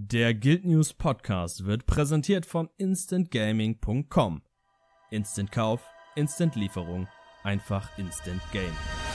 Der Guild News Podcast wird präsentiert von instantgaming.com. Instant Kauf, Instant Lieferung, einfach Instant Game.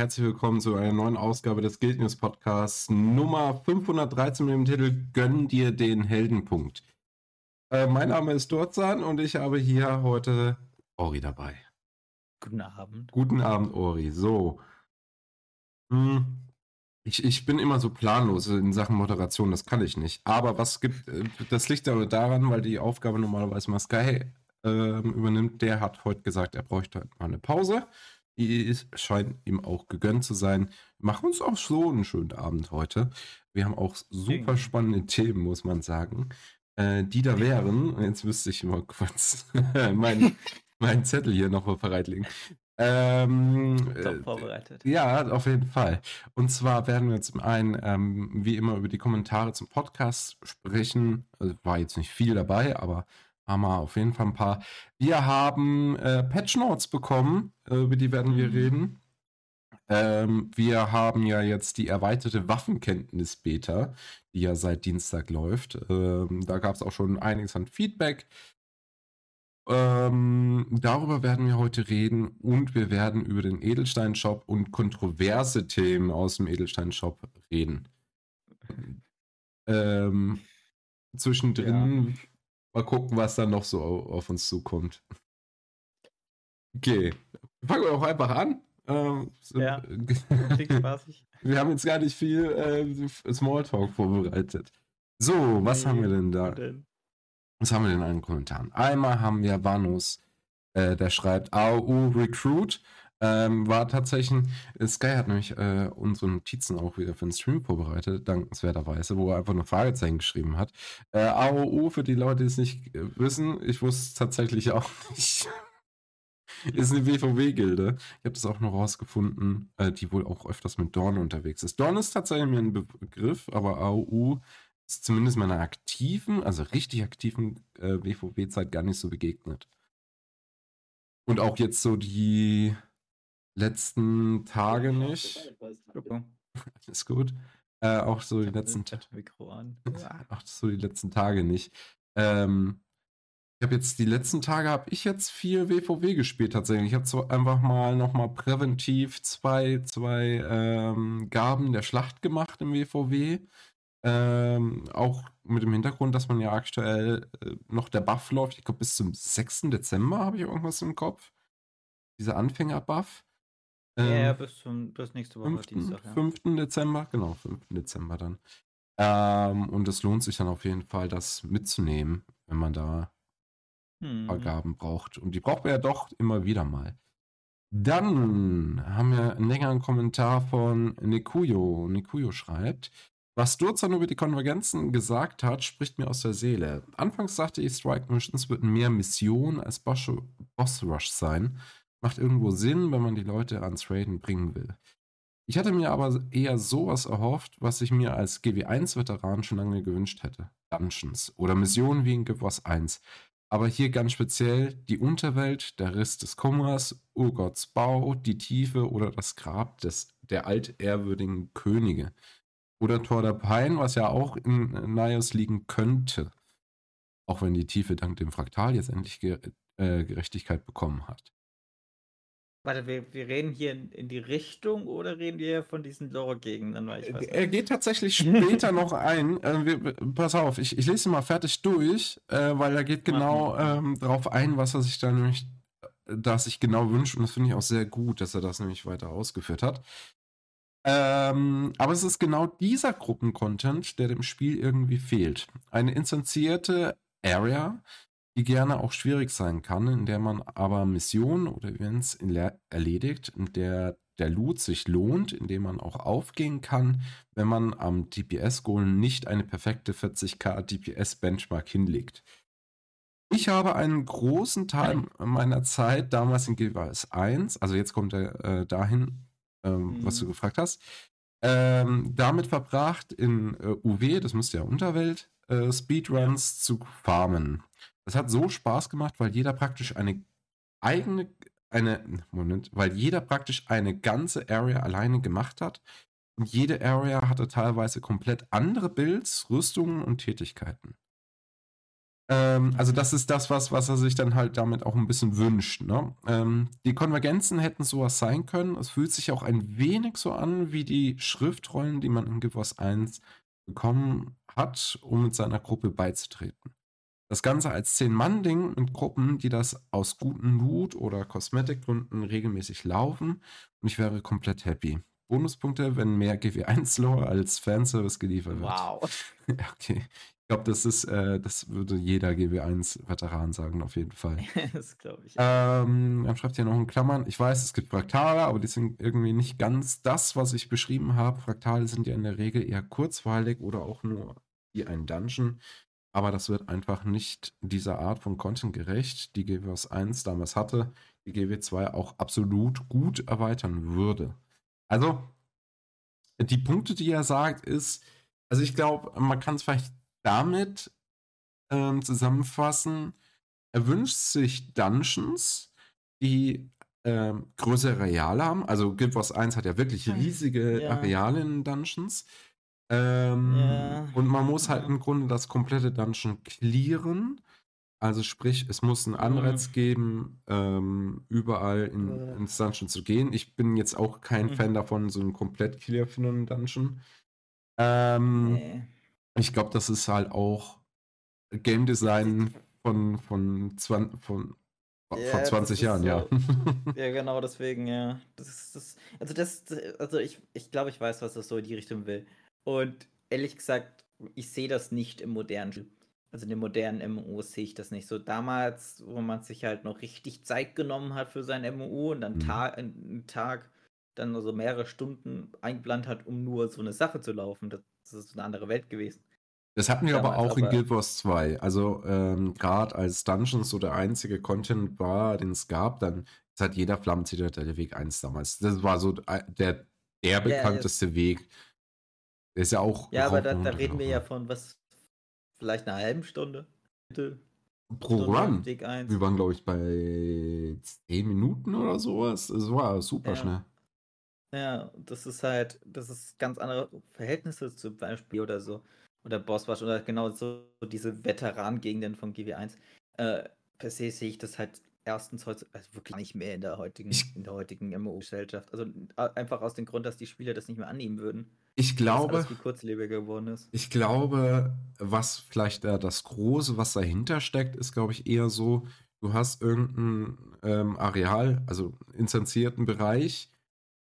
Herzlich willkommen zu einer neuen Ausgabe des Guild News Podcasts Nummer 513 mit dem Titel Gönn dir den Heldenpunkt. Äh, mein Name ist Durzan und ich habe hier heute Ori dabei. Guten Abend. Guten Abend, Ori. So. Hm. Ich, ich bin immer so planlos in Sachen Moderation, das kann ich nicht. Aber was gibt, äh, das liegt aber daran, weil die Aufgabe normalerweise mal Sky äh, übernimmt. Der hat heute gesagt, er bräuchte mal eine Pause ist, scheint ihm auch gegönnt zu sein. Machen uns auch so einen schönen Abend heute. Wir haben auch super spannende Themen, muss man sagen. Äh, die da wären, jetzt müsste ich mal kurz meinen mein Zettel hier nochmal bereitlegen. Ähm, Top vorbereitet. Äh, ja, auf jeden Fall. Und zwar werden wir zum einen, ähm, wie immer, über die Kommentare zum Podcast sprechen. Also war jetzt nicht viel dabei, aber haben wir auf jeden Fall ein paar. Wir haben äh, Patch Notes bekommen, äh, über die werden wir mhm. reden. Ähm, wir haben ja jetzt die erweiterte Waffenkenntnis-Beta, die ja seit Dienstag läuft. Ähm, da gab es auch schon einiges an Feedback. Ähm, darüber werden wir heute reden und wir werden über den Edelstein-Shop und kontroverse Themen aus dem Edelstein-Shop reden. Ähm, zwischendrin ja. Mal gucken, was dann noch so auf uns zukommt. Okay, fangen wir auch einfach an. Ähm, ja, spaßig. Wir haben jetzt gar nicht viel äh, Smalltalk vorbereitet. So, was nee, haben wir denn da? Denn? Was haben wir denn an den Kommentaren? Einmal haben wir Vanus, äh, der schreibt AU Recruit. Ähm, war tatsächlich, Sky hat nämlich äh, unsere Notizen auch wieder für den Stream vorbereitet, dankenswerterweise, wo er einfach nur Fragezeichen geschrieben hat. Äh, AOU, für die Leute, die es nicht äh, wissen, ich wusste es tatsächlich auch nicht. ist eine WVW-Gilde. Ich habe das auch noch rausgefunden, äh, die wohl auch öfters mit Dorn unterwegs ist. Dorn ist tatsächlich mir ein Begriff, aber AOU ist zumindest meiner aktiven, also richtig aktiven äh, WVW-Zeit gar nicht so begegnet. Und auch jetzt so die letzten Tage nicht. Alles gut. Äh, auch so die letzten Mikro an. Auch so die letzten Tage nicht. Ähm, ich habe jetzt die letzten Tage habe ich jetzt viel WVW gespielt tatsächlich. Ich habe so einfach mal nochmal präventiv zwei, zwei ähm, Gaben der Schlacht gemacht im WVW. Ähm, auch mit dem Hintergrund, dass man ja aktuell äh, noch der Buff läuft. Ich glaube, bis zum 6. Dezember habe ich irgendwas im Kopf. Dieser Anfänger-Buff. Ja, ähm, bis, zum, bis nächste Woche 5. Dienstag. Ja. 5. Dezember, genau, 5. Dezember dann. Ähm, und es lohnt sich dann auf jeden Fall, das mitzunehmen, wenn man da hm. Vergaben braucht. Und die braucht man ja doch immer wieder mal. Dann haben wir einen längeren Kommentar von Nikuyo. Nikuyo schreibt, was Durzan über die Konvergenzen gesagt hat, spricht mir aus der Seele. Anfangs dachte ich, Strike Missions würden mehr Mission als Boss Rush sein. Macht irgendwo Sinn, wenn man die Leute ans Raiden bringen will. Ich hatte mir aber eher sowas erhofft, was ich mir als GW1-Veteran schon lange gewünscht hätte. Dungeons oder Missionen wie in Guild Wars 1. Aber hier ganz speziell die Unterwelt, der Riss des Kummers, Urgots Bau, die Tiefe oder das Grab des, der altehrwürdigen Könige. Oder Tor der Pein, was ja auch in Nios liegen könnte. Auch wenn die Tiefe dank dem Fraktal jetzt endlich äh, Gerechtigkeit bekommen hat. Warte, wir, wir reden hier in, in die Richtung oder reden wir von diesen Lore-Gegenden? Er geht tatsächlich später noch ein. Äh, wir, pass auf, ich, ich lese mal fertig durch, äh, weil er geht genau ähm, darauf ein, was er sich da nämlich, das sich genau wünscht. Und das finde ich auch sehr gut, dass er das nämlich weiter ausgeführt hat. Ähm, aber es ist genau dieser Gruppencontent, der dem Spiel irgendwie fehlt. Eine instanzierte Area, die gerne auch schwierig sein kann, in der man aber Missionen oder Events erledigt, in der der Loot sich lohnt, indem man auch aufgehen kann, wenn man am DPS-Goal nicht eine perfekte 40k DPS-Benchmark hinlegt. Ich habe einen großen Teil meiner Zeit damals in Guild Wars 1, also jetzt kommt er äh, dahin, ähm, mhm. was du mhm. gefragt hast, ähm, damit verbracht in äh, UW, das müsste ja Unterwelt, äh, Speedruns zu farmen. Das hat so Spaß gemacht, weil jeder praktisch eine eigene, eine, Moment, weil jeder praktisch eine ganze Area alleine gemacht hat. Und jede Area hatte teilweise komplett andere Builds, Rüstungen und Tätigkeiten. Ähm, also das ist das, was, was er sich dann halt damit auch ein bisschen wünscht. Ne? Ähm, die Konvergenzen hätten sowas sein können. Es fühlt sich auch ein wenig so an wie die Schriftrollen, die man in Guild Wars 1 bekommen hat, um mit seiner Gruppe beizutreten. Das Ganze als Zehn-Mann-Ding mit Gruppen, die das aus guten Loot- oder Kosmetikgründen regelmäßig laufen und ich wäre komplett happy. Bonuspunkte, wenn mehr GW1-Lore als Fanservice geliefert wird. Wow. okay glaube, das ist, äh, das würde jeder GW1-Veteran sagen, auf jeden Fall. das glaube ich. Ähm, dann schreibt hier noch in Klammern. Ich weiß, es gibt Fraktale, aber die sind irgendwie nicht ganz das, was ich beschrieben habe. Fraktale sind ja in der Regel eher kurzweilig oder auch nur wie ein Dungeon. Aber das wird einfach nicht dieser Art von Content gerecht, die GW 1 damals hatte, die GW 2 auch absolut gut erweitern würde. Also, die Punkte, die er sagt, ist, also ich glaube, man kann es vielleicht damit ähm, zusammenfassen, er wünscht sich Dungeons, die ähm, größere Areale haben. Also Guild Wars 1 hat ja wirklich riesige ja. Areale in Dungeons. Ähm, ja. Und man muss halt im Grunde das komplette Dungeon clearen. Also sprich, es muss einen Anreiz mhm. geben, ähm, überall in, ins Dungeon zu gehen. Ich bin jetzt auch kein mhm. Fan davon, so einen komplett Clear für einen Dungeon. Ähm, nee. Ich glaube, das ist halt auch Game Design von, von, von, von ja, vor 20 Jahren, so, ja. Ja, genau, deswegen, ja. Das ist das. Also das, also ich, ich glaube, ich weiß, was das so in die Richtung will. Und ehrlich gesagt, ich sehe das nicht im modernen Spiel. Also in den modernen MMOs sehe ich das nicht so. Damals, wo man sich halt noch richtig Zeit genommen hat für sein MMO und dann mhm. Tag, einen Tag dann so mehrere Stunden eingeplant hat, um nur so eine Sache zu laufen. Das, das ist eine andere Welt gewesen. Das hatten wir aber auch aber in Guild Wars 2. Also ähm, gerade als Dungeons so der einzige Content war, den es gab, dann ist halt jeder Flammenzitadelle der Weg 1 damals. Das war so der, der bekannteste ja, Weg. Der ist ja auch. Ja, aber da, da reden wir ja von was, vielleicht einer halben Stunde. Pro Run. Wir waren, glaube ich, bei 10 Minuten oder sowas. Es war super ja. schnell. Ja, das ist halt, das ist ganz andere Verhältnisse zum Beispiel oder so. Oder Bosswash oder genau so diese Veteran-Gegenden von GW1. Äh, per se sehe ich das halt erstens heute, also wirklich nicht mehr in der heutigen, in der heutigen MMO-Gesellschaft. Also einfach aus dem Grund, dass die Spieler das nicht mehr annehmen würden. Ich glaube, dass alles kurzlebiger geworden ist. Ich glaube, was vielleicht da das Große, was dahinter steckt, ist, glaube ich, eher so, du hast irgendein ähm, Areal, also instanzierten Bereich,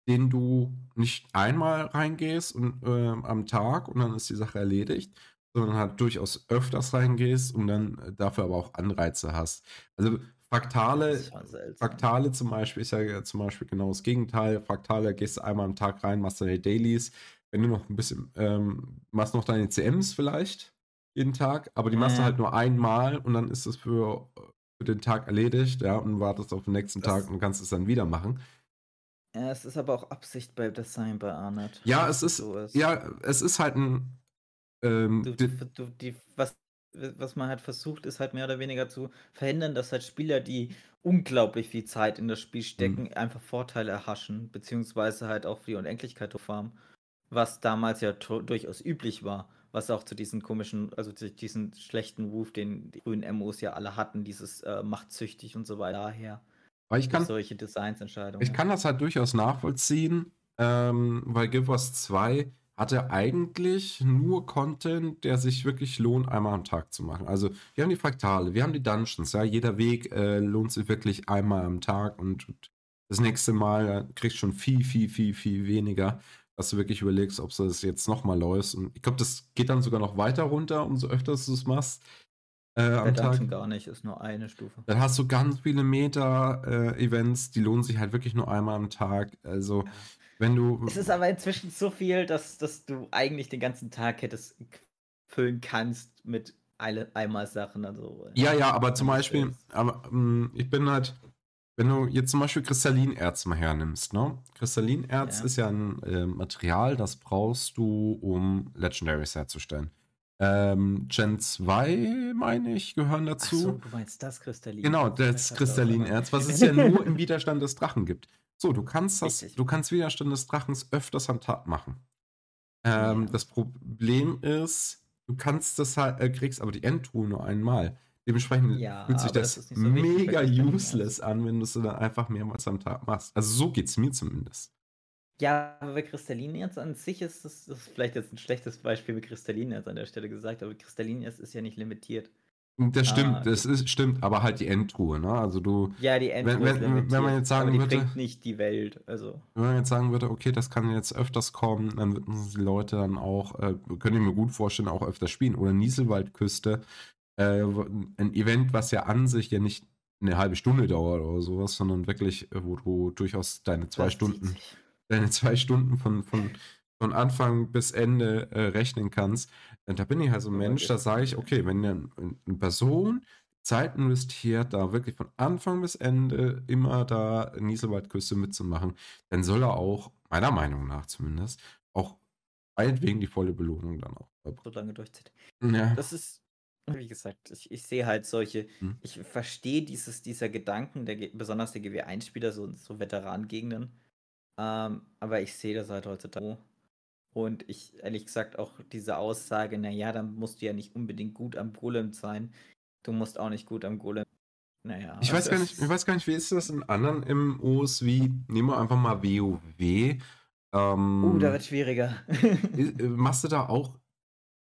den du nicht einmal reingehst und, äh, am Tag und dann ist die Sache erledigt, sondern halt durchaus öfters reingehst und dann dafür aber auch Anreize hast. Also Fraktale, Fraktale zum Beispiel ist ja zum Beispiel genau das Gegenteil. Fraktale gehst du einmal am Tag rein, machst deine Dailies. Wenn du noch ein bisschen, ähm, machst noch deine CMs vielleicht jeden Tag, aber die machst du halt nur einmal und dann ist es für, für den Tag erledigt, ja, und wartest auf den nächsten das Tag und kannst es dann wieder machen. Ja, es ist aber auch Absicht beim Design bei Arnold. Ja, es ist, so ist. ja, es ist halt ein. Ähm, du, du, die, was, was man halt versucht, ist halt mehr oder weniger zu verhindern, dass halt Spieler, die unglaublich viel Zeit in das Spiel stecken, mhm. einfach Vorteile erhaschen, beziehungsweise halt auch für die Unendlichkeit farmen. Was damals ja durchaus üblich war, was auch zu diesen komischen, also zu diesem schlechten Ruf, den die grünen MOs ja alle hatten, dieses äh, machtsüchtig und so weiter daher. Weil ich kann, solche Designsentscheidungen. Ich kann das halt durchaus nachvollziehen, ähm, weil Guild Wars 2 hatte eigentlich nur Content, der sich wirklich lohnt, einmal am Tag zu machen. Also wir haben die Fraktale, wir haben die Dungeons, ja, jeder Weg äh, lohnt sich wirklich einmal am Tag und das nächste Mal äh, kriegst du schon viel, viel, viel, viel weniger, dass du wirklich überlegst, ob du das jetzt nochmal läufst. Und ich glaube, das geht dann sogar noch weiter runter, umso öfter du es machst. äh, am Tag. gar nicht, ist nur eine Stufe. Dann hast du ganz viele Meta-Events, die lohnen sich halt wirklich nur einmal am Tag. Also, wenn du. Es ist aber inzwischen so viel, dass, dass du eigentlich den ganzen Tag hättest füllen kannst mit einmal Sachen. Also, ja, ja, aber zum Beispiel, aber, ähm, ich bin halt, wenn du jetzt zum Beispiel Kristallinerz mal hernimmst, ne? Kristallinerz ja. ist ja ein äh, Material, das brauchst du, um Legendaries herzustellen. Ähm, Gen 2, meine ich, gehören dazu. Ach so, du meinst das Kristallin. Genau, das Kristallinerz, was es ja nur im Widerstand des Drachen gibt. So, du kannst das, Richtig. du kannst Widerstand des Drachens öfters am Tag machen. Ähm, ja. Das Problem ist, du kannst das halt, äh, kriegst aber die Endtruhe nur einmal. Dementsprechend ja, fühlt sich das, das so mega useless an, wenn du es dann einfach mehrmals am Tag machst. Also so geht es mir zumindest. Ja, aber bei Kristallinerz an sich ist das, das ist vielleicht jetzt ein schlechtes Beispiel mit Kristallinerz an der Stelle gesagt, aber Kristallinerz ist ja nicht limitiert. Das stimmt, ah, das ist, stimmt, aber halt die Endruhe, ne? Also du. Ja, die Endruhe. Wenn, wenn, wenn man jetzt sagen aber die würde. bringt nicht die Welt. Also. Wenn man jetzt sagen würde, okay, das kann jetzt öfters kommen, dann würden die Leute dann auch, äh, könnte ich mir gut vorstellen, auch öfters spielen. Oder Nieselwaldküste, äh, ein Event, was ja an sich ja nicht eine halbe Stunde dauert oder sowas, sondern wirklich, äh, wo du durchaus deine zwei das Stunden, deine zwei Stunden von, von, von Anfang bis Ende äh, rechnen kannst. Da bin ich halt so ein Mensch, da sage ich, okay, wenn eine, eine Person Zeit investiert, da wirklich von Anfang bis Ende immer da Nieselwaldküste mitzumachen, dann soll er auch, meiner Meinung nach zumindest, auch meinetwegen die volle Belohnung dann auch. So lange durchzieht. Ja. Das ist, wie gesagt, ich, ich sehe halt solche, hm. ich verstehe dieses, dieser Gedanken, der, besonders der GW1-Spieler, so, so Veteranengegenden, ähm, aber ich sehe das halt heutzutage und ich, ehrlich gesagt, auch diese Aussage, naja, dann musst du ja nicht unbedingt gut am Golem sein. Du musst auch nicht gut am Golem. Naja. Ich weiß, gar nicht, ich weiß gar nicht, wie ist das in anderen MMOs wie, nehmen wir einfach mal WoW. Ähm, uh, da wird schwieriger. Äh, machst du da auch,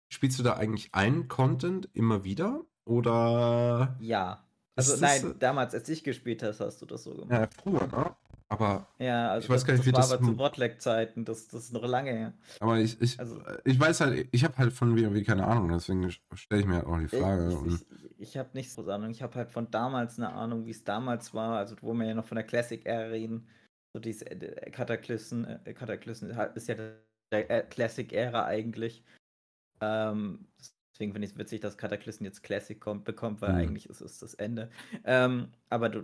spielst du da eigentlich einen Content immer wieder? Oder? Ja. Also nein, damals, als ich gespielt hast, hast du das so gemacht. Ja, früher, ne? Aber ja, also ich weiß das, gar nicht, wie das war das. aber zu Botleg-Zeiten, das, das ist noch lange her. Aber ich, ich, also, ich weiß halt, ich habe halt von WoW keine Ahnung, deswegen stelle ich mir halt auch die Frage. Ich, ich, ich habe nicht so Ahnung. Ich habe halt von damals eine Ahnung, wie es damals war, also wo wir ja noch von der Classic-Ära reden. So diese äh, Kataklysmen, äh, Kataklysmen ist ja der Classic-Ära eigentlich. Ähm, Deswegen finde ich es witzig, dass Cataclysm jetzt Classic kommt, bekommt, weil mhm. eigentlich ist es das Ende. Ähm, aber du,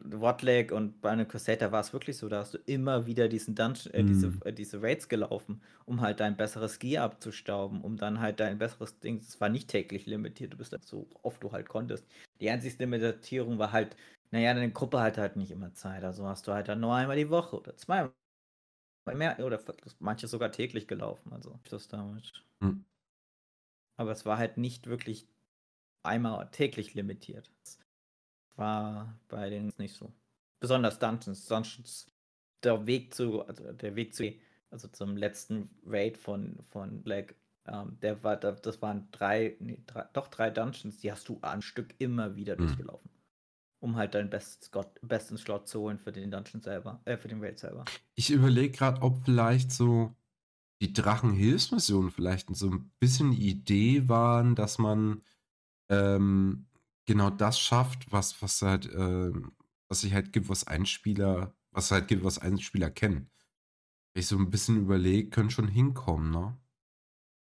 und bei einem Crusader war es wirklich so, da hast du immer wieder diesen Dungeon, äh, mhm. diese, äh, diese Raids gelaufen, um halt dein besseres Gear abzustauben, um dann halt dein besseres Ding, es war nicht täglich limitiert, du bist halt so oft du halt konntest. Die einzige Limitierung war halt, naja, deine Gruppe hat halt nicht immer Zeit, also hast du halt dann nur einmal die Woche oder zweimal mehr oder manche sogar täglich gelaufen, also das damit. Mhm. Aber es war halt nicht wirklich einmal täglich limitiert. Das war bei den nicht so. Besonders Dungeons. Dungeons, der Weg zu, also der Weg zu, also zum letzten Raid von, von Black, ähm, der war, das waren drei, nee, drei, doch drei Dungeons, die hast du ein Stück immer wieder mhm. durchgelaufen. Um halt deinen besten Slot, besten Slot zu holen für den Dungeon selber, äh, für den Raid selber. Ich überlege gerade, ob vielleicht so die Drachenhilfsmissionen vielleicht so ein bisschen die Idee waren, dass man ähm, genau das schafft, was, was halt, äh, was sich halt gibt, was ein Spieler, was halt gibt, was ein Spieler kennt. Ich so ein bisschen überlege, könnte schon hinkommen, ne?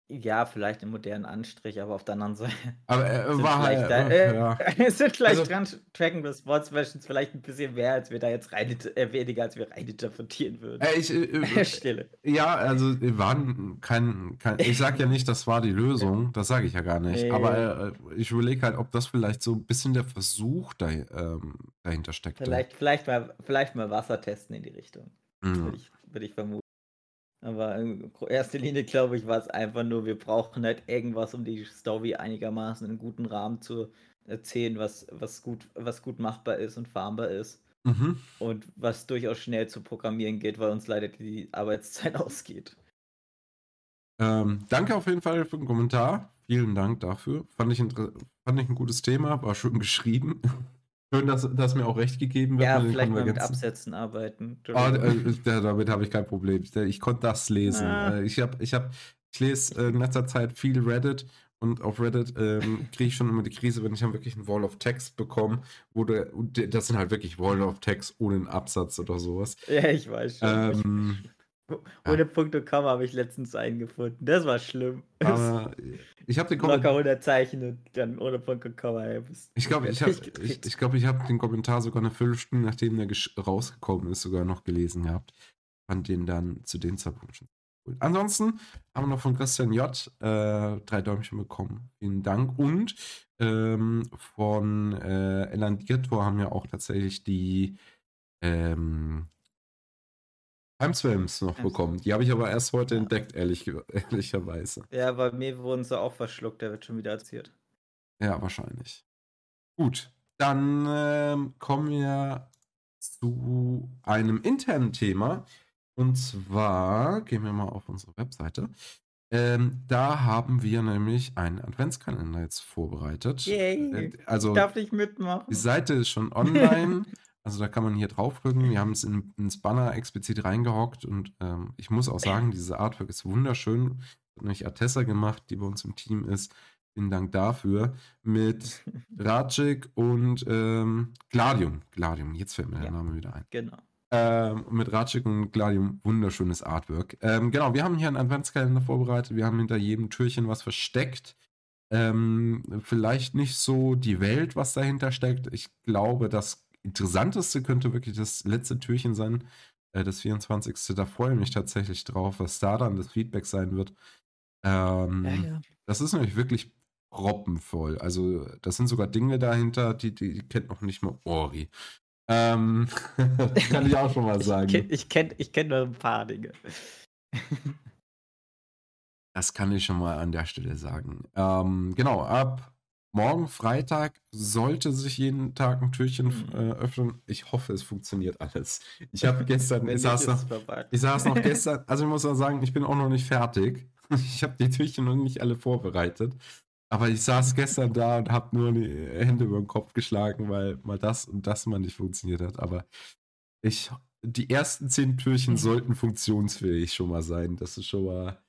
Ja, vielleicht einen modernen Anstrich, aber auf der anderen Seite. Aber er äh, war halt. Da, äh, ja. es sind vielleicht also, dran Tracken des Sportsversions vielleicht ein bisschen mehr, als wir da jetzt rein, äh, weniger, als wir rein interpretieren würden. Äh, ich, äh, Stille. Ja, also waren kein, kein. Ich sag ja nicht, das war die Lösung, das sage ich ja gar nicht. Aber äh, ich überlege halt, ob das vielleicht so ein bisschen der Versuch da, ähm, dahinter steckt. Vielleicht, vielleicht, mal, vielleicht mal Wasser testen in die Richtung. Mhm. Würde ich, würd ich vermuten. Aber in erster Linie, glaube ich, war es einfach nur, wir brauchen halt irgendwas, um die Story einigermaßen in guten Rahmen zu erzählen, was, was, gut, was gut machbar ist und farmbar ist. Mhm. Und was durchaus schnell zu programmieren geht, weil uns leider die Arbeitszeit ausgeht. Ähm, danke auf jeden Fall für den Kommentar. Vielen Dank dafür. Fand ich, fand ich ein gutes Thema, war schön geschrieben. Schön, dass, dass mir auch recht gegeben wird. Ja, vielleicht mal mit Absätzen arbeiten. Oh, äh, damit habe ich kein Problem. Ich konnte das lesen. Ah. Äh, ich, hab, ich, hab, ich lese in letzter Zeit viel Reddit Und auf Reddit ähm, kriege ich schon immer die Krise, wenn ich dann wirklich einen Wall of Text bekomme, wo der, das sind halt wirklich Wall of Text ohne einen Absatz oder sowas. Ja, ich weiß schon. Ähm, ohne ja. Punkt und Komma habe ich letztens einen gefunden. Das war schlimm. Aber ich habe den Kommentar. Locker 100 Zeichen und dann ohne Punkt und Komma. Ey, ich glaube, ich habe ich, ich glaub, ich hab den Kommentar sogar eine Viertelstunde, nachdem der rausgekommen ist, sogar noch gelesen gehabt. Fand den dann zu den Zeitpunkt schon cool. Ansonsten haben wir noch von Christian J. Äh, drei Däumchen bekommen. Vielen Dank. Und ähm, von äh, Elan Dirtor haben wir auch tatsächlich die ähm, Timeswamps noch bekommen. Die habe ich aber erst heute entdeckt, ehrlich, ehrlicherweise. Ja, bei mir wurden sie auch verschluckt, der wird schon wieder erzählt. Ja, wahrscheinlich. Gut, dann ähm, kommen wir zu einem internen Thema. Und zwar gehen wir mal auf unsere Webseite. Ähm, da haben wir nämlich einen Adventskalender jetzt vorbereitet. Yay! Äh, also, ich darf nicht mitmachen. Die Seite ist schon online. also da kann man hier draufdrücken. Wir haben es in, ins Banner explizit reingehockt und ähm, ich muss auch sagen, diese Artwork ist wunderschön. Hat nämlich Atessa gemacht, die bei uns im Team ist. Vielen Dank dafür. Mit Rajik und ähm, Gladium. Gladium, jetzt fällt mir ja, der Name wieder ein. Genau. Ähm, mit Ratschik und Gladium wunderschönes Artwork. Ähm, genau, wir haben hier einen Adventskalender vorbereitet. Wir haben hinter jedem Türchen was versteckt. Ähm, vielleicht nicht so die Welt, was dahinter steckt. Ich glaube, das Interessanteste könnte wirklich das letzte Türchen sein, äh, das 24. Da freue ich mich tatsächlich drauf, was da dann das Feedback sein wird. Ähm, ja, ja. Das ist nämlich wirklich proppenvoll. Also, das sind sogar Dinge dahinter, die, die, kennt noch nicht mal Ori. Ähm, kann ich auch schon mal sagen. Ich kenne ich kenn nur ein paar Dinge. das kann ich schon mal an der Stelle sagen. Ähm, genau, ab morgen Freitag sollte sich jeden Tag ein Türchen mhm. äh, öffnen. Ich hoffe, es funktioniert alles. Ich habe gestern, ich saß, noch, ich saß noch gestern, also ich muss auch sagen, ich bin auch noch nicht fertig. Ich habe die Türchen noch nicht alle vorbereitet. Aber ich saß gestern da und habe nur die Hände über den Kopf geschlagen, weil mal das und das mal nicht funktioniert hat. Aber ich, die ersten zehn Türchen mhm. sollten funktionsfähig schon mal sein. Das ist schon mal,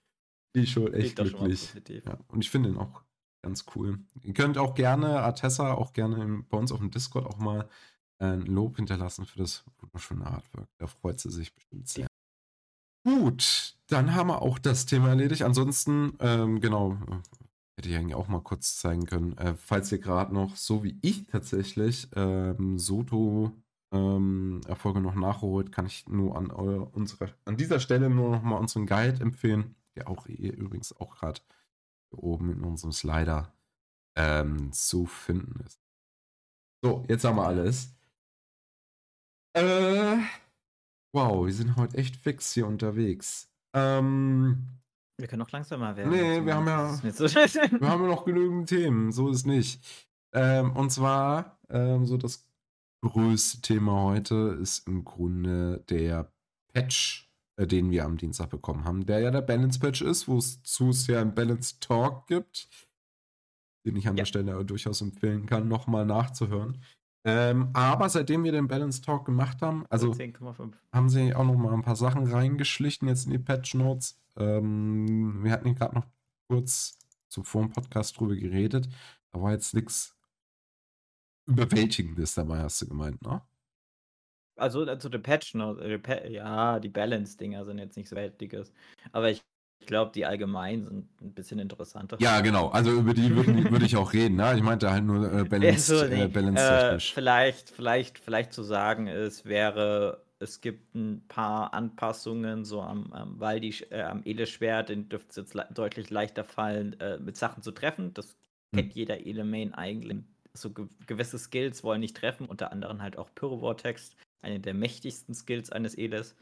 ich schon echt glücklich. Ja, und ich finde ihn auch ganz cool. Ihr könnt auch gerne Artessa auch gerne im, bei uns auf dem Discord auch mal ein Lob hinterlassen für das wunderschöne Artwork. Da freut sie sich bestimmt sehr. Gut, dann haben wir auch das Thema erledigt. Ansonsten, ähm, genau, Hätte ich eigentlich auch mal kurz zeigen können. Äh, falls ihr gerade noch, so wie ich tatsächlich, ähm, Soto ähm, Erfolge noch nachholt, kann ich nur an, eure, unsere, an dieser Stelle nur noch mal unseren Guide empfehlen, der auch übrigens auch gerade hier oben in unserem Slider ähm, zu finden ist. So, jetzt haben wir alles. Äh, wow, wir sind heute echt fix hier unterwegs. Ähm, wir können noch langsamer werden. Nee, wir haben ja, so wir haben ja noch genügend Themen. So ist nicht. Ähm, und zwar, ähm, so das größte Thema heute ist im Grunde der Patch, äh, den wir am Dienstag bekommen haben, der ja der Balance Patch ist, wo es zu sehr einen Balance Talk gibt, den ich an ja. der Stelle durchaus empfehlen kann, nochmal nachzuhören. Ähm, aber seitdem wir den Balance Talk gemacht haben, also haben sie auch noch mal ein paar Sachen reingeschlichen jetzt in die Patch Notes. Ähm, wir hatten hier gerade noch kurz zuvor im Podcast drüber geredet. Da war jetzt nichts Überwältigendes dabei, hast du gemeint, ne? Also, also die Patch Notes, äh, ja, die Balance-Dinger sind jetzt nicht so weltiges. Aber ich ich glaube, die allgemein sind ein bisschen interessanter. Ja, genau. Also über die würde würd ich auch reden. Ne? Ich meinte halt nur äh, Balance, so, nee. äh, balance äh, vielleicht, vielleicht, vielleicht zu sagen, es wäre, es gibt ein paar Anpassungen, so am, am Waldi, äh, am Ele-Schwert, den dürfte es jetzt le deutlich leichter fallen, äh, mit Sachen zu treffen. Das hm. kennt jeder Ele-Main eigentlich. So ge gewisse Skills wollen nicht treffen, unter anderem halt auch Pyro-Vortex, eine der mächtigsten Skills eines Eles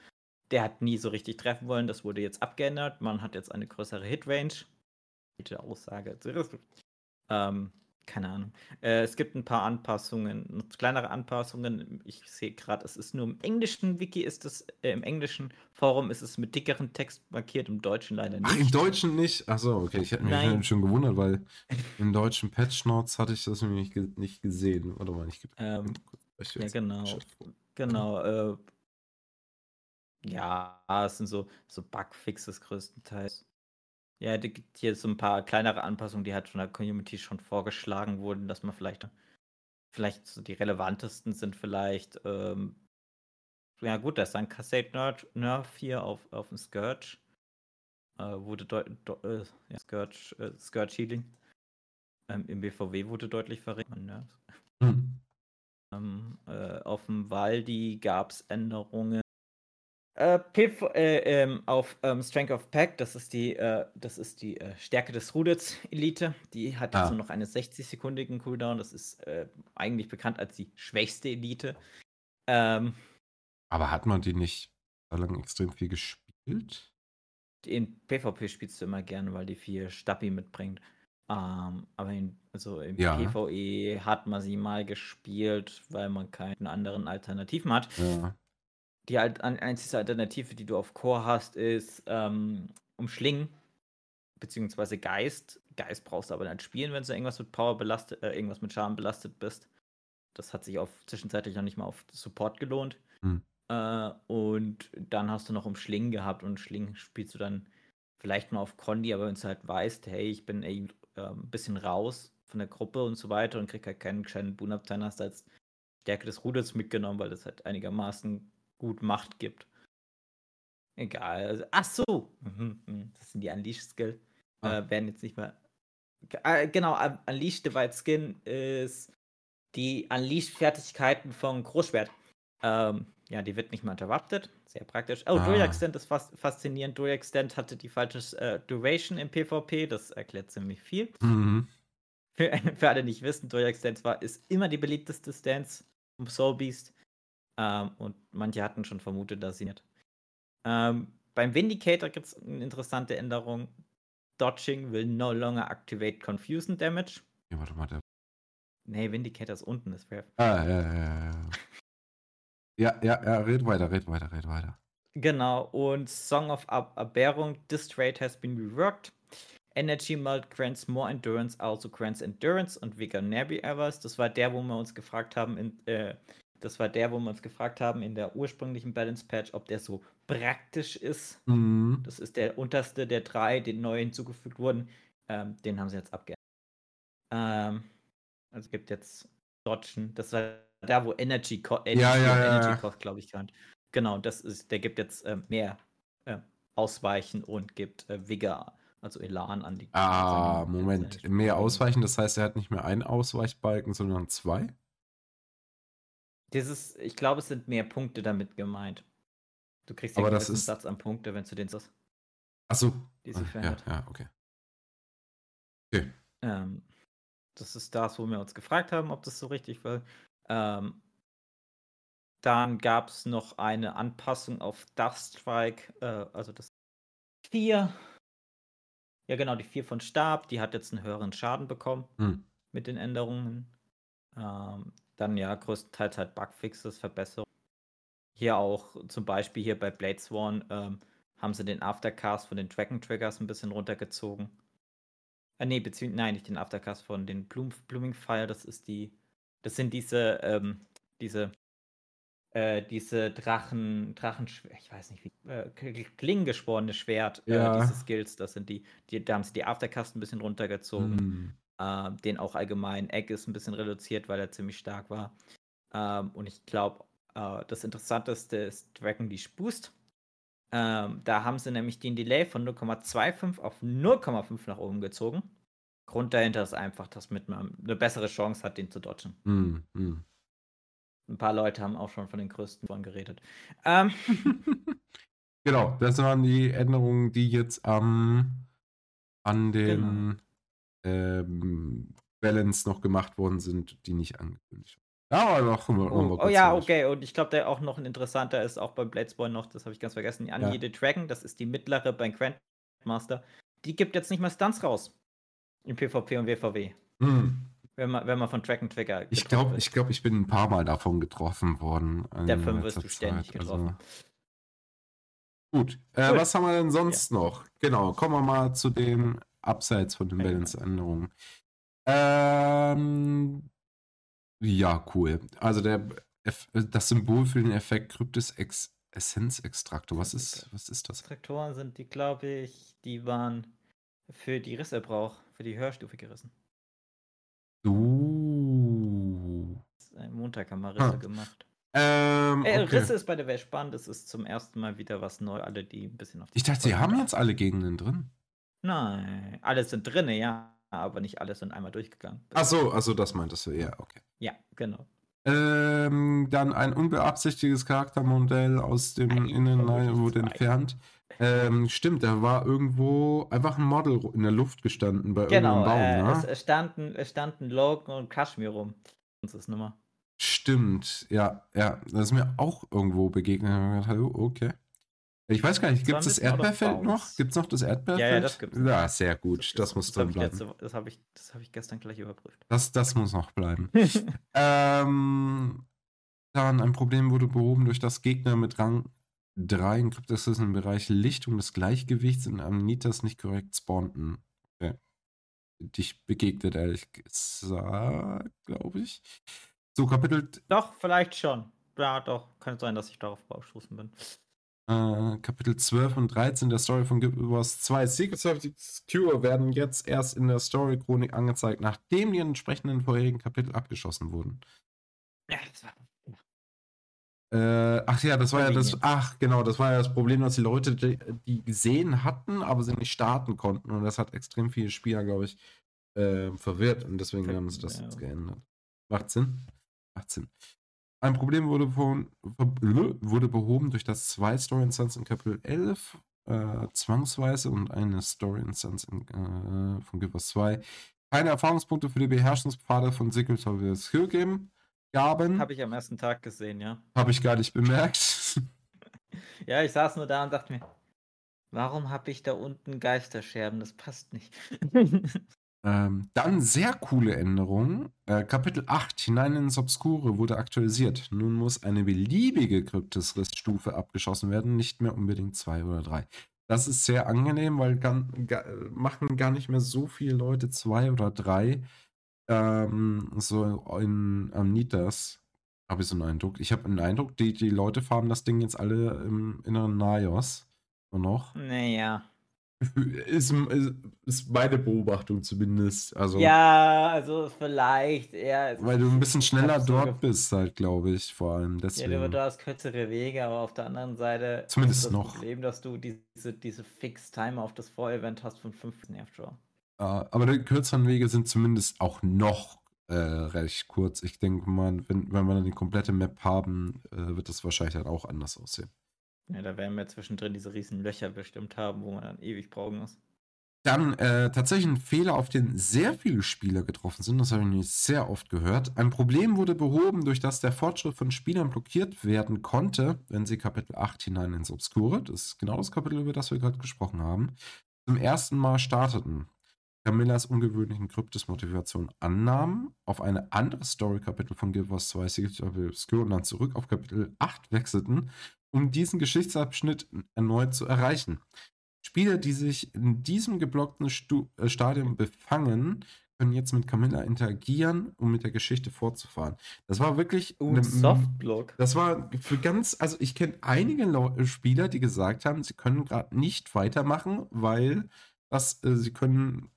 der hat nie so richtig treffen wollen. Das wurde jetzt abgeändert. Man hat jetzt eine größere Hitrange. Gute Aussage. Ähm, keine Ahnung. Äh, es gibt ein paar Anpassungen, kleinere Anpassungen. Ich sehe gerade, es ist nur im englischen Wiki, ist es, äh, im englischen Forum ist es mit dickeren Text markiert, im Deutschen leider nicht. Ach, im Deutschen nicht? Achso, okay, ich hätte mich Nein. schon gewundert, weil im deutschen Patch Notes hatte ich das nämlich nicht gesehen. Oder mal nicht ähm, Ja, genau. Genau. Äh, ja, es sind so, so Bugfixes größtenteils. Ja, es gibt hier so ein paar kleinere Anpassungen, die halt von der Community schon vorgeschlagen wurden, dass man vielleicht, vielleicht so die relevantesten sind vielleicht, ähm, ja gut, das ist ein Cassette Nerf, Nerf hier auf, auf dem Scourge. Äh, wurde äh, ja, Scourge, äh, Scourge Healing. Ähm, Im BVW wurde deutlich verringert. Hm. Ähm, äh, auf dem Waldi gab es Änderungen. Äh, Piff, äh, ähm, auf ähm, Strength of Pack, das ist die, äh, das ist die äh, Stärke des Rudels Elite. Die hat ah. jetzt nur noch einen 60-sekundigen Cooldown. Das ist äh, eigentlich bekannt als die schwächste Elite. Ähm, Aber hat man die nicht so lange extrem viel gespielt? In PvP spielst du immer gerne, weil die viel Stabi mitbringt. Ähm, aber in, also im ja. PvE hat man sie mal gespielt, weil man keine anderen Alternativen hat. Ja. Die einzige Alternative, die du auf Core hast, ist ähm, Umschlingen, beziehungsweise Geist. Geist brauchst du aber nicht spielen, wenn du irgendwas mit Power belastet, äh, irgendwas mit Schaden belastet bist. Das hat sich auf zwischenzeitlich noch nicht mal auf Support gelohnt. Hm. Äh, und dann hast du noch Umschlingen gehabt und Schlingen spielst du dann vielleicht mal auf Condi, aber wenn du halt weißt, hey, ich bin äh, ein bisschen raus von der Gruppe und so weiter und krieg halt keinen gescheiten Boon up, dann hast du als Stärke des Ruders mitgenommen, weil das halt einigermaßen gut Macht gibt. Egal. Also, ach so. Mhm, mhm. Das sind die Unleashed Skill. Ah. Äh, werden jetzt nicht mehr. Äh, genau, Unleashed Divide Skin ist die Unleashed-Fertigkeiten von Großschwert. Ähm, ja, die wird nicht mehr interrupted. Sehr praktisch. Oh, ah. Dual Extend ist fast faszinierend. Dual Extend hatte die falsche äh, Duration im PvP. Das erklärt ziemlich viel. Mhm. Für, für, alle, die nicht wissen, Dual Extend war, ist immer die beliebteste Stance vom Soul Beast. Ähm, und manche hatten schon vermutet, dass sie nicht. Ähm, beim Vindicator gibt es eine interessante Änderung. Dodging will no longer activate Confusion Damage. Ja, warte mal. Der... Nee, Vindicator ist unten, das wäre. Ah, ja, ja, ja. Ja, ja, ja, red weiter, red weiter, red weiter. Genau, und Song of Aberrung, this trade has been reworked. Energy Melt grants more Endurance, also grants Endurance und Vigor Nerby Evers. Das war der, wo wir uns gefragt haben, in, äh, das war der, wo wir uns gefragt haben in der ursprünglichen Balance Patch, ob der so praktisch ist. Mhm. Das ist der unterste der drei, die neu hinzugefügt wurden. Ähm, den haben sie jetzt abgeändert. Ähm, also gibt jetzt Dodgen. Das war da, wo Energy, Co Energy, ja, ja, ja, Energy Cost, glaube ich, kann. Genau, das ist, der gibt jetzt äh, mehr äh, Ausweichen und gibt äh, Vigor, also Elan an die. Ah, Moment. Mehr Ausweichen, das heißt, er hat nicht mehr einen Ausweichbalken, sondern zwei? Dieses, ich glaube, es sind mehr Punkte damit gemeint. Du kriegst ja einen ist... Satz an Punkte, wenn du den sagst. Achso. Ja, ja, okay. Okay. Ähm, das ist das, wo wir uns gefragt haben, ob das so richtig war. Ähm, dann gab es noch eine Anpassung auf Dust Strike, äh, also das 4. Ja, genau, die 4 von Stab, die hat jetzt einen höheren Schaden bekommen hm. mit den Änderungen. Ähm, dann ja, größtenteils halt Bugfixes, Verbesserungen. Hier auch zum Beispiel hier bei Blade Sworn ähm, haben sie den Aftercast von den Dragon Triggers ein bisschen runtergezogen. Äh, nee, beziehungsweise, nein, nicht den Aftercast von den Bloom, Blooming Fire, das ist die das sind diese, ähm, diese, äh, diese Drachen, Drachen, ich weiß nicht wie, äh, klingengesporene Schwert, äh, ja. äh, diese Skills, das sind die, die, da haben sie die Aftercast ein bisschen runtergezogen. Äh, den auch allgemein Egg ist ein bisschen reduziert, weil er ziemlich stark war. Ähm, und ich glaube, äh, das Interessanteste ist Dragon Leash Boost. Ähm, da haben sie nämlich den Delay von 0,25 auf 0,5 nach oben gezogen. Grund dahinter ist einfach, dass mit man eine bessere Chance hat, den zu dodgen. Mm, mm. Ein paar Leute haben auch schon von den größten von geredet. Ähm. genau, das waren die Änderungen, die jetzt ähm, an den genau. ähm, Balance noch gemacht worden sind, die nicht angekündigt waren. Ja, aber noch, noch oh, oh ja, okay. Und ich glaube, der auch noch ein interessanter ist auch beim Bladesboy noch, das habe ich ganz vergessen. An ja. jede Dragon, das ist die mittlere beim Grandmaster, die gibt jetzt nicht mehr Stunts raus. Im PvP und WVW. Hm. Wenn man, wenn man von Track and Tracker. Ich glaube, ich, glaub, ich bin ein paar Mal davon getroffen worden. Der 5 wirst du ständig Zeit. Also getroffen. Also, gut. Äh, was haben wir denn sonst ja. noch? Genau, kommen wir mal zu den Abseits von den Balance-Änderungen. Ähm, ja, cool. Also der, das Symbol für den Effekt Kryptis Ex Essenzextraktor. Was ist, was ist das? Extraktoren sind die, glaube ich, die waren für die Risse braucht, für die Hörstufe gerissen. Uh. Montag haben wir Risse Ah. gemacht. Ähm, Äh, okay. Risse ist bei der Welt spannend. Es ist zum ersten Mal wieder was neu. Alle, die ein bisschen auf die Ich dachte, sie haben jetzt alle Gegenden drin. Nein, alle sind drinne, ja, aber nicht alle sind einmal durchgegangen. Ach so, also das meintest du, ja, okay. Ja, genau. Ähm, dann ein unbeabsichtigtes Charaktermodell aus dem Ein Innen vermutlich wurde entfernt. Ähm, stimmt, da war irgendwo einfach ein Model in der Luft gestanden bei Genau, irgendeinem Baum, äh, ne? es, es, standen, es standen Logan und Kashmir rum. Das ist Nummer. Stimmt, ja, ja. Das ist mir auch irgendwo begegnet. Hallo, Okay. Ich weiß gar nicht, gibt es das Erdbeerfeld noch? Gibt es noch das Erdbeerfeld? Ja, ja, das gibt's noch. Ja, sehr gut. Das, muss das drin habe ich, bleiben. letzte- das hab ich, das hab ich gestern gleich überprüft. Das, das muss noch bleiben. ähm, dann ein Problem wurde behoben durch das Gegner mit Rang 3 in Kryptosis im Bereich Lichtung des Gleichgewichts in Amnitas nicht korrekt spawnten. Okay. Dich begegnet, ehrlich gesagt, glaube ich. So, Kapitel, doch, vielleicht schon. Ja, doch. Könnte sein, dass ich darauf ausstoßen bin. äh, Kapitel 12 und 13 der Story von Guild Wars 2 Secrets of the Cure werden jetzt erst in der Story-Chronik angezeigt, nachdem die entsprechenden vorherigen Kapitel abgeschlossen wurden. Ja, das war. Äh, ach ja, das war ja das. Ach, genau, das war ja das Problem, dass die Leute die, die gesehen hatten, aber sie nicht starten konnten. Und das hat extrem viele Spieler, glaube ich, äh, verwirrt. Und deswegen haben sie das ja. jetzt geändert. Macht Sinn? Macht Sinn. Ein Problem wurde, von, ver- wurde behoben durch das zwei Story Instance in Kapitel 11, äh, zwangsweise und eine Story Instance in, äh, von Guild Wars 2. Keine Erfahrungspunkte für die Beherrschungspfade von Secret of the Skill Game gaben. Habe ich am ersten Tag gesehen, ja. Habe ich gar nicht bemerkt. Ja, ich saß nur da und dachte mir, warum habe ich da unten Geisterscherben? Das passt nicht. ähm, dann sehr coole Änderung. Äh, Kapitel 8 hinein ins Obskure wurde aktualisiert. Nun muss eine beliebige Kryptis-Rissstufe abgeschossen werden, nicht mehr unbedingt zwei oder drei. Das ist sehr angenehm, weil ga, machen gar nicht mehr so viele Leute zwei oder drei. Ähm, so in Amnitas habe ich so einen Eindruck. Ich habe einen Eindruck, die, die Leute farben das Ding jetzt alle im inneren Naios. Nur noch. naja. Ist, ist, ist meine Beobachtung zumindest. Also, Ja, also vielleicht eher. weil du ein bisschen schneller dort bist, halt, glaube ich, vor allem. Ja, Deswegen. du, du hast kürzere Wege, aber auf der anderen Seite Zumindest ist das noch. Problem, dass du diese, diese Fix-Time auf das Vorevent hast von 5 nervt schon. Äh, aber die kürzeren Wege sind zumindest auch noch äh, recht kurz. Ich denke mal, wenn, wenn wir dann die komplette Map haben, äh, wird das wahrscheinlich dann auch anders aussehen. Ja, da werden wir zwischendrin diese riesen Löcher bestimmt haben, wo man dann ewig brauchen muss. Dann äh, tatsächlich ein Fehler, auf den sehr viele Spieler getroffen sind. Das habe ich nämlich sehr oft gehört. Ein Problem wurde behoben, durch das der Fortschritt von Spielern blockiert werden konnte, wenn sie Kapitel 8 hinein ins Obskure, das ist genau das Kapitel, über das wir gerade gesprochen haben, zum ersten Mal starteten. Camillas ungewöhnlichen Kryptis-Motivation annahmen, auf eine andere Story-Kapitel von Guild Wars 2 Secret of Obscure und dann zurück auf Kapitel 8 wechselten, um diesen Geschichtsabschnitt erneut zu erreichen. Spieler, die sich in diesem geblockten Stu äh, Stadium befangen, können jetzt mit Camilla interagieren, um mit der Geschichte fortzufahren. Das war wirklich Uh, eine- Softblock. das war für ganz, also ich kenne einige Lau- Spieler, die gesagt haben, sie können gerade nicht weitermachen, weil das, äh, sie können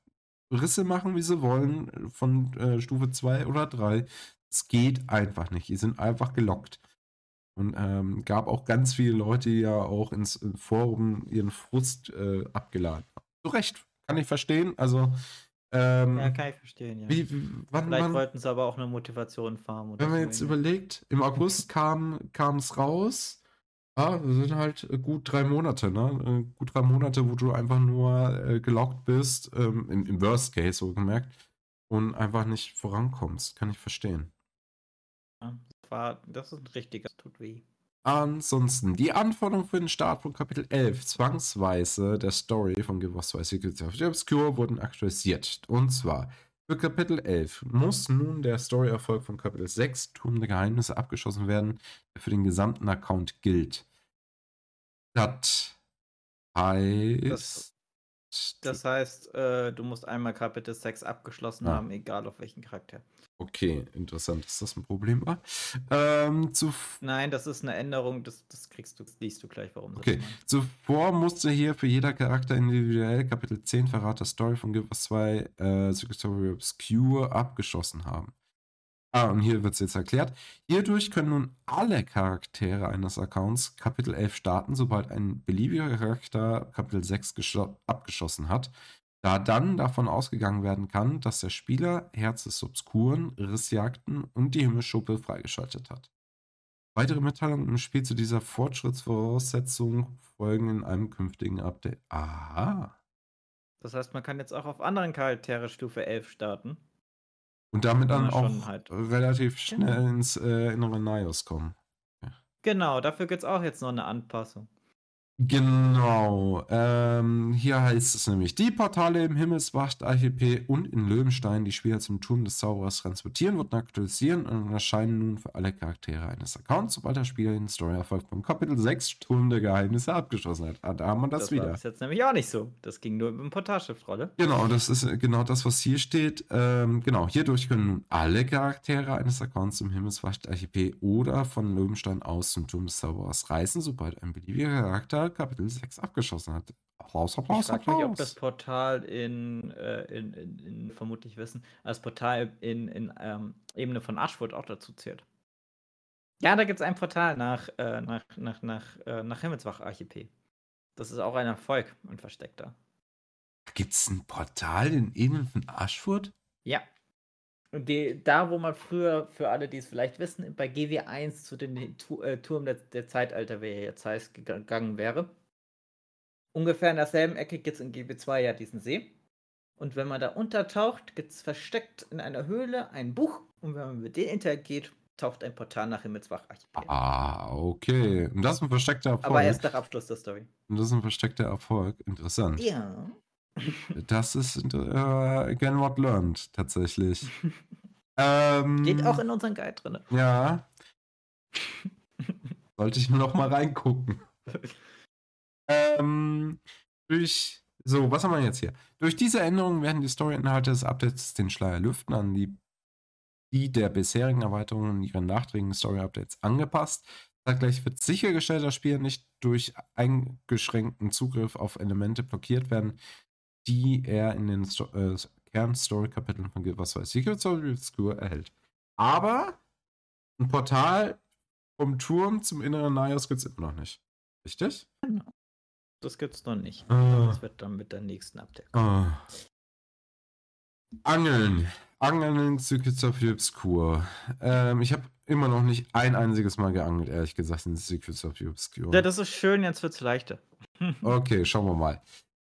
Risse machen, wie sie wollen, von äh, Stufe 2 oder 3. Es geht einfach nicht. Die sind einfach gelockt. Und ähm, gab auch ganz viele Leute, die ja auch ins äh, Forum ihren Frust äh, abgeladen haben. Zu Recht, kann ich verstehen. Also, ähm, Ja, kann ich verstehen, ja. wie, wie, wann, Vielleicht wann, wollten sie aber auch eine Motivation farmen. oder wenn man so jetzt irgendwie. überlegt, im August kam es raus. Ja, das sind halt äh, gut drei Monate, ne? Äh, Gut drei Monate, wo du einfach nur äh, gelockt bist, ähm, im, im Worst Case so gemerkt, und einfach nicht vorankommst. Kann ich verstehen. Ja, das, war, das ist ein richtiger, tut weh. Ansonsten, die Anforderungen für den Start von Kapitel 11 zwangsweise der Story von Give Us 2 Secrets of the Obscure wurden aktualisiert. Und zwar, für Kapitel 11 muss nun der Story-Erfolg von Kapitel 6, Turm der Geheimnisse, abgeschossen werden, der für den gesamten Account gilt. Das heißt, Das- Das heißt, äh, du musst einmal Kapitel 6 abgeschlossen Ah. haben, egal auf welchen Charakter. Okay, interessant, dass das ein Problem war. Ähm, zu, Nein, das ist eine Änderung, das, das kriegst du, das liest du gleich, warum Okay. Zuvor musste hier für jeder Charakter individuell Kapitel 10 Verrat der Story von Wars 2 äh, Secret Story Obscure abgeschlossen haben. Ah, und hier wird es jetzt erklärt. Hierdurch können nun alle Charaktere eines Accounts Kapitel 11 starten, sobald ein beliebiger Charakter Kapitel 6 geschlo- abgeschlossen hat, da dann davon ausgegangen werden kann, dass der Spieler Herz des Obskuren, Rissjagden und die Himmelschuppe freigeschaltet hat. Weitere Mitteilungen im Spiel zu dieser Fortschrittsvoraussetzung folgen in einem künftigen Update. Aha. Das heißt, man kann jetzt auch auf anderen Charaktere Stufe 11 starten. Und damit dann Ja, auch halt. relativ schnell Genau. ins äh, innere Naios kommen. Genau, dafür gibt es auch jetzt noch eine Anpassung. Genau. Ähm, hier heißt es nämlich, die Portale im Himmelswacht-Archipel und in Löwenstein, die Spieler zum Turm des Zauberers transportieren, wurden aktualisieren und erscheinen nun für alle Charaktere eines Accounts, sobald der Spieler den Story-Erfolg vom Kapitel 6 Turm der Geheimnisse abgeschlossen hat. Ah, da haben wir das, war wieder. bis jetzt nämlich auch nicht so. Das ging nur mit dem Portalschiff-Rolle. Genau, das ist äh, genau das, was hier steht. Ähm, genau, hierdurch können nun alle Charaktere eines Accounts im Himmelswacht-Archipel oder von Löwenstein aus zum Turm des Zauberers reisen, sobald ein beliebiger Charakter Kapitel 6 abgeschlossen hat. Applaus, Ich Applaus, frage mich, ob Applaus. das Portal in, äh, in, in, in vermutlich wissen, das Portal in, in ähm, Ebene von Ashwood auch dazu zählt. Ja, da gibt es ein Portal nach, äh, nach, nach, nach, äh, nach Himmelswach-Archipel. Das ist auch ein Erfolg, ein versteckter. Gibt es ein Portal in Ebenen von Ashford? Ja. Und die, da, wo man früher, für alle, die es vielleicht wissen, bei GW1 zu den Tu- äh, Turm der, der Zeitalter, wie er jetzt heißt, gega- gegangen wäre. Ungefähr in derselben Ecke gibt es in GW2 ja diesen See. Und wenn man da untertaucht, gibt es versteckt in einer Höhle ein Buch. Und wenn man mit dem interagiert, taucht ein Portal nach Himmelswach-Archipel. Ah, okay. Und das ist ein versteckter Erfolg. Aber erst nach Abschluss der Story. Und das ist ein versteckter Erfolg. Interessant. Ja. Das ist äh, again what learned, tatsächlich. ähm, Steht auch in unserem Guide drin. Ja. Sollte ich nur noch mal reingucken. Ähm, durch. So, was haben wir jetzt hier? Durch diese Änderungen werden die Story-Inhalte des Updates den Schleier lüften an die, die der bisherigen Erweiterungen und ihren nachträglichen Story-Updates angepasst. Zeitgleich wird sichergestellt, dass Spieler nicht durch eingeschränkten Zugriff auf Elemente blockiert werden, die er in den Sto äh, Kern-Story-Kapiteln von Wars 2 Secrets of Obscure erhält. Aber ein Portal vom Turm zum inneren Naios gibt es immer noch nicht. Richtig? Das gibt's noch nicht. Ah. Das wird dann mit der nächsten Update. Ah. Angeln. Angeln in Secrets of the Obscure. Ähm, ich habe immer noch nicht ein einziges Mal geangelt, ehrlich gesagt, in Secrets of the Obscure. Ja, das ist schön, jetzt wird's leichter. Okay, schauen wir mal.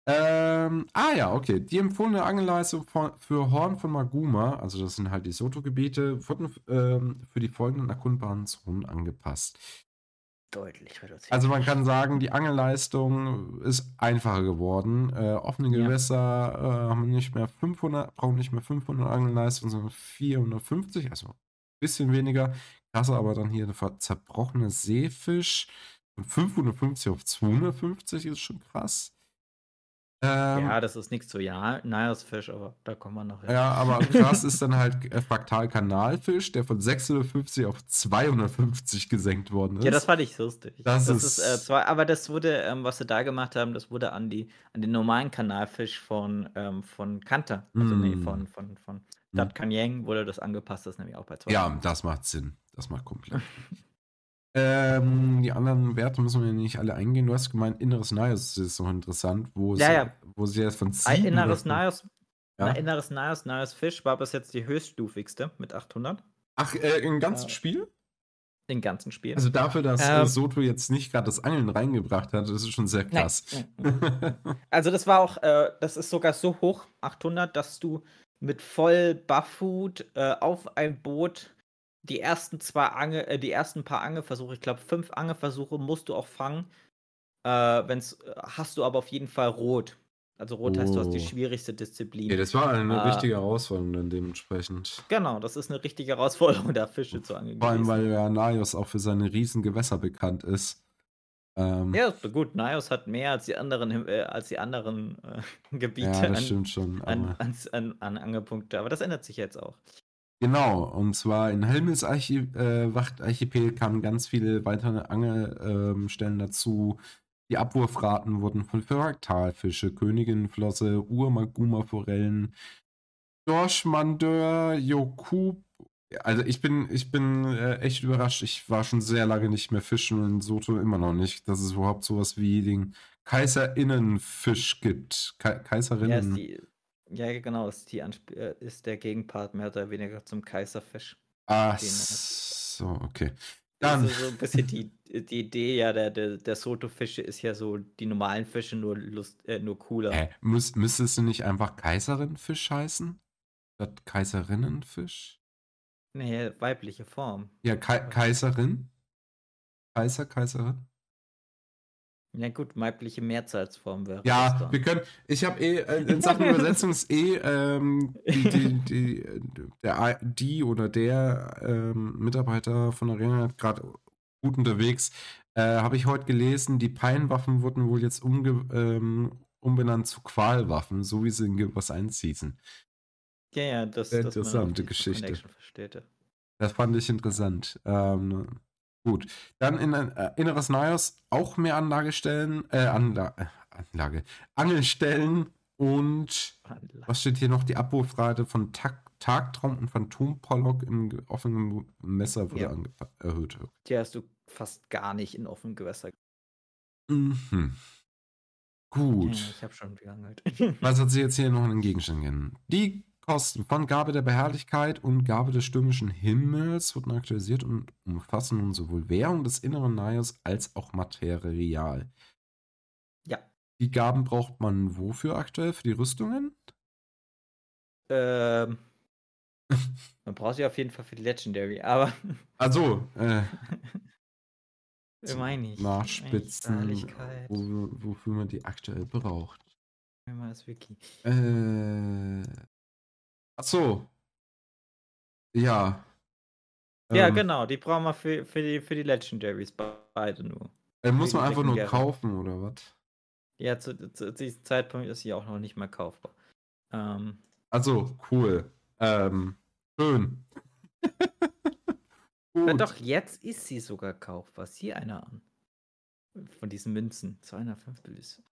Ähm, ah ja, okay. Die empfohlene Angelleistung von, für Horn von Maguma, also das sind halt die Soto-Gebiete, wurden ähm, für die folgenden erkundbaren Zonen angepasst. Deutlich reduziert. Also man kann sagen, die Angelleistung ist einfacher geworden. Äh, offene Ja. Gewässer äh, haben nicht mehr 500, brauchen nicht mehr 500 Angelleistungen, sondern 450, also ein bisschen weniger. Klasse, aber dann hier der zerbrochene Seefisch von 550 auf 250 ist schon krass. Ähm, ja, das ist nichts so, ja, Niles Fisch, aber da kommen wir noch hin. ja, aber krass ist dann halt äh, Fraktal-Kanalfisch, der von 650 auf 250 gesenkt worden ist. Ja, das fand ich lustig. Das ist, ist- äh, zwar, aber das wurde, ähm, was sie da gemacht haben, das wurde an die, an den normalen Kanalfisch von, ähm, von Kanta, also nee, Mm. von, von, von Dat Kanyang wurde das angepasst, das ist nämlich auch bei zwei. Ja, das macht Sinn. Das macht komplett. ähm, die anderen Werte müssen wir nicht alle eingehen. Du hast gemeint, inneres Naios ist noch interessant, wo, Ja, sie, ja. wo sie jetzt von Ein 7 inneres Niles, Ja? na, inneres Niles, Niles Fisch war bis jetzt die höchststufigste mit 800 Ach, äh, im ganzen Ja. Spiel? im ganzen Spiel. Also dafür, dass äh, Ähm. Soto jetzt nicht gerade das Angeln reingebracht hat, das ist schon sehr Nein. krass. Also das war auch, äh, das ist sogar so hoch, 800, dass du mit voll Bufffood äh, auf ein Boot die ersten zwei Ange, äh, die ersten paar Angelversuche, ich glaube fünf Angelversuche musst du auch fangen. Äh, wenn's, äh, hast du aber auf jeden Fall rot. Also rot heißt, du hast die Oh. schwierigste Disziplin. ja, das war eine Ah. richtige Herausforderung dann dementsprechend. genau, das ist eine richtige Herausforderung, da Fische zu angeln. Vor allem, weil ja Naios auch für seine riesen Gewässer bekannt ist. Ähm, ja, gut, Nios hat mehr als die anderen, äh, als die anderen äh, Gebiete ja, das an, stimmt schon, an, an, an, Angelpunkte, aber das ändert sich jetzt auch. Genau, und zwar in Helmels äh, Wachtarchipel kamen ganz viele weitere Angelstellen ähm, dazu. Die Abwurfraten wurden von Fraktalfische, Königinflosse, Urmaguma-Forellen, Dorschmandeur, Jokub. Also ich bin, ich bin äh, echt überrascht. Ich war schon sehr lange nicht mehr fischen und Soto immer noch nicht, dass es überhaupt sowas wie den Kaiserinnenfisch gibt. Ka Kaiserinnen. Ja, ja, genau, ist, die äh, ist der Gegenpart mehr oder weniger zum Kaiserfisch. Ah, so, okay. Dann. Also so ein bisschen die, die Idee ja der, der, der Soto-Fische ist ja so die normalen Fische nur, Lust, äh, nur cooler. Äh, muss, müsstest du nicht einfach Kaiserinfisch heißen? Statt Kaiserinnenfisch? Nee, weibliche Form. Ja, Ka Kaiserin? Kaiser, Kaiserin? Ja gut, weibliche Mehrzahlsform wäre. Ja, wir können. Ich habe eh äh, in Sachen Übersetzungs eh ähm, die, die, die, der, die oder der ähm, Mitarbeiter von Arena gerade gut unterwegs. Äh, habe ich heute gelesen, die Peinwaffen wurden wohl jetzt umge ähm, umbenannt zu Qualwaffen, so wie sie in was einziehen. Ja, ja, das ist interessante Geschichte. Das fand ich interessant. Ähm, Gut. Dann in ein äh, inneres NIOS auch mehr Anlagestellen, äh, Anla äh, Anlage, Angelstellen und Anlage. was steht hier noch? Die Abrufrate von Tag Tagtraum und Phantom-Pollock im offenen Messer wurde ja. erhöht. Die hast du fast gar nicht in offenen Gewässer. Mhm. Gut. Ja, ich habe schon geangelt. was hat sie jetzt hier noch in den Gegenstand gegeben? Die Kosten von Gabe der Beherrlichkeit und Gabe des stürmischen Himmels wurden aktualisiert und umfassen nun sowohl Währung des inneren Naios als auch Material. Ja. Die Gaben braucht man wofür aktuell? Für die Rüstungen? Ähm. man braucht sie auf jeden Fall für die Legendary, aber. Also, äh. meine ich. Nachspitzen, wo, wofür man die aktuell braucht. Mal das Wiki. Äh, Ach so. Ja. Ja, ähm, genau, die brauchen wir für, für, die, für die Legendaries beide nur. Äh, muss man einfach nur kaufen, oder was? Ja, zu, zu, zu, diesem Zeitpunkt ist sie auch noch nicht mal kaufbar. Ähm, also, cool. Ähm, schön. Na doch, jetzt ist sie sogar kaufbar. Sieh einer an. Von diesen Münzen. 205 ist.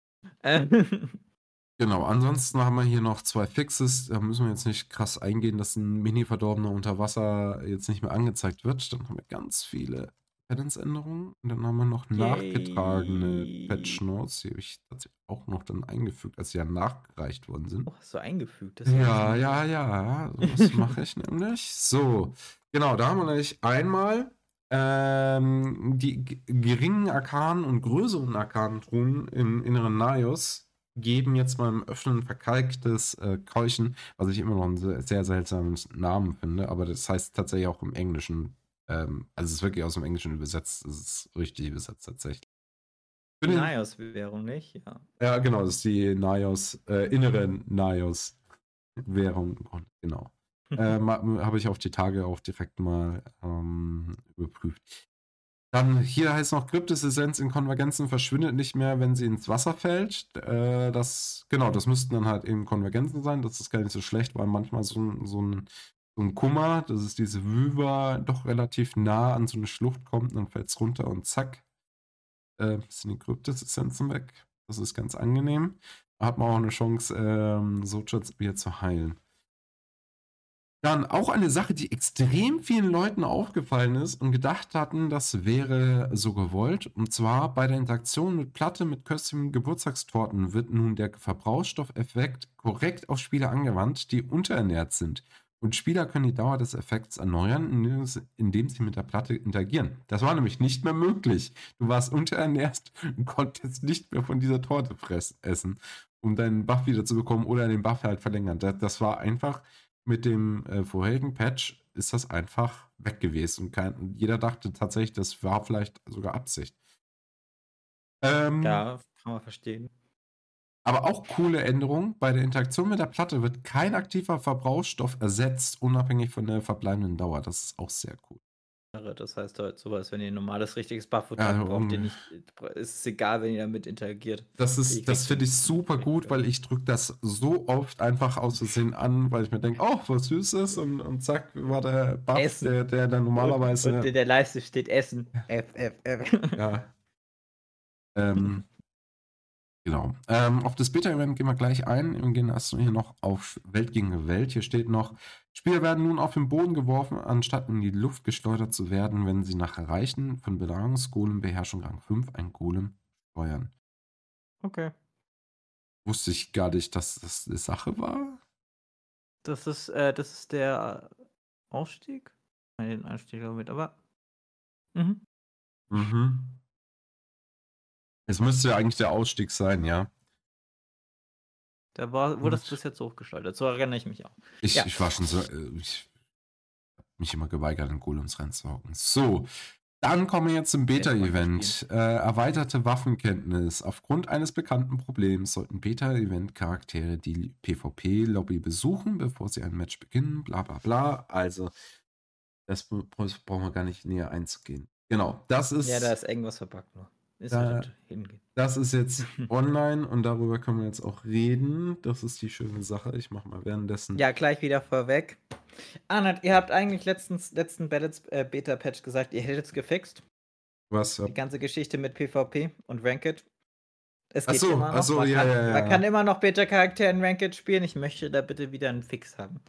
Genau, ansonsten haben wir hier noch zwei Fixes. Da müssen wir jetzt nicht krass eingehen, dass ein Mini-Verdorbener unter Wasser jetzt nicht mehr angezeigt wird. Dann haben wir ganz viele Balance-Änderungen. Und dann haben wir noch nachgetragene Patch Notes. Die habe ich tatsächlich auch noch dann eingefügt, als sie ja nachgereicht worden sind. Oh, hast du eingefügt? ja, ja, ja. Das mache ich nämlich. So, genau, da haben wir nämlich einmal ähm, die geringen Arkanen und größeren Arkanentruhen im inneren Naios geben jetzt beim Öffnen verkalktes äh, Keuchen, was ich immer noch einen sehr, seltsamen Namen finde, aber das heißt tatsächlich auch im Englischen, ähm, also es ist wirklich aus dem Englischen übersetzt, es ist richtig übersetzt tatsächlich. Die Nios-Währung nicht, ja. Ja, genau, das ist die Nios, äh, innere Nios-Währung, genau. äh, Habe ich auf die Tage auch direkt mal ähm, überprüft. Dann hier heißt noch, Kryptessenz in Konvergenzen verschwindet nicht mehr, wenn sie ins Wasser fällt. Äh, das, genau, das müssten dann halt eben Konvergenzen sein. Das ist gar nicht so schlecht, weil manchmal so, ein, so, ein, so ein Kummer, das ist diese Wüver, doch relativ nah an so eine Schlucht kommt, dann fällt es runter und zack, äh, sind die Kryptessenzen weg. Das ist ganz angenehm. Da hat man auch eine Chance, ähm, so wieder zu heilen. Dann auch eine Sache, die extrem vielen Leuten aufgefallen ist und gedacht hatten, das wäre so gewollt. Und zwar bei der Interaktion mit Platte mit köstlichen Geburtstagstorten wird nun der Verbrauchsstoffeffekt korrekt auf Spieler angewandt, die unterernährt sind. Und Spieler können die Dauer des Effekts erneuern, indem sie mit der Platte interagieren. Das war nämlich nicht mehr möglich. Du warst unterernährt und konntest nicht mehr von dieser Torte fressen, essen, um deinen Buff wieder zu bekommen oder den Buff halt verlängern. Das war einfach mit dem äh, vorherigen Patch ist das einfach weg gewesen. Und kein, jeder dachte tatsächlich, das war vielleicht sogar Absicht. Ähm, ja, kann man verstehen. Aber auch coole Änderung. Bei der Interaktion mit der Platte wird kein aktiver Verbrauchsstoff ersetzt, unabhängig von der verbleibenden Dauer. Das ist auch sehr cool. Das heißt halt sowas, wenn ihr ein normales, richtiges Buff ja, habt, braucht ihr nicht, ist es egal, wenn ihr damit interagiert. Das ist, das finde ich super gut, weil ich drücke das so oft einfach aus Versehen an, weil ich mir denke, oh, was Süßes und, und zack, war der Buff, der, der dann normalerweise. Und, und in der Leiste steht Essen. F, F, F. Ja. ähm, Genau. Ähm, auf das Beta-Event gehen wir gleich ein und gehen erst hier noch auf Welt gegen Welt. Hier steht noch, Spieler werden nun auf den Boden geworfen, anstatt in die Luft geschleudert zu werden, wenn sie nach Erreichen von Belagerungsgolem Beherrschung Rang 5 ein Golem steuern. Okay. Wusste ich gar nicht, dass das eine Sache war. Das ist, äh, das ist der Ausstieg? Nein, den Einstieg damit, aber. Mhm. Mhm. Es müsste ja eigentlich der Ausstieg sein, ja. Da war, wurde das bis jetzt hochgestaltet. So erinnere ich mich auch. Ich, ja. ich war schon so. Äh, ich habe mich immer geweigert, in Golems reinzuhocken. So. Dann kommen wir jetzt zum Beta-Event. Äh, erweiterte Waffenkenntnis. Aufgrund eines bekannten Problems sollten Beta-Event-Charaktere die PvP-Lobby besuchen, bevor sie ein Match beginnen. Bla bla bla. Also, das brauchen wir gar nicht näher einzugehen. Genau, das ist. Ja, da ist irgendwas verpackt noch. Ist da, das ist jetzt online und darüber können wir jetzt auch reden. Das ist die schöne Sache. Ich mache mal währenddessen. Ja, gleich wieder vorweg. Arnold, ihr habt eigentlich letztens, letzten äh, Beta-Patch gesagt, ihr hättet es gefixt. Was? Die ganze Geschichte mit PvP und Ranked. Es geht so, immer noch. So, man, ja, kann, ja, ja. man kann immer noch Beta-Charaktere in Ranked spielen. Ich möchte da bitte wieder einen Fix haben.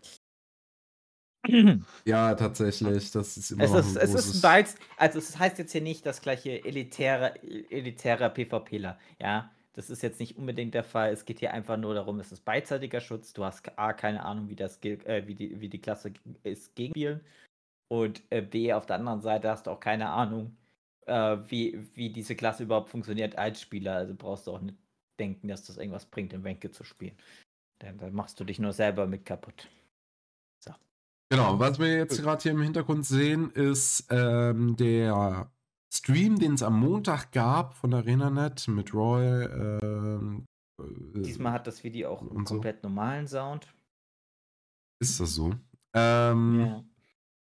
Ja, tatsächlich. Das ist immer es ist, es ist Bytes, also es heißt jetzt hier nicht das gleiche elitäre, elitärer PvPler. Ja, das ist jetzt nicht unbedingt der Fall. Es geht hier einfach nur darum, es ist beidseitiger Schutz. Du hast A, keine Ahnung, wie, das, äh, wie, die, wie die Klasse ist gegen Spielen. Und äh, B, auf der anderen Seite hast du auch keine Ahnung, äh, wie, wie diese Klasse überhaupt funktioniert als Spieler. Also brauchst du auch nicht denken, dass das irgendwas bringt, im Ranke zu spielen. Denn dann machst du dich nur selber mit kaputt. Genau, was wir jetzt gerade hier im Hintergrund sehen, ist ähm, der Stream, den es am Montag gab von ArenaNet mit Roy. Ähm, äh, Diesmal hat das Video auch einen komplett so. normalen Sound. Ist das so? Ähm, ja.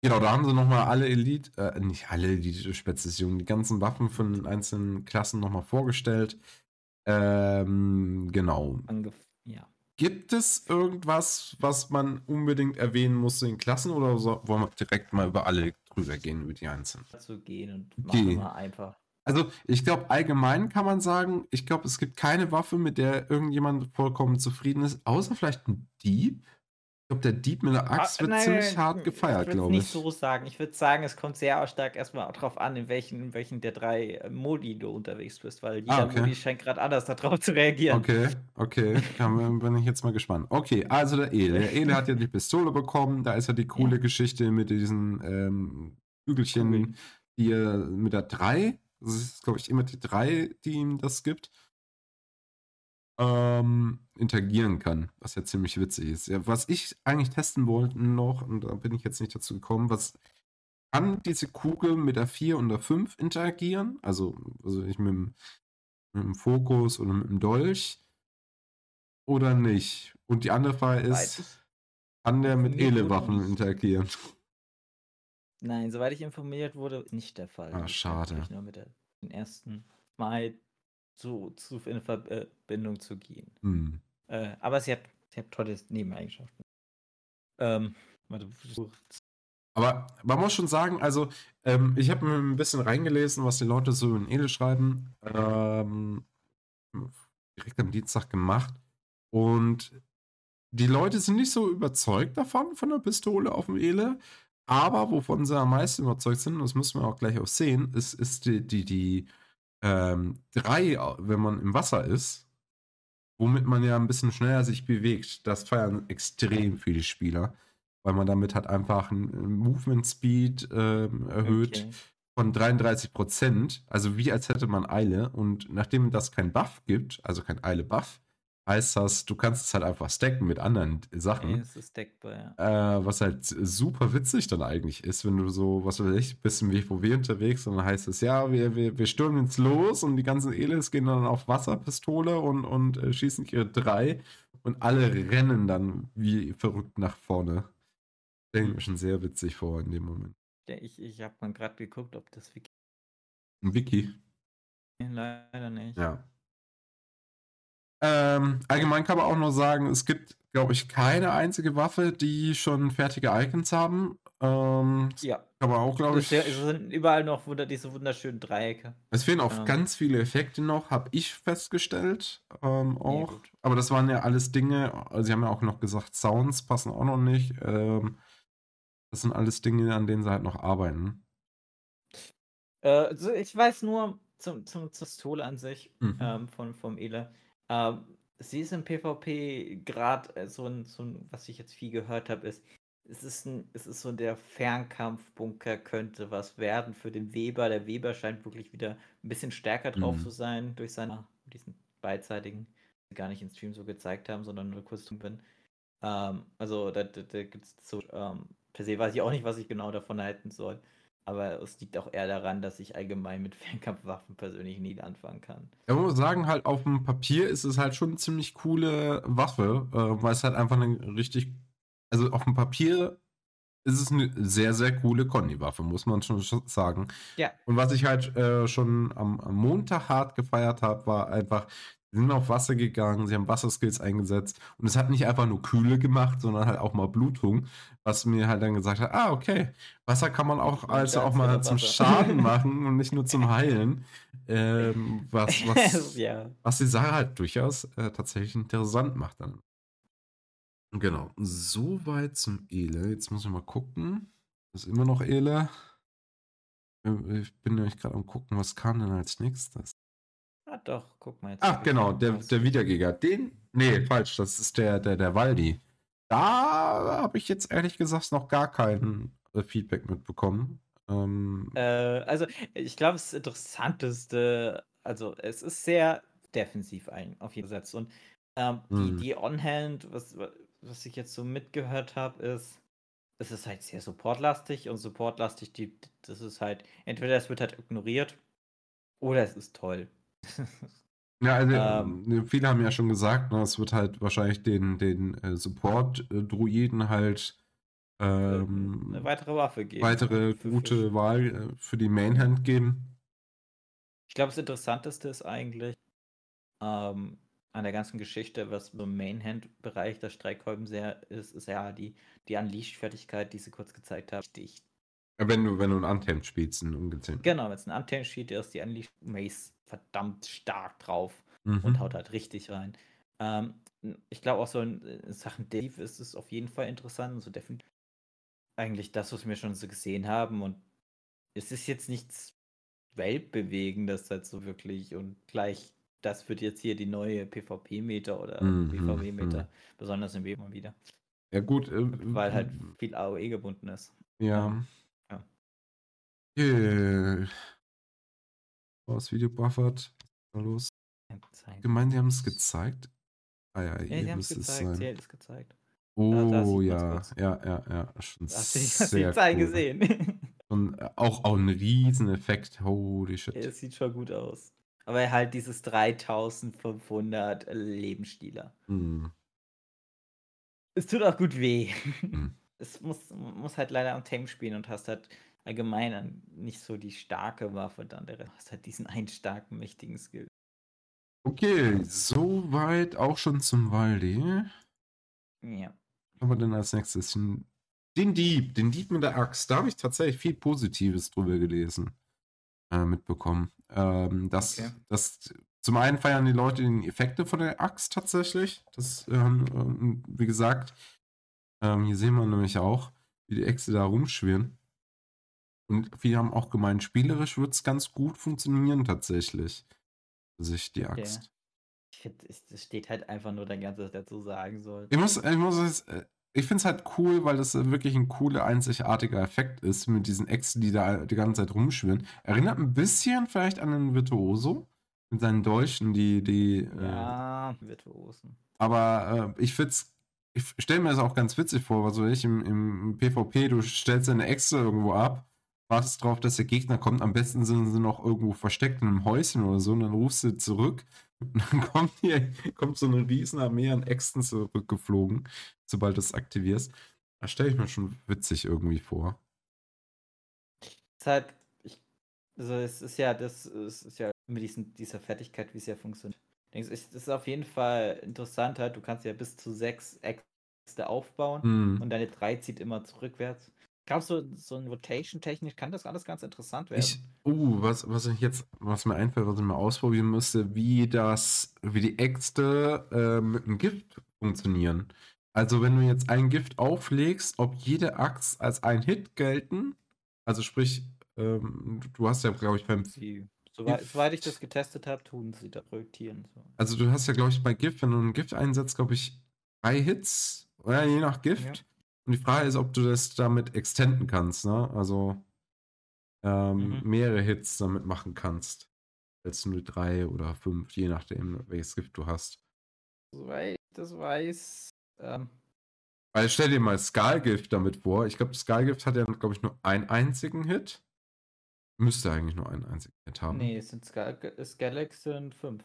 Genau, da haben sie nochmal alle Elite, äh, nicht alle Elite-Spezialisierungen, die ganzen Waffen von den einzelnen Klassen nochmal vorgestellt. Ähm, genau. Angef ja. Gibt es irgendwas, was man unbedingt erwähnen muss in Klassen oder so, wollen wir direkt mal über alle drüber gehen, über die einzelnen? Zu gehen und machen okay. wir einfach. Also, ich glaube, allgemein kann man sagen, ich glaube, es gibt keine Waffe, mit der irgendjemand vollkommen zufrieden ist, außer vielleicht ein Dieb glaube, der Dieb mit der ah, Axt wird nein, ziemlich hart gefeiert, glaube ich. Ich würde nicht so sagen. Ich würde sagen, es kommt sehr stark erstmal darauf an, in welchen, in welchen der drei äh, Modi du unterwegs bist, weil jeder ah, okay. Modi scheint gerade anders darauf zu reagieren. Okay, okay. Dann bin ich jetzt mal gespannt. Okay, also der Ele. Der Ele hat ja die Pistole bekommen. Da ist ja die coole. Geschichte mit diesen ähm, Hügelchen, die er mit der 3. Das ist, glaube ich, immer die 3, die ihm das gibt ähm, interagieren kann, was ja ziemlich witzig ist. Ja, was ich eigentlich testen wollte noch, und da bin ich jetzt nicht dazu gekommen, was kann diese Kugel mit der 4 und der 5 interagieren? Also, also ich mit dem, mit dem Fokus oder mit dem Dolch oder nicht? Und die andere Frage ist, kann der mit Ele-Waffen interagieren? Nein, soweit ich informiert wurde, ist nicht der Fall. Ah, schade. Nur mit der, den ersten Mal zu, zu in Verbindung zu gehen. Hm. Äh, aber sie hat, sie hat tolle Nebeneigenschaften. Ähm, warte, aber man muss schon sagen, also ähm, ich habe mir ein bisschen reingelesen, was die Leute so in Ele schreiben. Ähm, direkt am Dienstag gemacht. Und die Leute sind nicht so überzeugt davon, von der Pistole auf dem Ele. Aber wovon sie am meisten überzeugt sind, das müssen wir auch gleich auch sehen, ist, ist die, die, die ähm, drei, wenn man im Wasser ist, womit man ja ein bisschen schneller sich bewegt. Das feiern extrem viele Spieler, weil man damit hat einfach einen Movement Speed ähm, erhöht okay. von 33 Prozent. Also wie als hätte man Eile. Und nachdem das kein Buff gibt, also kein Eile-Buff, heißt das, du kannst es halt einfach stacken mit anderen Sachen. Okay, es ist stackbar, ja. Äh, was halt super witzig dann eigentlich ist, wenn du so, was weiß ich, bist im WVW unterwegs und dann heißt es, ja, wir, wir, wir stürmen jetzt los und die ganzen Elis gehen dann auf Wasserpistole und, und äh, schießen ihre drei und alle rennen dann wie verrückt nach vorne. Denke ich mir schon sehr witzig vor in dem Moment. Ich, ich habe mal gerade geguckt, ob das Wiki. Ein Wiki? Leider nicht. Ja. Ähm, allgemein kann man auch nur sagen, es gibt, glaube ich, keine einzige Waffe, die schon fertige Icons haben. Ähm, ja. Kann man auch, glaube ich. Es sind überall noch wunder diese wunderschönen Dreiecke. Es fehlen auch ähm. ganz viele Effekte noch, habe ich festgestellt. Ähm, auch. Ja, Aber das waren ja alles Dinge, also sie haben ja auch noch gesagt, Sounds passen auch noch nicht. Ähm, das sind alles Dinge, an denen sie halt noch arbeiten. Äh, also ich weiß nur zum, zum, zur Pistole an sich mhm. ähm, von, vom Ele. Ähm, sie ist im PvP gerade äh, so, ein, so ein, was ich jetzt viel gehört habe, ist, es ist, ein, es ist so der Fernkampfbunker könnte was werden für den Weber. Der Weber scheint wirklich wieder ein bisschen stärker drauf mhm. zu sein durch seine, diesen beidseitigen, die gar nicht im Stream so gezeigt haben, sondern nur kurz zu bin. Ähm, also da, da, da gibt es so, ähm, per se weiß ich auch nicht, was ich genau davon halten soll. Aber es liegt auch eher daran, dass ich allgemein mit Fernkampfwaffen persönlich nie anfangen kann. Ja, man muss sagen, halt auf dem Papier ist es halt schon eine ziemlich coole Waffe, äh, weil es halt einfach eine richtig, also auf dem Papier ist es eine sehr, sehr coole Conny-Waffe, muss man schon sagen. Ja. Und was ich halt äh, schon am, am Montag hart gefeiert habe, war einfach Sie sind auf Wasser gegangen, sie haben Wasserskills eingesetzt und es hat nicht einfach nur Kühle gemacht, sondern halt auch mal Blutung, was mir halt dann gesagt hat, ah, okay, Wasser kann man auch also auch mal zum Schaden machen und nicht nur zum Heilen. Ähm, was, was, ja. was die Sache halt durchaus äh, tatsächlich interessant macht dann. Genau, soweit zum Ele. Jetzt muss ich mal gucken. Ist immer noch Ele. Äh, ich bin nämlich gerade am gucken, was kam denn als nächstes. Ah, doch, guck mal jetzt. Ach, genau, der, der Wiedergeger. Den? Nee, falsch, das ist der, der, der Waldi. Da habe ich jetzt ehrlich gesagt noch gar kein äh, Feedback mitbekommen. Ähm, äh, also, ich glaube, das Interessanteste, also, es ist sehr defensiv ein, auf jeden Fall. Und ähm, die, hm. die On-Hand, was, was ich jetzt so mitgehört habe, ist, es ist halt sehr supportlastig und supportlastig, die, das ist halt, entweder es wird halt ignoriert oder es ist toll. Ja, also ähm, ne, viele haben ja schon gesagt, ne, es wird halt wahrscheinlich den, den äh, Support-Druiden halt ähm, eine weitere Waffe geben. Weitere für, gute für, Wahl äh, für die Mainhand geben. Ich glaube, das Interessanteste ist eigentlich ähm, an der ganzen Geschichte, was im Mainhand-Bereich der Streikkolben sehr ist, ist ja die, die Unleashed-Fertigkeit, die sie kurz gezeigt haben. Die ich wenn du, wenn du ein Untamed spielst, ein ungezähmt. Genau, wenn es ein Untamed spielt, ist die Unleashed Mace verdammt stark drauf mhm. und haut halt richtig rein. Ähm, ich glaube auch so in, in Sachen Dave ist es auf jeden Fall interessant. So definitiv eigentlich das, was wir schon so gesehen haben. Und es ist jetzt nichts Weltbewegendes halt so wirklich. Und gleich, das wird jetzt hier die neue PvP-Meter oder mhm. PvW-Meter, mhm. besonders im Weber wieder. Ja, gut. Äh, weil halt viel AOE gebunden ist. Ja. ja. Okay. Das Video buffert. Los? Gemeint, die haben es gezeigt. Ah ja, ja die haben es gezeigt. Sie es gezeigt. Oh ja, ja, ja, ja. Schon hast du die cool. gesehen? Und äh, auch, auch ein Rieseneffekt. Holy shit. Es sieht schon gut aus. Aber halt dieses 3500 Lebensstieler. Mm. Es tut auch gut weh. Mm. Es muss, muss halt leider am Tame spielen und hast halt allgemein nicht so die starke Waffe dann. Der hast halt diesen einen starken, mächtigen Skill. Okay, soweit auch schon zum Waldi. Ja. Was haben wir denn als nächstes? Den Dieb, den Dieb mit der Axt. Da habe ich tatsächlich viel Positives drüber gelesen, äh, mitbekommen. Ähm, das, okay. das, zum einen feiern die Leute die Effekte von der Axt tatsächlich. Das, ähm, wie gesagt, ähm, hier sehen wir nämlich auch, wie die Äxte da rumschwirren. Und viele haben auch gemeint, spielerisch wird es ganz gut funktionieren tatsächlich. Sich die Axt. Okay. Ich finde, es steht halt einfach nur der ganze, was dazu sagen soll. Ich muss, ich muss äh, ich finde es halt cool, weil das wirklich ein cooler, einzigartiger Effekt ist mit diesen Äxten, die da die ganze Zeit rumschwirren. Erinnert ein bisschen vielleicht an einen Virtuoso mit seinen Dolchen, die, die. Äh, ja, äh, Virtuosen. Aber äh, ich finde es ich stelle mir das auch ganz witzig vor, was so ich im, im PvP, du stellst deine Äxte irgendwo ab wartest drauf, dass der Gegner kommt. Am besten sind sie noch irgendwo versteckt in einem Häuschen oder so. Und dann rufst du zurück. Und dann kommt, hier, kommt so eine riesen Armee an Äxten zurückgeflogen, sobald du es aktivierst. Das stelle ich mir schon witzig irgendwie vor. ist halt, ich, also es ist ja, das es ist ja mit diesen, dieser Fertigkeit, wie es ja funktioniert. Es ist auf jeden Fall interessant halt, du kannst ja bis zu sechs Äxte aufbauen mhm. und deine drei zieht immer zurückwärts. Ich glaube, so, so ein Rotation-technisch kann das alles ganz interessant werden. Ich, uh, was, was ich jetzt, was mir einfällt, was ich mal ausprobieren müsste, wie das, wie die Äxte äh, mit dem Gift funktionieren. Also wenn du jetzt ein Gift auflegst, ob jede Axt als ein Hit gelten, also sprich, ähm, du hast ja, glaube ich, beim Sie, soweit, soweit, ich das getestet habe, tun sie da projektieren. So. Also du hast ja, glaube ich, bei Gift, wenn du ein Gift einsetzt, glaube ich, drei Hits, oder je nach Gift. Ja. Und die Frage ist, ob du das damit extenden kannst, ne? Also ähm, mhm. mehrere Hits damit machen kannst. Als nur drei oder fünf, je nachdem, welches Gift du hast. Soweit ich das weiß. Ähm. Weil stell dir mal Skalgift damit vor. Ich glaube, Skalgift hat ja, glaube ich, nur einen einzigen Hit. Müsste eigentlich nur einen einzigen Hit haben. Nee, es sind Skal Skalex sind fünf.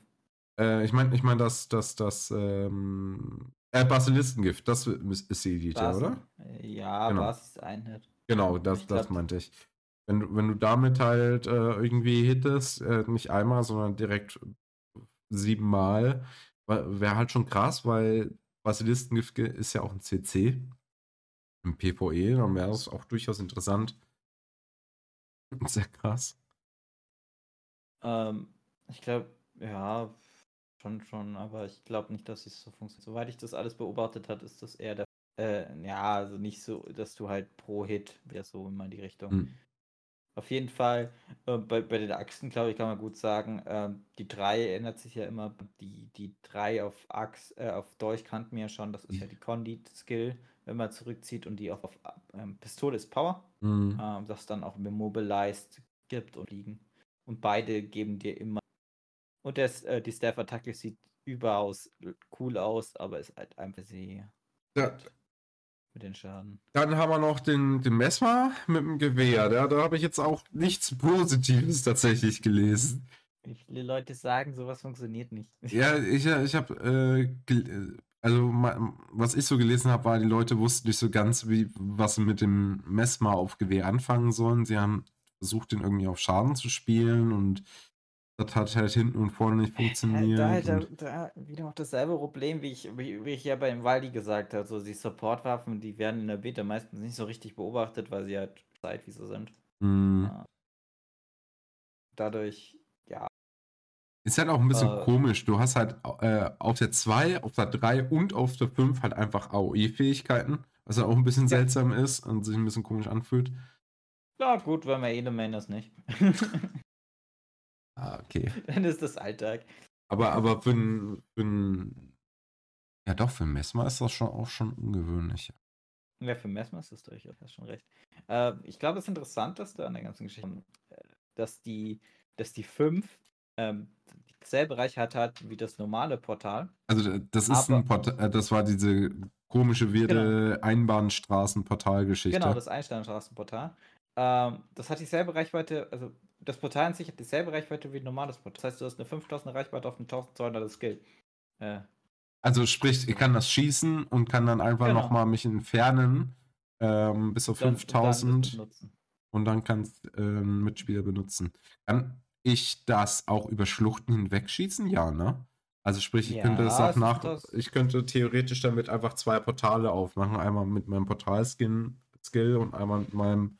Äh, ich meine, ich meine, dass das, das, ähm, äh, Basilistengift, das ist die Elite, Basen. oder? Ja, genau. Basis ein Hit. Genau, das, ich das meinte ich. Wenn du, wenn du damit halt äh, irgendwie hittest, äh, nicht einmal, sondern direkt siebenmal, wäre halt schon krass, weil Basilistengift ist ja auch ein CC. Im PvE, dann wäre das auch durchaus interessant. Sehr krass. Ähm, ich glaube, ja, Schon, schon, aber ich glaube nicht, dass es so funktioniert. Soweit ich das alles beobachtet habe, ist das eher der. Äh, ja, also nicht so, dass du halt pro Hit wäre so immer in die Richtung. Mhm. Auf jeden Fall, äh, bei, bei den Achsen, glaube ich, kann man gut sagen, äh, die 3 ändert sich ja immer. Die, die 3 auf Axt, äh, auf Dolch kannten wir ja schon, das ist ja die Condit-Skill, wenn man zurückzieht und die auch auf ähm, Pistole ist Power, mhm. Das dann auch Mobilized gibt und liegen. Und beide geben dir immer und das, äh, die Staff-Attacke sieht überaus cool aus, aber ist halt einfach sie. Ja. Mit den Schaden. Dann haben wir noch den, den Mesmer mit dem Gewehr. Da, da habe ich jetzt auch nichts Positives tatsächlich gelesen. Wie viele Leute sagen, sowas funktioniert nicht. Ja, ich, ich habe, äh, also was ich so gelesen habe, war, die Leute wussten nicht so ganz, wie, was sie mit dem Mesmer auf Gewehr anfangen sollen. Sie haben versucht, den irgendwie auf Schaden zu spielen und das hat halt hinten und vorne nicht funktioniert. Da, halt, da, da wieder auch dasselbe Problem, wie ich, wie, wie ich ja beim Waldi gesagt habe. So, die Supportwaffen, die werden in der Beta meistens nicht so richtig beobachtet, weil sie halt Zeit wie sie sind. Mm. Ja. Dadurch, ja. Ist halt auch ein bisschen äh, komisch. Du hast halt äh, auf der 2, auf der 3 und auf der 5 halt einfach AOE-Fähigkeiten, was ja auch ein bisschen ja. seltsam ist und sich ein bisschen komisch anfühlt. Ja, gut, weil wir eh Main das nicht. Ah, okay. Dann ist das Alltag. Aber, aber für ein, für ein ja doch, für ein Messmer ist das schon auch schon ungewöhnlich. Ja, für Messmer ist das durchaus, hast schon recht. Äh, ich glaube, das Interessanteste an der ganzen Geschichte, dass die, dass die 5 ähm, dieselbe Reichweite hat wie das normale Portal. Also das ist ein Portal, äh, das war diese komische, wirde genau. Einbahnstraßen-Portal-Geschichte. Genau, das Einbahnstraßenportal. Ähm, das hat dieselbe Reichweite, also das Portal an sich hat dieselbe Reichweite wie ein normales Portal. Das heißt, du hast eine 5000 Reichweite auf ein 1200 Skill. Äh. Also sprich, ich kann das schießen und kann dann einfach genau. nochmal mich entfernen ähm, bis auf dann, 5000 und dann, und dann kann es ähm, Mitspieler benutzen. Kann ich das auch über Schluchten hinweg schießen? Ja, ne? Also sprich, ich ja, könnte es auch nach, das... ich könnte theoretisch damit einfach zwei Portale aufmachen. Einmal mit meinem Portal-Skin Skill und einmal mit meinem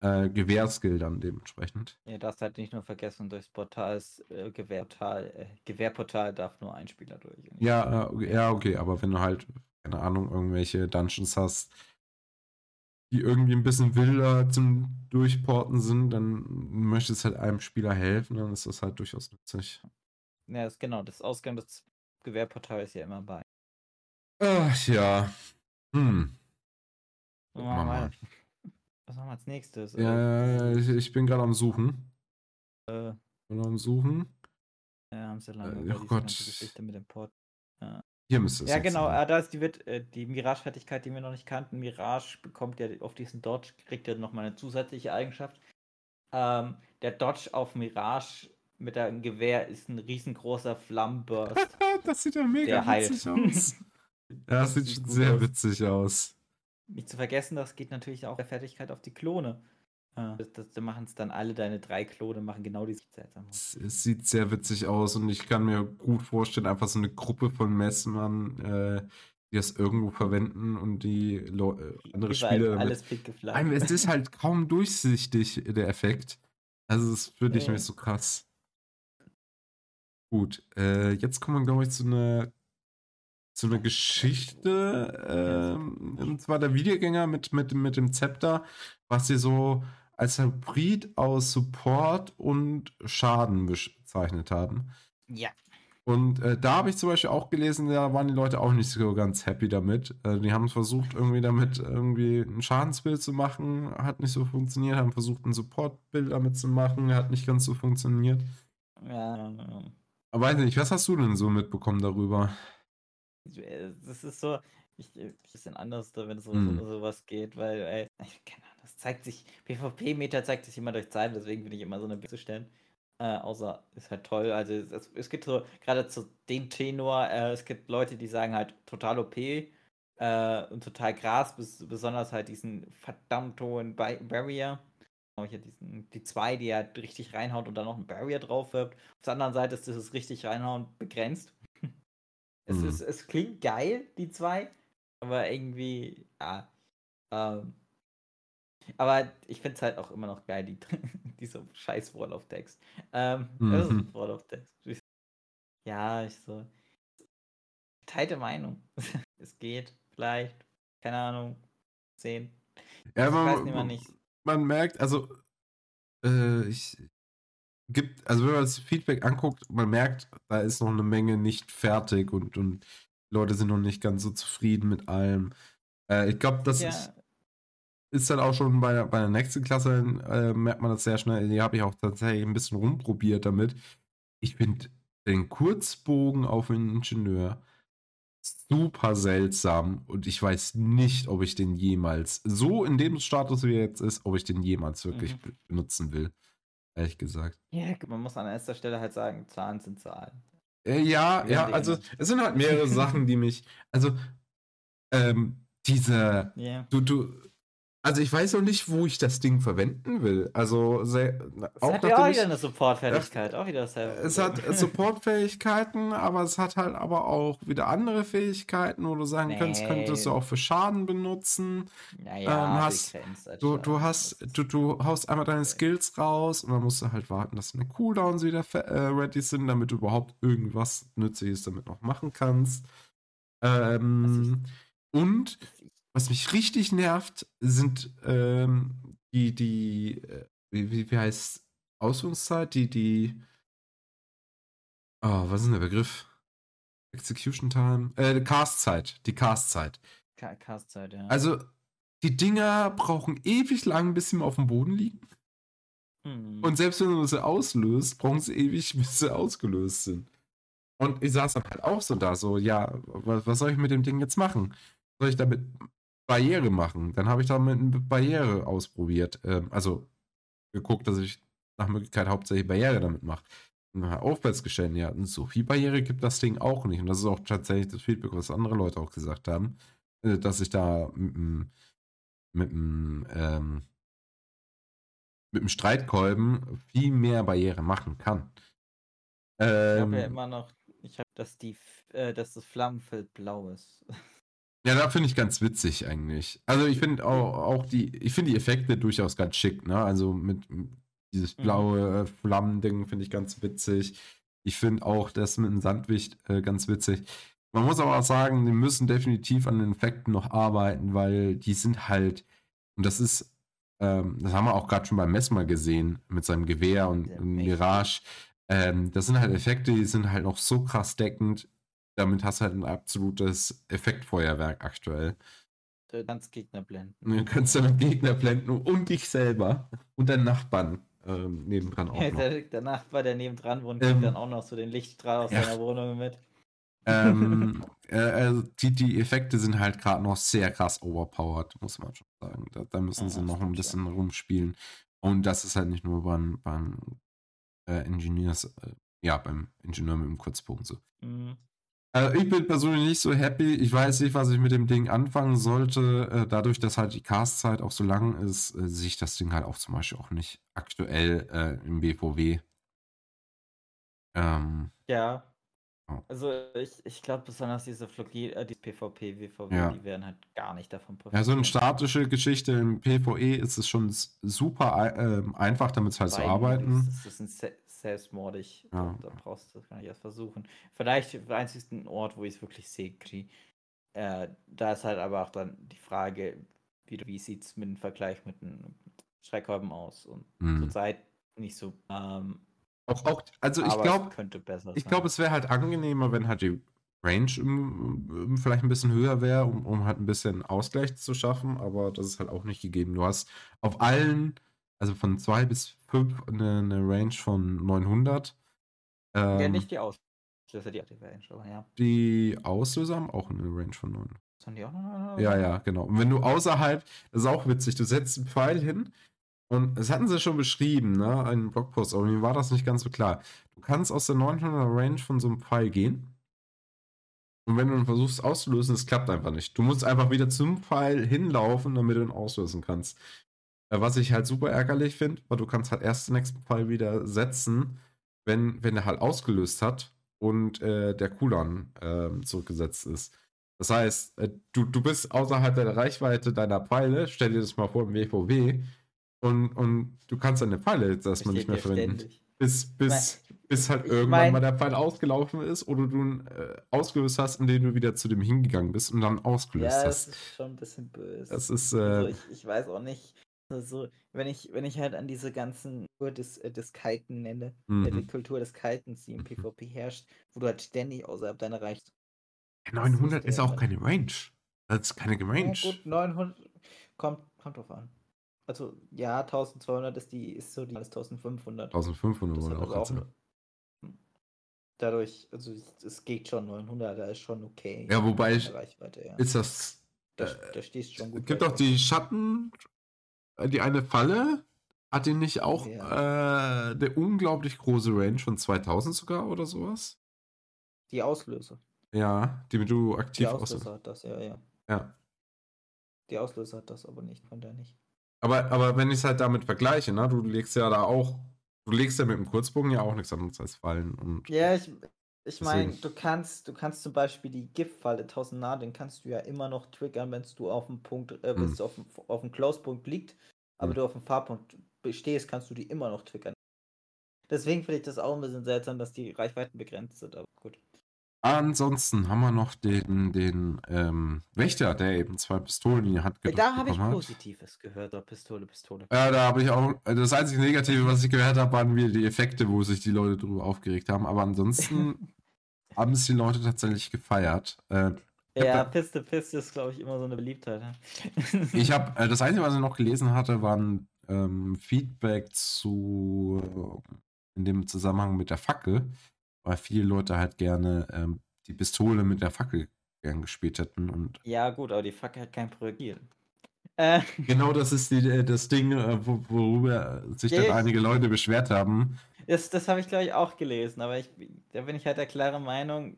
äh, Gewehrskill dann dementsprechend. Ja, darfst halt nicht nur vergessen, durchs Portal, äh, Gewehrportal, äh, Gewehrportal darf nur ein Spieler durch. Ja, äh, ja, okay, aber wenn du halt, keine Ahnung, irgendwelche Dungeons hast, die irgendwie ein bisschen wilder zum Durchporten sind, dann möchtest halt einem Spieler helfen, dann ist das halt durchaus nützlich. Ja, ist genau, das Ausgang des Gewehrportals ist ja immer bei. Ach ja. Hm. Mal. Was machen wir als nächstes? Ja, ich, ich bin gerade am Suchen. Äh. Bin am Suchen. Ja, haben sie lange. Äh, oh Gott. Geschichte mit dem Port. Ja. Hier müsste es Ja, genau. Sein. Da ist die, äh, die Mirage-Fertigkeit, die wir noch nicht kannten. Mirage bekommt ja auf diesen Dodge, kriegt ja nochmal eine zusätzliche Eigenschaft. Ähm, der Dodge auf Mirage mit einem Gewehr ist ein riesengroßer Flammenburst. das sieht ja mega witzig aus. ja, das, sieht sehr aus. witzig aus. Nicht zu vergessen, das geht natürlich auch der Fertigkeit auf die Klone. Ah. Da machen es dann alle deine drei Klone, machen genau diese seltsam. Es, es, sieht sehr witzig aus und ich kann mir gut vorstellen, einfach so eine Gruppe von Messmann, äh, die das irgendwo verwenden und die Lo äh, andere Spiele. Alles Einem, es ist halt kaum durchsichtig, der Effekt. Also, das finde ich ja. mir so krass. Gut, äh, jetzt kommen wir, glaube ich, zu einer zu einer Geschichte, ähm, und zwar der Videogänger mit, mit, mit dem Zepter, was sie so als Hybrid aus Support und Schaden bezeichnet haben. Ja. Und äh, da habe ich zum Beispiel auch gelesen, da waren die Leute auch nicht so ganz happy damit. Äh, die haben versucht, irgendwie damit irgendwie ein Schadensbild zu machen, hat nicht so funktioniert, haben versucht, ein Supportbild damit zu machen, hat nicht ganz so funktioniert. Ja. Aber weiß nicht, was hast du denn so mitbekommen darüber? Das ist so, ich, ein bisschen anders, wenn es um mm. sowas geht, weil, ey, keine Ahnung, das zeigt sich, PvP-Meter zeigt sich immer durch Zeit, deswegen bin ich immer so eine zu stellen. Äh, außer ist halt toll. Also es, es gibt so, gerade zu dem Tenor, äh, es gibt Leute, die sagen halt total OP äh, und total Gras, bis, besonders halt diesen verdammt hohen Barrier. Ich ja diesen, die zwei, die halt richtig reinhaut und dann noch ein Barrier drauf wirft. Auf der anderen Seite ist dieses richtig reinhauen begrenzt. Es, mhm. ist, es klingt geil, die zwei, aber irgendwie, ja. Ähm, aber ich finde es halt auch immer noch geil, die, diese scheiß Wall of Text. Ähm, mhm. Das ist Wall of Text. Ja, ich so. Teilte Meinung. es geht, vielleicht, keine Ahnung, 10. Ja, man, weiß nicht, man, nicht. man merkt, also, äh, ich, gibt, also wenn man das Feedback anguckt, man merkt, da ist noch eine Menge nicht fertig und, und Leute sind noch nicht ganz so zufrieden mit allem. Äh, ich glaube, das ja. ist ist dann auch schon bei, bei der nächsten Klasse, äh, merkt man das sehr schnell. Die habe ich auch tatsächlich ein bisschen rumprobiert damit. Ich finde den Kurzbogen auf einen Ingenieur super seltsam und ich weiß nicht, ob ich den jemals, so in dem Status wie er jetzt ist, ob ich den jemals wirklich mhm. benutzen will. Ehrlich gesagt. Ja, man muss an erster Stelle halt sagen, Zahlen sind Zahlen. Äh, ja, ja, also es sind halt mehrere Sachen, die mich, also ähm, diese, yeah. du, du, also ich weiß noch nicht, wo ich das Ding verwenden will. Also sehr, auch hat ja auch wieder eine Supportfähigkeit, auch wieder dasselbe. Es hat Supportfähigkeiten, aber es hat halt aber auch wieder andere Fähigkeiten, wo du sagen nee. könntest, könntest du auch für Schaden benutzen. Naja, ähm, hast, du, du hast, du, du haust einmal deine Skills raus und dann musst du halt warten, dass deine Cooldowns wieder äh, ready sind, damit du überhaupt irgendwas Nützliches damit noch machen kannst. Ähm, und was mich richtig nervt, sind ähm, die, die, äh, wie, wie heißt Ausführungszeit? Die, die, oh, was ist denn der Begriff? Execution Time? Äh, Castzeit. Die Castzeit. Castzeit, ja. Also, die Dinger brauchen ewig lang, bis sie mal auf dem Boden liegen. Mhm. Und selbst wenn du sie auslöst, brauchen sie ewig, bis sie ausgelöst sind. Und ich saß dann halt auch so da, so, ja, was, was soll ich mit dem Ding jetzt machen? Soll ich damit Barriere machen. Dann habe ich damit eine Barriere ausprobiert. Ähm, also geguckt, dass ich nach Möglichkeit hauptsächlich Barriere damit mache. Und auch festgestellt, ja, so viel Barriere gibt das Ding auch nicht. Und das ist auch tatsächlich das Feedback, was andere Leute auch gesagt haben, äh, dass ich da mit dem mit dem ähm, mit dem Streitkolben viel mehr Barriere machen kann. Ähm, ich habe ja immer noch, ich habe, dass die, äh, dass das Flammenfeld blau ist. Ja, da finde ich ganz witzig eigentlich. Also ich finde auch, auch die, ich finde die Effekte durchaus ganz schick, ne? Also mit dieses mhm. blaue mhm. Flammending finde ich ganz witzig. Ich finde auch das mit dem Sandwicht äh, ganz witzig. Man muss aber auch sagen, die müssen definitiv an den Effekten noch arbeiten, weil die sind halt, und das ist, ähm, das haben wir auch gerade schon beim Mess mal gesehen, mit seinem Gewehr und Mirage. Ähm, das sind halt Effekte, die sind halt noch so krass deckend, damit hast du halt ein absolutes Effektfeuerwerk aktuell. Du kannst Gegner blenden. Du kannst damit Gegner blenden und dich selber und deinen Nachbarn ähm, nebendran auch. Ja, der, der, Nachbar, der nebendran wohnt, kriegt ähm, dann auch noch so den Lichtstrahl aus ja. seiner Wohnung mit. Ähm, äh, also die, die Effekte sind halt gerade noch sehr krass overpowered, muss man schon sagen. Da, da müssen ja, sie noch ein bisschen ja. rumspielen. Und das ist halt nicht nur beim, beim äh, Engineers, äh, ja, beim Ingenieur mit dem Kurzbogen so. Mhm. Also ich bin persönlich nicht so happy. Ich weiß nicht, was ich mit dem Ding anfangen sollte. Äh, dadurch, dass halt die Castzeit auch so lang ist, äh, sehe ich das Ding halt auch zum Beispiel auch nicht aktuell äh, im BVW. Ähm, ja. Also ich, ich glaube besonders diese Flogi, äh, die PvP, WVW, ja. die werden halt gar nicht davon profitieren. Ja, so eine statische Geschichte im PvE ist es schon super äh, einfach, damit halt zu arbeiten. Das ist ein selbstmordig. Ja. Da, da, brauchst du das gar nicht erst versuchen. Vielleicht der einzigsten Ort, wo ich es wirklich sehe, äh, da ist halt aber auch dann die Frage, wie, wie sieht es mit dem Vergleich mit den Schreckhäuben aus? Und mhm. zurzeit nicht so. Ähm, auch, auch, also ich glaube, ich glaube, es wäre halt angenehmer, wenn halt die Range im, vielleicht ein bisschen höher wäre, um, um halt ein bisschen Ausgleich zu schaffen, aber das ist halt auch nicht gegeben. Du hast auf allen also von 2 bis 5 eine, eine Range von 900. Ähm, ja, nicht die Auslöser, die aktive Range, aber ja. Die Auslöser haben auch eine Range von 900. Sind die auch noch 900? Ja, ja, genau. Und wenn du außerhalb, das ist auch witzig, du setzt einen Pfeil hin und das hatten sie schon beschrieben, ne, einen Blogpost, aber mir war das nicht ganz so klar. Du kannst aus der 900er Range von so einem Pfeil gehen. Und wenn du dann versuchst auszulösen, es klappt einfach nicht. Du musst einfach wieder zum Pfeil hinlaufen, damit du ihn auslösen kannst. Äh, was ich halt super ärgerlich finde, weil du kannst halt erst den nächsten Fall wieder setzen, wenn, wenn er halt ausgelöst hat und äh, der Cooldown äh, zurückgesetzt ist. Das heißt, äh, du, du bist außerhalb der Reichweite deiner Pfeile, stell dir das mal vor im WVW, und, und du kannst deine Pfeile jetzt erstmal nicht mehr verwenden. Ständig. Bis, bis, bis halt irgendwann mein, mal der Pfeil ausgelaufen ist oder du ihn äh, ausgelöst hast, indem du wieder zu dem hingegangen bist und dann ausgelöst ja, hast. Ja, das ist schon ein bisschen böse. Das ist, äh, also ich, ich weiß auch nicht, also, wenn ich, wenn ich halt an diese ganzen Kultur des, äh, des Kiten nenne, mhm. äh, die Kultur des Kitens, die im PvP herrscht, wo du halt ständig außerhalb deiner Reichweite. 900 ist, ist auch keine Range. Das ist keine Range. Ja, gut, 900 kommt, kommt drauf an. Also, ja, 1200 ist die, ist so die, alles 1500. 1500 wurde auch, auch Dadurch, also es geht schon 900, da ist schon okay. Ja, wobei ich, ja. ist das. Da, äh, da stehst du schon gut. Es gibt auch die Schatten die eine Falle, hat die nicht auch ja. äh, eine unglaublich große Range von 2000 sogar oder sowas? Die Auslöser. Ja, die du aktiv Die Auslöser hat das, ja, ja. Ja. Die Auslöser hat das aber nicht, von der nicht. Aber, aber wenn ich es halt damit vergleiche, ne, du legst ja da auch, du legst ja mit dem Kurzbogen ja auch nichts anderes als Fallen und. Ja, ich, ich meine, du kannst, du kannst zum Beispiel die Giftfalle 1000 nah, den kannst du ja immer noch triggern, wenn du auf dem Punkt, äh, wenn es mhm. auf dem, auf dem Close-Punkt liegt, aber mhm. du auf dem Fahrpunkt stehst, kannst du die immer noch triggern. Deswegen finde ich das auch ein bisschen seltsam, dass die Reichweiten begrenzt sind, aber gut. Ansonsten haben wir noch den, den ähm, Wächter, der eben zwei Pistolen in die Hand gedrückt hat. Da habe ich Positives gehört, oder Pistole, Pistole. Ja, da habe ich auch, das einzige Negative, was ich gehört habe, waren wieder die Effekte, wo sich die Leute drüber aufgeregt haben. Aber ansonsten haben es die Leute tatsächlich gefeiert. Äh, ja, Piste, Piste ist, glaube ich, immer so eine Beliebtheit. Ne? ich habe, äh, das Einzige, was ich noch gelesen hatte, waren ähm, Feedback zu, in dem Zusammenhang mit der Fackel, weil viele Leute halt gerne ähm, die Pistole mit der Fackel gern gespielt hätten. Und ja, gut, aber die Fackel hat kein Projektil. Äh, genau das ist die, äh, das Ding, äh, worüber sich dann einige Leute beschwert haben. Das, das habe ich, glaube ich, auch gelesen, aber ich, da bin ich halt der klare Meinung,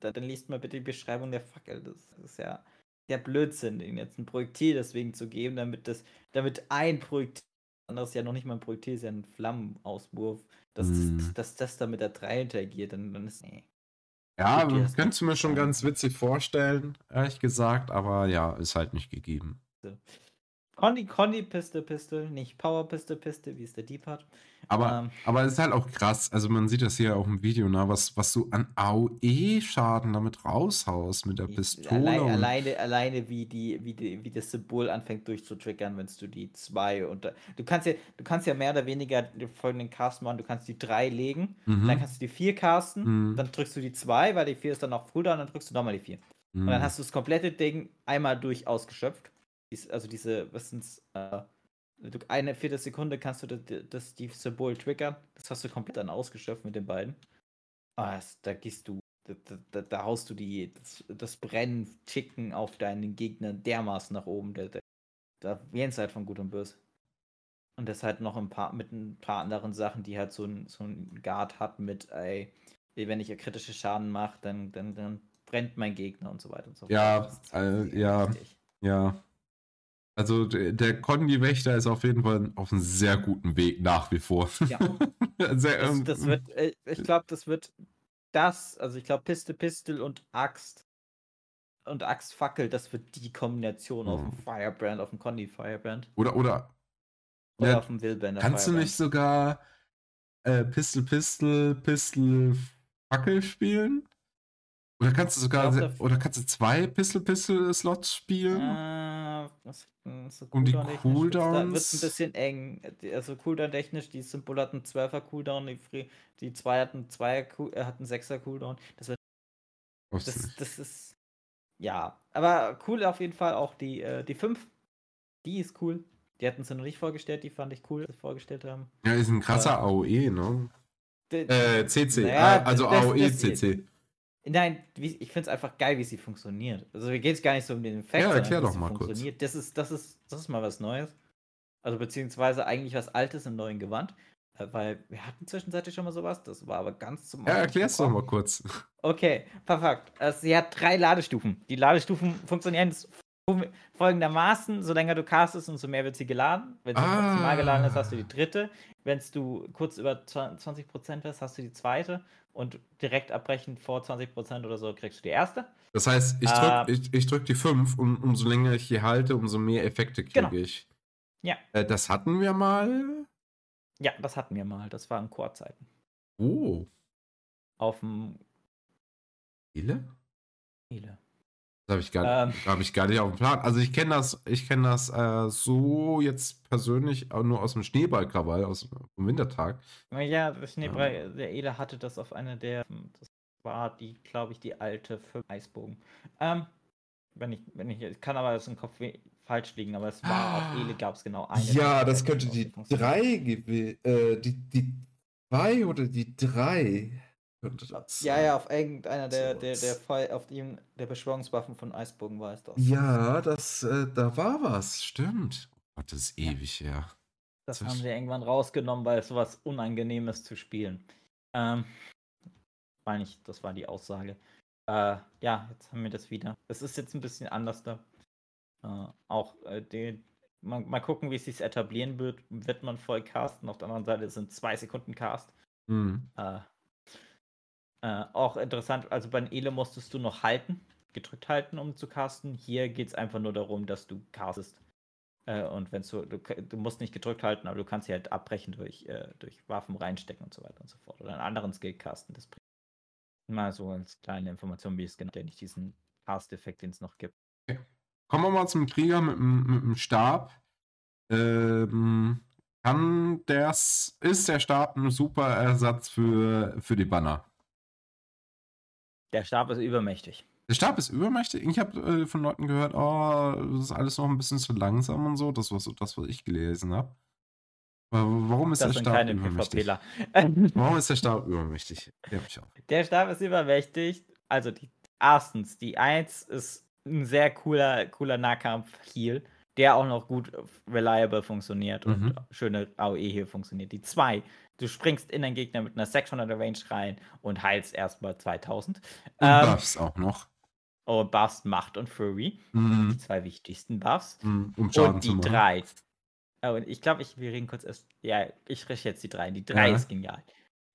da, dann liest mal bitte die Beschreibung der Fackel. Das, das ist ja der Blödsinn, ihnen jetzt ein Projektil deswegen zu geben, damit das, damit ein Projektil, anderes ja noch nicht mal ein Projektil, ist ja ein Flammenauswurf, dass, mm. das, dass das da mit der 3 interagiert, dann, dann ist, nee. Ja, könntest du mir schon ganz witzig vorstellen, ehrlich gesagt, aber ja, ist halt nicht gegeben. So. Conny, Conny, Piste, Piste, nicht Power, Piste, Piste, wie es der Deep hat. Aber, ähm, aber es ist halt auch krass, also man sieht das hier auch im Video, ne, was, was du an AOE-Schaden damit raushaust mit der Pistole. Alleine, alleine, alleine wie, die, wie, die, wie das Symbol anfängt durchzutriggern, wenn du die zwei und du kannst ja, du kannst ja mehr oder weniger folgenden Cast machen, du kannst die drei legen, mhm. dann kannst du die vier casten, mhm. dann drückst du die zwei, weil die vier ist dann noch Cooldown, dann drückst du nochmal die vier. Mhm. Und dann mhm. hast du das komplette Ding einmal durch ausgeschöpft also diese, was sind's, äh, eine Viertelsekunde kannst du das, das, die Symbol triggern. Das hast du komplett dann ausgeschöpft mit den beiden. Ah, das, da gehst du, da, da, da, haust du die, das, das Brennen, Chicken auf deinen Gegner dermaßen nach oben. Da, da, da jenseits von Gut und Böse. Und das halt noch ein paar, mit ein paar anderen Sachen, die halt so ein, so ein Guard hat mit, ey, wenn ich kritische Schaden mache, dann, dann, dann brennt mein Gegner und so weiter und so fort. Ja, äh, ja, ja. Also der Kondi-Wächter ist auf jeden Fall auf einem sehr guten Weg nach wie vor. Ja. sehr, das, das, wird, äh, ich glaube, das wird das, also ich glaube Piste, Pistol und Axt und Axtfackel, das wird die Kombination hm. auf dem Firebrand, auf dem Condi Firebrand. Oder, oder. Oder ja, auf dem Willbender Kannst Firebrand. du nicht sogar äh, Pistol, Pistol, Pistol, Fackel spielen? Oder kannst du sogar, glaub, oder kannst du zwei Pistol, Pistol Slots spielen? Äh, was, so Und die Cooldowns? Wird es ein bisschen eng. Also Cooldown technisch, die Symbol hatten 12er Cooldown, die, die zwei hatten 2 äh, hatten 6er Cooldown. Das wird. Das, das ist ja, aber cool auf jeden Fall auch die, äh, die 5. Die ist cool. Die hatten sie noch nicht vorgestellt, die fand ich cool, dass sie vorgestellt haben. Ja, ist ein krasser äh, AOE, ne? Äh, CC, naja, also das, AOE, das, CC. Nein, ich finde es einfach geil, wie sie funktioniert. Also mir geht es gar nicht so um den Effekt, ja, erklär doch mal kurz. Das ist, das, ist, das ist mal was Neues. Also beziehungsweise eigentlich was Altes im neuen Gewand. Äh, weil wir hatten zwischenzeitlich schon mal sowas, das war aber ganz zum Ja, erklär's doch mal kurz. Okay, perfekt. Also, sie hat drei Ladestufen. Die Ladestufen funktionieren folgendermaßen: So länger du castest, umso mehr wird sie geladen. Wenn sie ah. maximal geladen ist, hast du die dritte. Wenn du kurz über 20% bist, hast du die zweite. Und direkt abbrechen vor 20% oder so, kriegst du die erste. Das heißt, ich drücke äh, ich, ich drück die 5 und umso länger ich hier halte, umso mehr Effekte kriege genau. ich. Ja. Äh, das hatten wir mal. Ja, das hatten wir mal. Das war in Chorzeiten. Oh. Auf dem. Ele? Ele. Das habe ich, gar, ähm. hab ich gar nicht auf dem Plan. Also ich kenne das, ich kenne das äh, so jetzt persönlich auch nur aus dem Schneeballkrawall, aus dem Wintertag. Ja, der Schneeball, ja. der Ele hatte das auf einer der, das war die, glaube ich, die alte für Eisbogen. Ähm, wenn ich, wenn ich, ich kann aber das im Kopf falsch liegen, aber es war ah, auf Ele gab es genau eine. Ja, das könnte die drei äh, die, die zwei oder die drei das Ja, ja, auf irgendeiner der, der, der, Fall, auf dem der Beschwörungswaffen von Eisbogen war es doch. Ja, das, äh, da war was, stimmt. Oh Gott, das ist ewig her. Ja. Das, das haben sie irgendwann rausgenommen, weil es so was Unangenehmes zu spielen. Ähm, meine ich, das war die Aussage. Äh, ja, jetzt haben wir das wieder. Es ist jetzt ein bisschen anders da. Äh, auch äh, die, mal, mal, gucken, wie es sich etablieren wird. Wird man voll casten? Auf der anderen Seite sind zwei Sekunden Cast. Mhm. Äh, äh, auch interessant, also bei Ele musstest du noch halten, gedrückt halten, um zu casten. Hier geht es einfach nur darum, dass du castest. Äh, und wenn du, du musst nicht gedrückt halten, aber du kannst sie halt abbrechen durch, äh, durch Waffen reinstecken und so weiter und so fort. Oder einen anderen Skill casten. Das bringt mal so als kleine Information, wie es genau, der nicht diesen Cast-Effekt, den es noch gibt. Kommen wir mal zum Krieger mit, mit dem Stab. Ähm, kann das, ist der Stab ein super Ersatz für, für die Banner? Der Stab ist übermächtig. Der Stab ist übermächtig? Ich habe äh, von Leuten gehört, oh, das ist alles noch ein bisschen zu langsam und so. Das war so das, was ich gelesen habe. Warum ist das der Stab übermächtig? Warum ist der Stab übermächtig? Der Stab ist übermächtig. Also die, erstens, die 1 ist ein sehr cooler, cooler Nahkampf-Heal, der auch noch gut reliable funktioniert mhm. und schöne AOE hier funktioniert. Die 2 Du springst in deinen Gegner mit einer 600er Range rein und heilst erstmal 2000. Und ähm, Buffs auch noch. Und Buffs Macht und Fury. Mhm. Die zwei wichtigsten Buffs. Mhm, um Schaden und die drei. Oh, ich glaube, ich, wir reden kurz erst. Ja, ich richte jetzt die drei. Die drei ja. ist genial.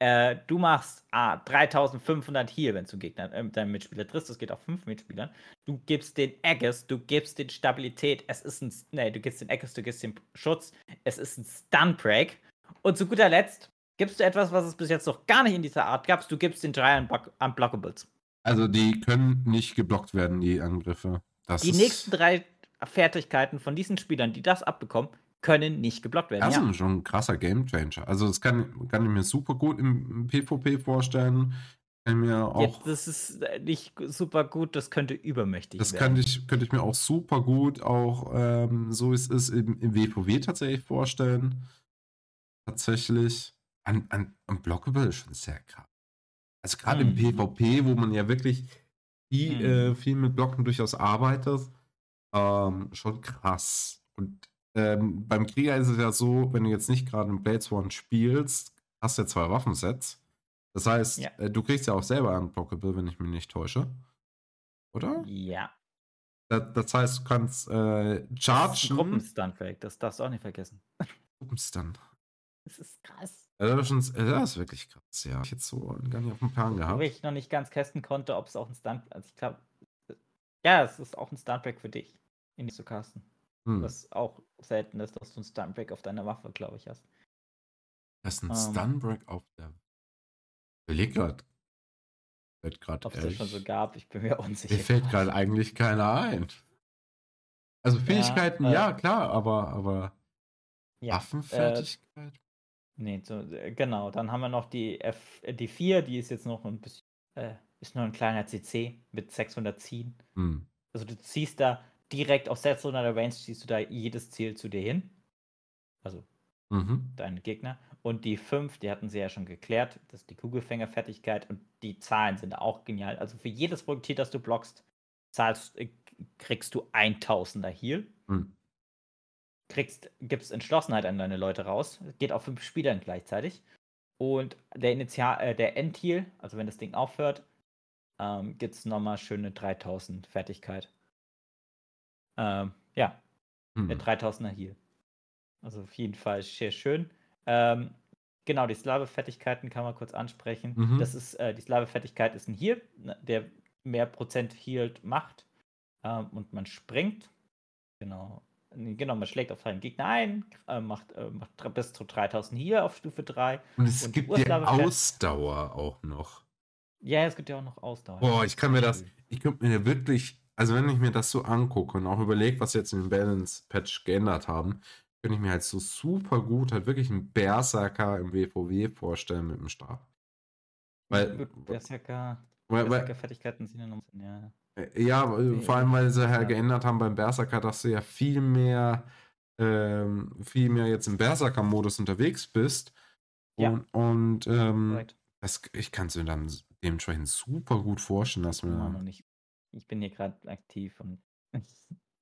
Äh, du machst ah, 3500 Heal, wenn du Gegner, äh, deinen Mitspieler triffst. Das geht auf fünf Mitspielern. Du gibst den Aegis, du gibst den Stabilität. Es ist ein. Nee, du gibst den Aegis, du gibst den Schutz. Es ist ein Stun Break. Und zu guter Letzt gibst du etwas, was es bis jetzt noch gar nicht in dieser Art gab. Du gibst den drei Unblockables. Also die können nicht geblockt werden, die Angriffe. Das die nächsten drei Fertigkeiten von diesen Spielern, die das abbekommen, können nicht geblockt werden. Das ja. ist schon ein krasser Gamechanger. Also das kann, kann ich mir super gut im PvP vorstellen. Kann mir auch, Jetzt, das ist nicht super gut, das könnte übermächtig das werden. Das könnte ich, könnte ich mir auch super gut auch, ähm, so wie es ist, im, im WoW tatsächlich vorstellen. Tatsächlich. An, an, Unblockable ist schon sehr krass. Also gerade mhm. im PvP, wo man ja wirklich viel, mhm. äh, viel mit Blocken durchaus arbeitet, ähm, schon krass. Und ähm, beim Krieger ist es ja so, wenn du jetzt nicht gerade im Blades One spielst, hast du ja zwei Waffensets. Das heißt, ja. äh, du kriegst ja auch selber Unblockable, wenn ich mich nicht täusche. oder? Ja. Das, das heißt, du kannst äh, chargen. Gruppenstuntback, das darfst du auch nicht vergessen. Gruppenstunt. Das ist krass. Das ist, das ist wirklich krass, ja. Ich jetzt so gar nicht auf dem Plan gehabt. Wo ich noch nicht ganz testen konnte, ob es auch ein Stunt. Also ich glaube, ja, es ist auch ein Stuntback für dich, ihn nicht zu casten. Hm. Was auch selten ist, dass du ein Stuntbreak auf deiner Waffe, glaube ich, hast. Das ist ein ähm. Stuntbreak auf der. Grad. Fällt gerade. Ob es das schon so gab, ich bin mir unsicher. Mir fällt gerade eigentlich keiner ein. Also Fähigkeiten, ja, äh, ja klar, aber, aber ja, Waffenfertigkeit? Äh, nee, so, äh, genau. Dann haben wir noch die F, äh, die 4, die ist jetzt noch ein bisschen, äh, ist nur ein kleiner CC mit 600 ziehen. Hm. Also du ziehst da direkt auf 600er Range, ziehst du da jedes Ziel zu dir hin. Also mhm. deine Gegner. Und die 5, die hatten sie ja schon geklärt, das ist die Kugelfängerfertigkeit und die Zahlen sind auch genial. Also für jedes Projektil, das du blockst, zahlst, äh, kriegst du 1000er Heal. Mhm. Kriegst, gibst Entschlossenheit an deine Leute raus. Geht auf fünf Spielern gleichzeitig. Und der Initial, äh, der Endheal, also wenn das Ding aufhört, ähm, gibt es nochmal schöne 3000 Fertigkeit. Ähm, ja, hm. mit 3000er Heal. Also auf jeden Fall sehr schön. Ähm, genau, die Slave-Fertigkeiten kann man kurz ansprechen. Mhm. Das ist, äh, die Slave-Fertigkeit ist ein Heal, ne, der mehr Prozent Healed macht. Ähm, und man springt. Genau. Genau, man schlägt auf seinen Gegner ein, äh, macht, äh, macht bis zu 3000 hier auf Stufe 3. Und es und gibt ja Ausdauer auch noch. Ja, es gibt ja auch noch Ausdauer. Boah, ich kann mir das, ich könnte mir wirklich, also wenn ich mir das so angucke und auch überlege, was jetzt in dem Balance-Patch geändert haben, könnte ich mir halt so super gut halt wirklich einen Berserker im WVW vorstellen mit dem Stab. Weil, Berserker, weil, Berserker-Fertigkeiten sind ja noch ja. Äh, ja, vor allem, weil sie halt ja. geändert haben beim Berserker, dass du ja viel mehr, ähm, viel mehr jetzt im Berserker-Modus unterwegs bist. Und, ja. und ähm, das, ich kann es mir dann dementsprechend super gut vorstellen, dass wir. Noch nicht. Ich bin hier gerade aktiv und.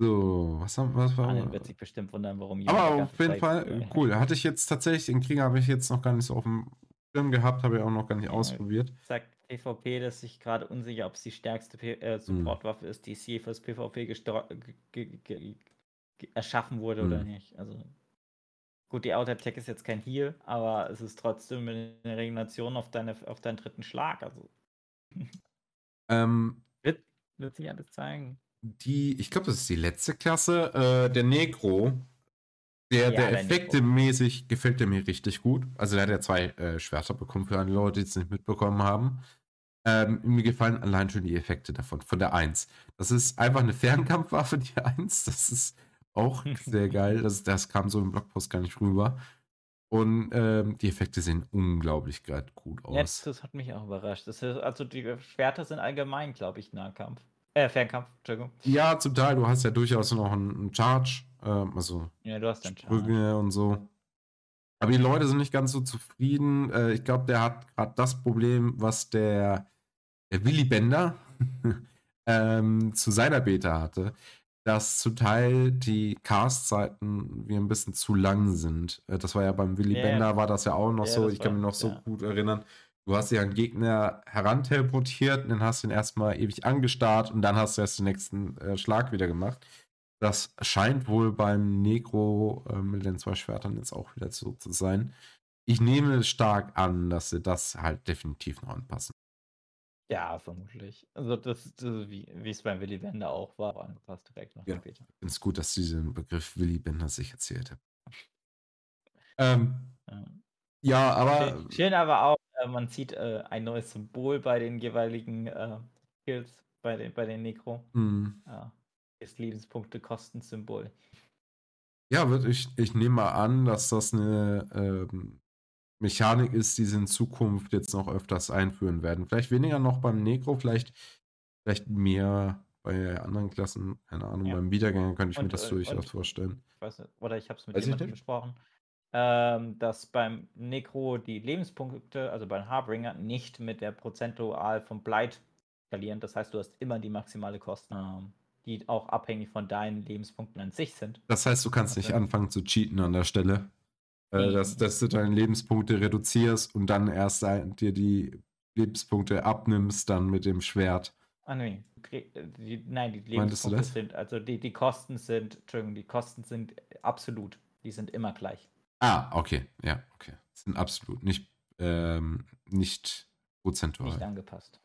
So, was, haben, was war. Allen wird sich bestimmt wundern, warum Aber auf jeden Fall, äh, cool. Hatte ich jetzt tatsächlich, den Krieger habe ich jetzt noch gar nicht so auf dem Schirm gehabt, habe ich auch noch gar nicht ausprobiert. Sagt PvP, dass ich gerade unsicher, ob es die stärkste äh, hm. Supportwaffe ist, die je fürs PvP erschaffen wurde hm. oder nicht. Also gut, die Auto-Attack ist jetzt kein Heal, aber es ist trotzdem eine Regeneration auf, deine, auf deinen dritten Schlag. Also ähm, wird, sich alles zeigen. Die, ich glaube, das ist die letzte Klasse, äh, der Negro. Der, ja, der effektemäßig gefällt der mir richtig gut. Also der hat ja zwei äh, Schwerter bekommen für alle Leute, die es nicht mitbekommen haben. Ähm, mir gefallen allein schon die Effekte davon, von der 1. Das ist einfach eine Fernkampfwaffe, die 1. Das ist auch sehr geil. Das, das kam so im Blogpost gar nicht rüber. Und ähm, die Effekte sehen unglaublich gerade gut aus. Jetzt, das hat mich auch überrascht. Das ist, also die Schwerter sind allgemein, glaube ich, Nahkampf. Äh, Fernkampf, Entschuldigung. Ja, zum Teil. Du hast ja durchaus noch einen, einen Charge. Ähm, also ja, du hast einen Sprünge und so. Aber die Leute sind nicht ganz so zufrieden. Äh, ich glaube, der hat gerade das Problem, was der der Willy Bender ähm, zu seiner Beta hatte, dass zum Teil die Cast-Zeiten wie ein bisschen zu lang sind. Äh, das war ja beim Willy yeah. Bender, war das ja auch noch yeah, so, ich kann mich noch so ja. gut erinnern. Du hast ja einen Gegner heranteleportiert und dann hast du ihn erstmal ewig angestarrt und dann hast du erst den nächsten äh, Schlag wieder gemacht. Das scheint wohl beim Negro äh, mit den zwei Schwertern jetzt auch wieder so zu sein. Ich nehme stark an, dass sie das halt definitiv noch anpassen. Ja, vermutlich. Also das, das wie, wie es beim Willy Bender auch war, war angepasst direkt noch ja. später. Ich finde es gut, dass du diesen Begriff Willy Bender sich erzählt hast. ähm, ja. Ja. aber. Schön, schön, aber auch, äh, man sieht äh, ein neues Symbol bei den jeweiligen äh, Skills, bei den, bei den Necro. Mhm. Ja, das Lebenspunkte-Kostensymbol. Ja, ich, ich nehme mal an, dass das eine ähm, Mechanik ist, die sie in Zukunft jetzt noch öfters einführen werden. Vielleicht weniger noch beim Negro, vielleicht, vielleicht mehr bei anderen Klassen, keine Ahnung, ja. beim Wiedergänger könnte ich und, mir das äh, durchaus vorstellen. Ich weiß nicht, oder ich habe es mit weiß jemandem besprochen, ähm, dass beim Necro die Lebenspunkte, also beim Harbringer, nicht mit der Prozentual vom Blight skalieren. Das heißt, du hast immer die maximale Kosten, ähm, die auch abhängig von deinen Lebenspunkten an sich sind. Das heißt, du kannst also, nicht anfangen zu cheaten an der Stelle. Äh, dass, dass du deine Lebenspunkte reduzierst und dann erst dir die Lebenspunkte abnimmst, dann mit dem Schwert. Ah nee, die, nein, die Lebenspunkte sind, also die, die Kosten sind, Entschuldigung, die Kosten sind absolut. Die sind immer gleich. Ah, okay, ja, okay. Sind absolut, nicht, ähm, nicht prozentual. Nicht angepasst.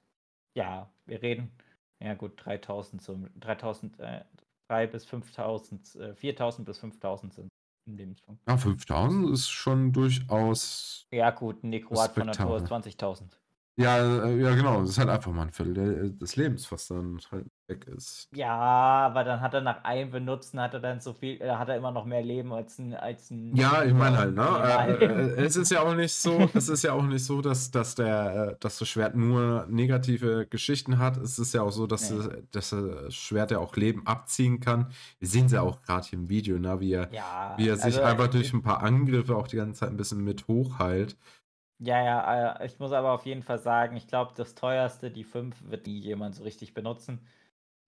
Ja, wir reden, ja gut, 3000 zum, 3000, äh, 3 bis 5000, äh, 4000 bis 5000 sind im Lebenspunkt. Ja, 5000 ist schon durchaus. Ja, gut, ein Nekroat von Natur 20.000. Ja, äh, ja, genau. Das ist halt einfach mal ein Viertel des Lebens, was dann halt weg ist. Ja, aber dann hat er nach einem Benutzen hat er dann so viel, äh, hat er immer noch mehr Leben als ein, als ein Ja, ich meine halt, ne? Äh, äh, es ist ja auch nicht so, es ist ja auch nicht so, dass, dass der, äh, dass das Schwert nur negative Geschichten hat. Es ist ja auch so, dass, nee. das, dass das Schwert ja auch Leben abziehen kann. Wir sehen es ja auch gerade hier im Video, ne? Wie er, ja, wie er sich also, einfach durch ein paar Angriffe auch die ganze Zeit ein bisschen mit hochheilt. Ja, ja, ich muss aber auf jeden Fall sagen, ich glaube, das teuerste, die 5, wird nie jemand so richtig benutzen.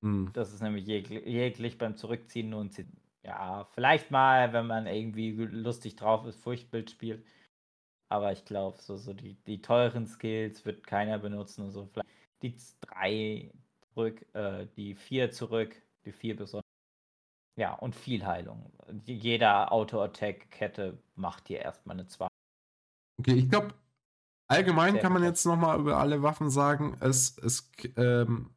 Mhm. Das ist nämlich jeg jeglich beim Zurückziehen und ja, vielleicht mal, wenn man irgendwie lustig drauf ist, Furchtbild spielt. Aber ich glaube, so, so die, die teuren Skills wird keiner benutzen und so. Vielleicht die 3 zurück, äh, die 4 zurück, die 4 besonders. Ja, und viel Heilung. Jeder Auto-Attack-Kette macht dir erstmal eine 2. Okay, ich glaube, allgemein Sehr kann man jetzt nochmal über alle Waffen sagen, es, es ähm,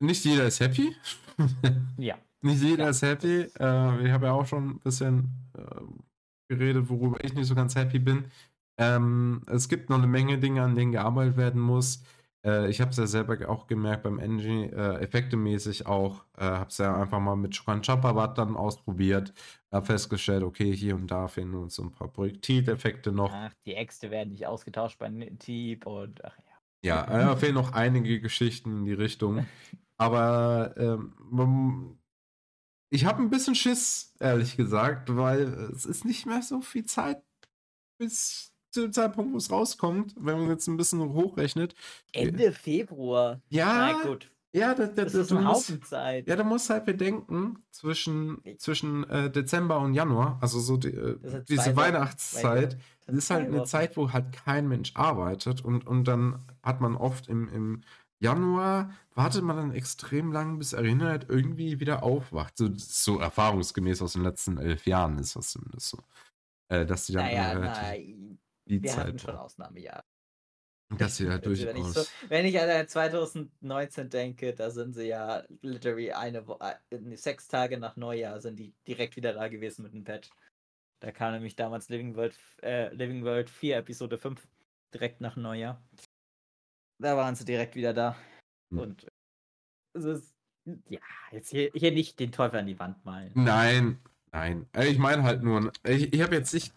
nicht jeder ist happy. ja. Nicht jeder ja. ist happy. Äh, ich habe ja auch schon ein bisschen äh, geredet, worüber ich nicht so ganz happy bin. Ähm, es gibt noch eine Menge Dinge, an denen gearbeitet werden muss. Äh, ich habe es ja selber auch gemerkt beim Engine, äh, effektemäßig auch. Äh, habe es ja einfach mal mit Shokan Chapabat dann ausprobiert. Habe festgestellt, okay, hier und da fehlen uns so ein paar Projektileffekte noch. Ach, die Äxte werden nicht ausgetauscht bei Teep und ach ja. Ja, äh, fehlen noch einige Geschichten in die Richtung. Aber ähm, ich habe ein bisschen Schiss, ehrlich gesagt, weil es ist nicht mehr so viel Zeit bis zu dem Zeitpunkt, wo es rauskommt, wenn man jetzt ein bisschen hochrechnet. Ende Februar. Ja, Na gut. Ja, das, das, das ist eine Haufenzeit. Ja, du musst halt bedenken, zwischen, zwischen äh, Dezember und Januar, also so die, äh, diese Weihnachtszeit, ist halt eine Zeit, wo halt kein Mensch arbeitet und, und dann hat man oft im, im Januar, wartet man dann extrem lang, bis Erinnerheit irgendwie wieder aufwacht. So, so erfahrungsgemäß aus den letzten elf Jahren ist das zumindest so. Äh, dass die dann naja, relativ, die wir Zeit hatten schon Ausnahmejahre. Das ja durchaus. Wenn ich, so, wenn ich an 2019 denke, da sind sie ja literally eine Woche, äh, sechs Tage nach Neujahr sind die direkt wieder da gewesen mit dem Patch. Da kam nämlich damals Living World, äh, Living World 4, Episode 5, direkt nach Neujahr. Da waren sie direkt wieder da. Hm. Und es ist, ja, jetzt hier, hier nicht den Teufel an die Wand malen. Nein, nein. Ich meine halt nur, ich, ich habe jetzt nicht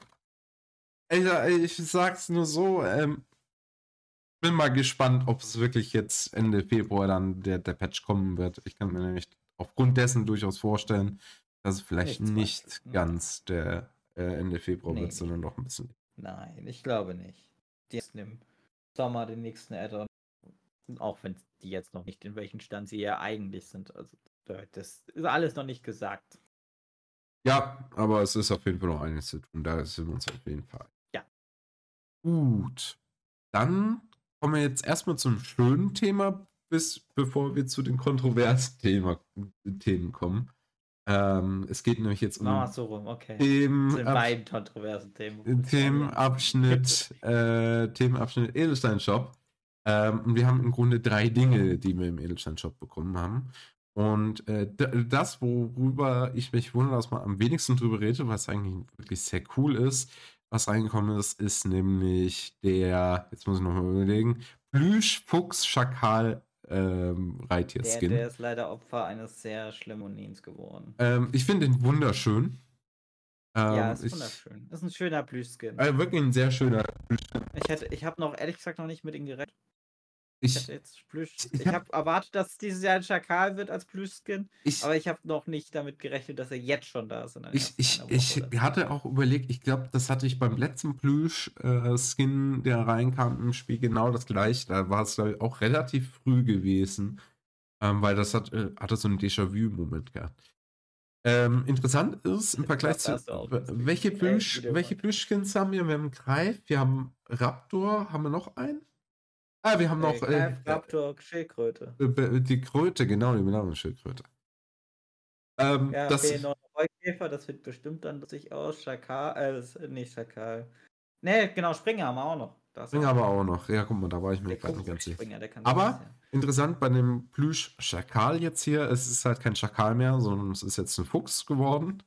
ich, ich sag's nur so, ähm, bin mal gespannt, ob es wirklich jetzt Ende Februar dann der, der Patch kommen wird. Ich kann mir nämlich aufgrund dessen durchaus vorstellen, dass es vielleicht nicht, nicht ganz der äh, Ende Februar nee, wird, sondern noch ein bisschen. Nein, ich glaube nicht. Die ist im Sommer den nächsten Addon. Auch wenn die jetzt noch nicht in welchem Stand sie ja eigentlich sind. Also das ist alles noch nicht gesagt. Ja, aber es ist auf jeden Fall noch einiges zu tun. Da sind wir uns auf jeden Fall. Ja. Gut. Dann kommen wir jetzt erstmal zum schönen Thema, bis bevor wir zu den kontroversen Thema, Themen kommen. Ähm, es geht nämlich jetzt um ah, so rum, okay. Themen, beiden kontroversen Themen. Themenabschnitt, äh, Themenabschnitt Edelstein Shop. Ähm, und wir haben im Grunde drei Dinge, die wir im Edelstein Shop bekommen haben. Und äh, das, worüber ich mich wundere, dass man am wenigsten drüber redet, was eigentlich wirklich sehr cool ist, was reingekommen ist, ist nämlich der, jetzt muss ich nochmal überlegen, Plüsch-Fuchs-Schakal ähm, Reittier-Skin. Der, der, ist leider Opfer eines sehr schlimmen Unins geworden. Ähm, ich finde ihn wunderschön. Ähm, ja, ist wunderschön. Ist ein schöner Plüschskin. Äh, wirklich ein sehr schöner Plüschskin. Ich, ich habe noch, ehrlich gesagt, noch nicht mit ihm gerechnet. Ich, ich, ich habe hab erwartet, dass es dieses Jahr ein Schakal wird als Plüschskin, aber ich habe noch nicht damit gerechnet, dass er jetzt schon da ist. Ich, ich, ich hatte auch überlegt, ich glaube, das hatte ich beim letzten Plüsch-Skin, der reinkam im Spiel, genau das gleiche. Da war es auch relativ früh gewesen, ähm, weil das hat, äh, hatte so einen Déjà-vu-Moment gehabt. Ähm, interessant ist im Vergleich zu welche Plüsch, welche Plüschskins haben wir? Wir haben Greif, wir haben Raptor, haben wir noch einen? Ah, wir haben noch. Äh, Raptor, Schildkröte. Äh, die Kröte, genau, die benannten Schildkröte. Ähm, ja, das, okay, noch Räukäfer, das wird bestimmt dann sich aus. Schakal, äh, nicht Schakal. Ne, genau, Springer haben wir auch noch. Das Springer haben wir auch noch. Ja, guck mal, da war ich mir gerade nicht ganz sicher. Aber interessant bei dem Plüsch-Schakal jetzt hier, es ist halt kein Schakal mehr, sondern es ist jetzt ein Fuchs geworden.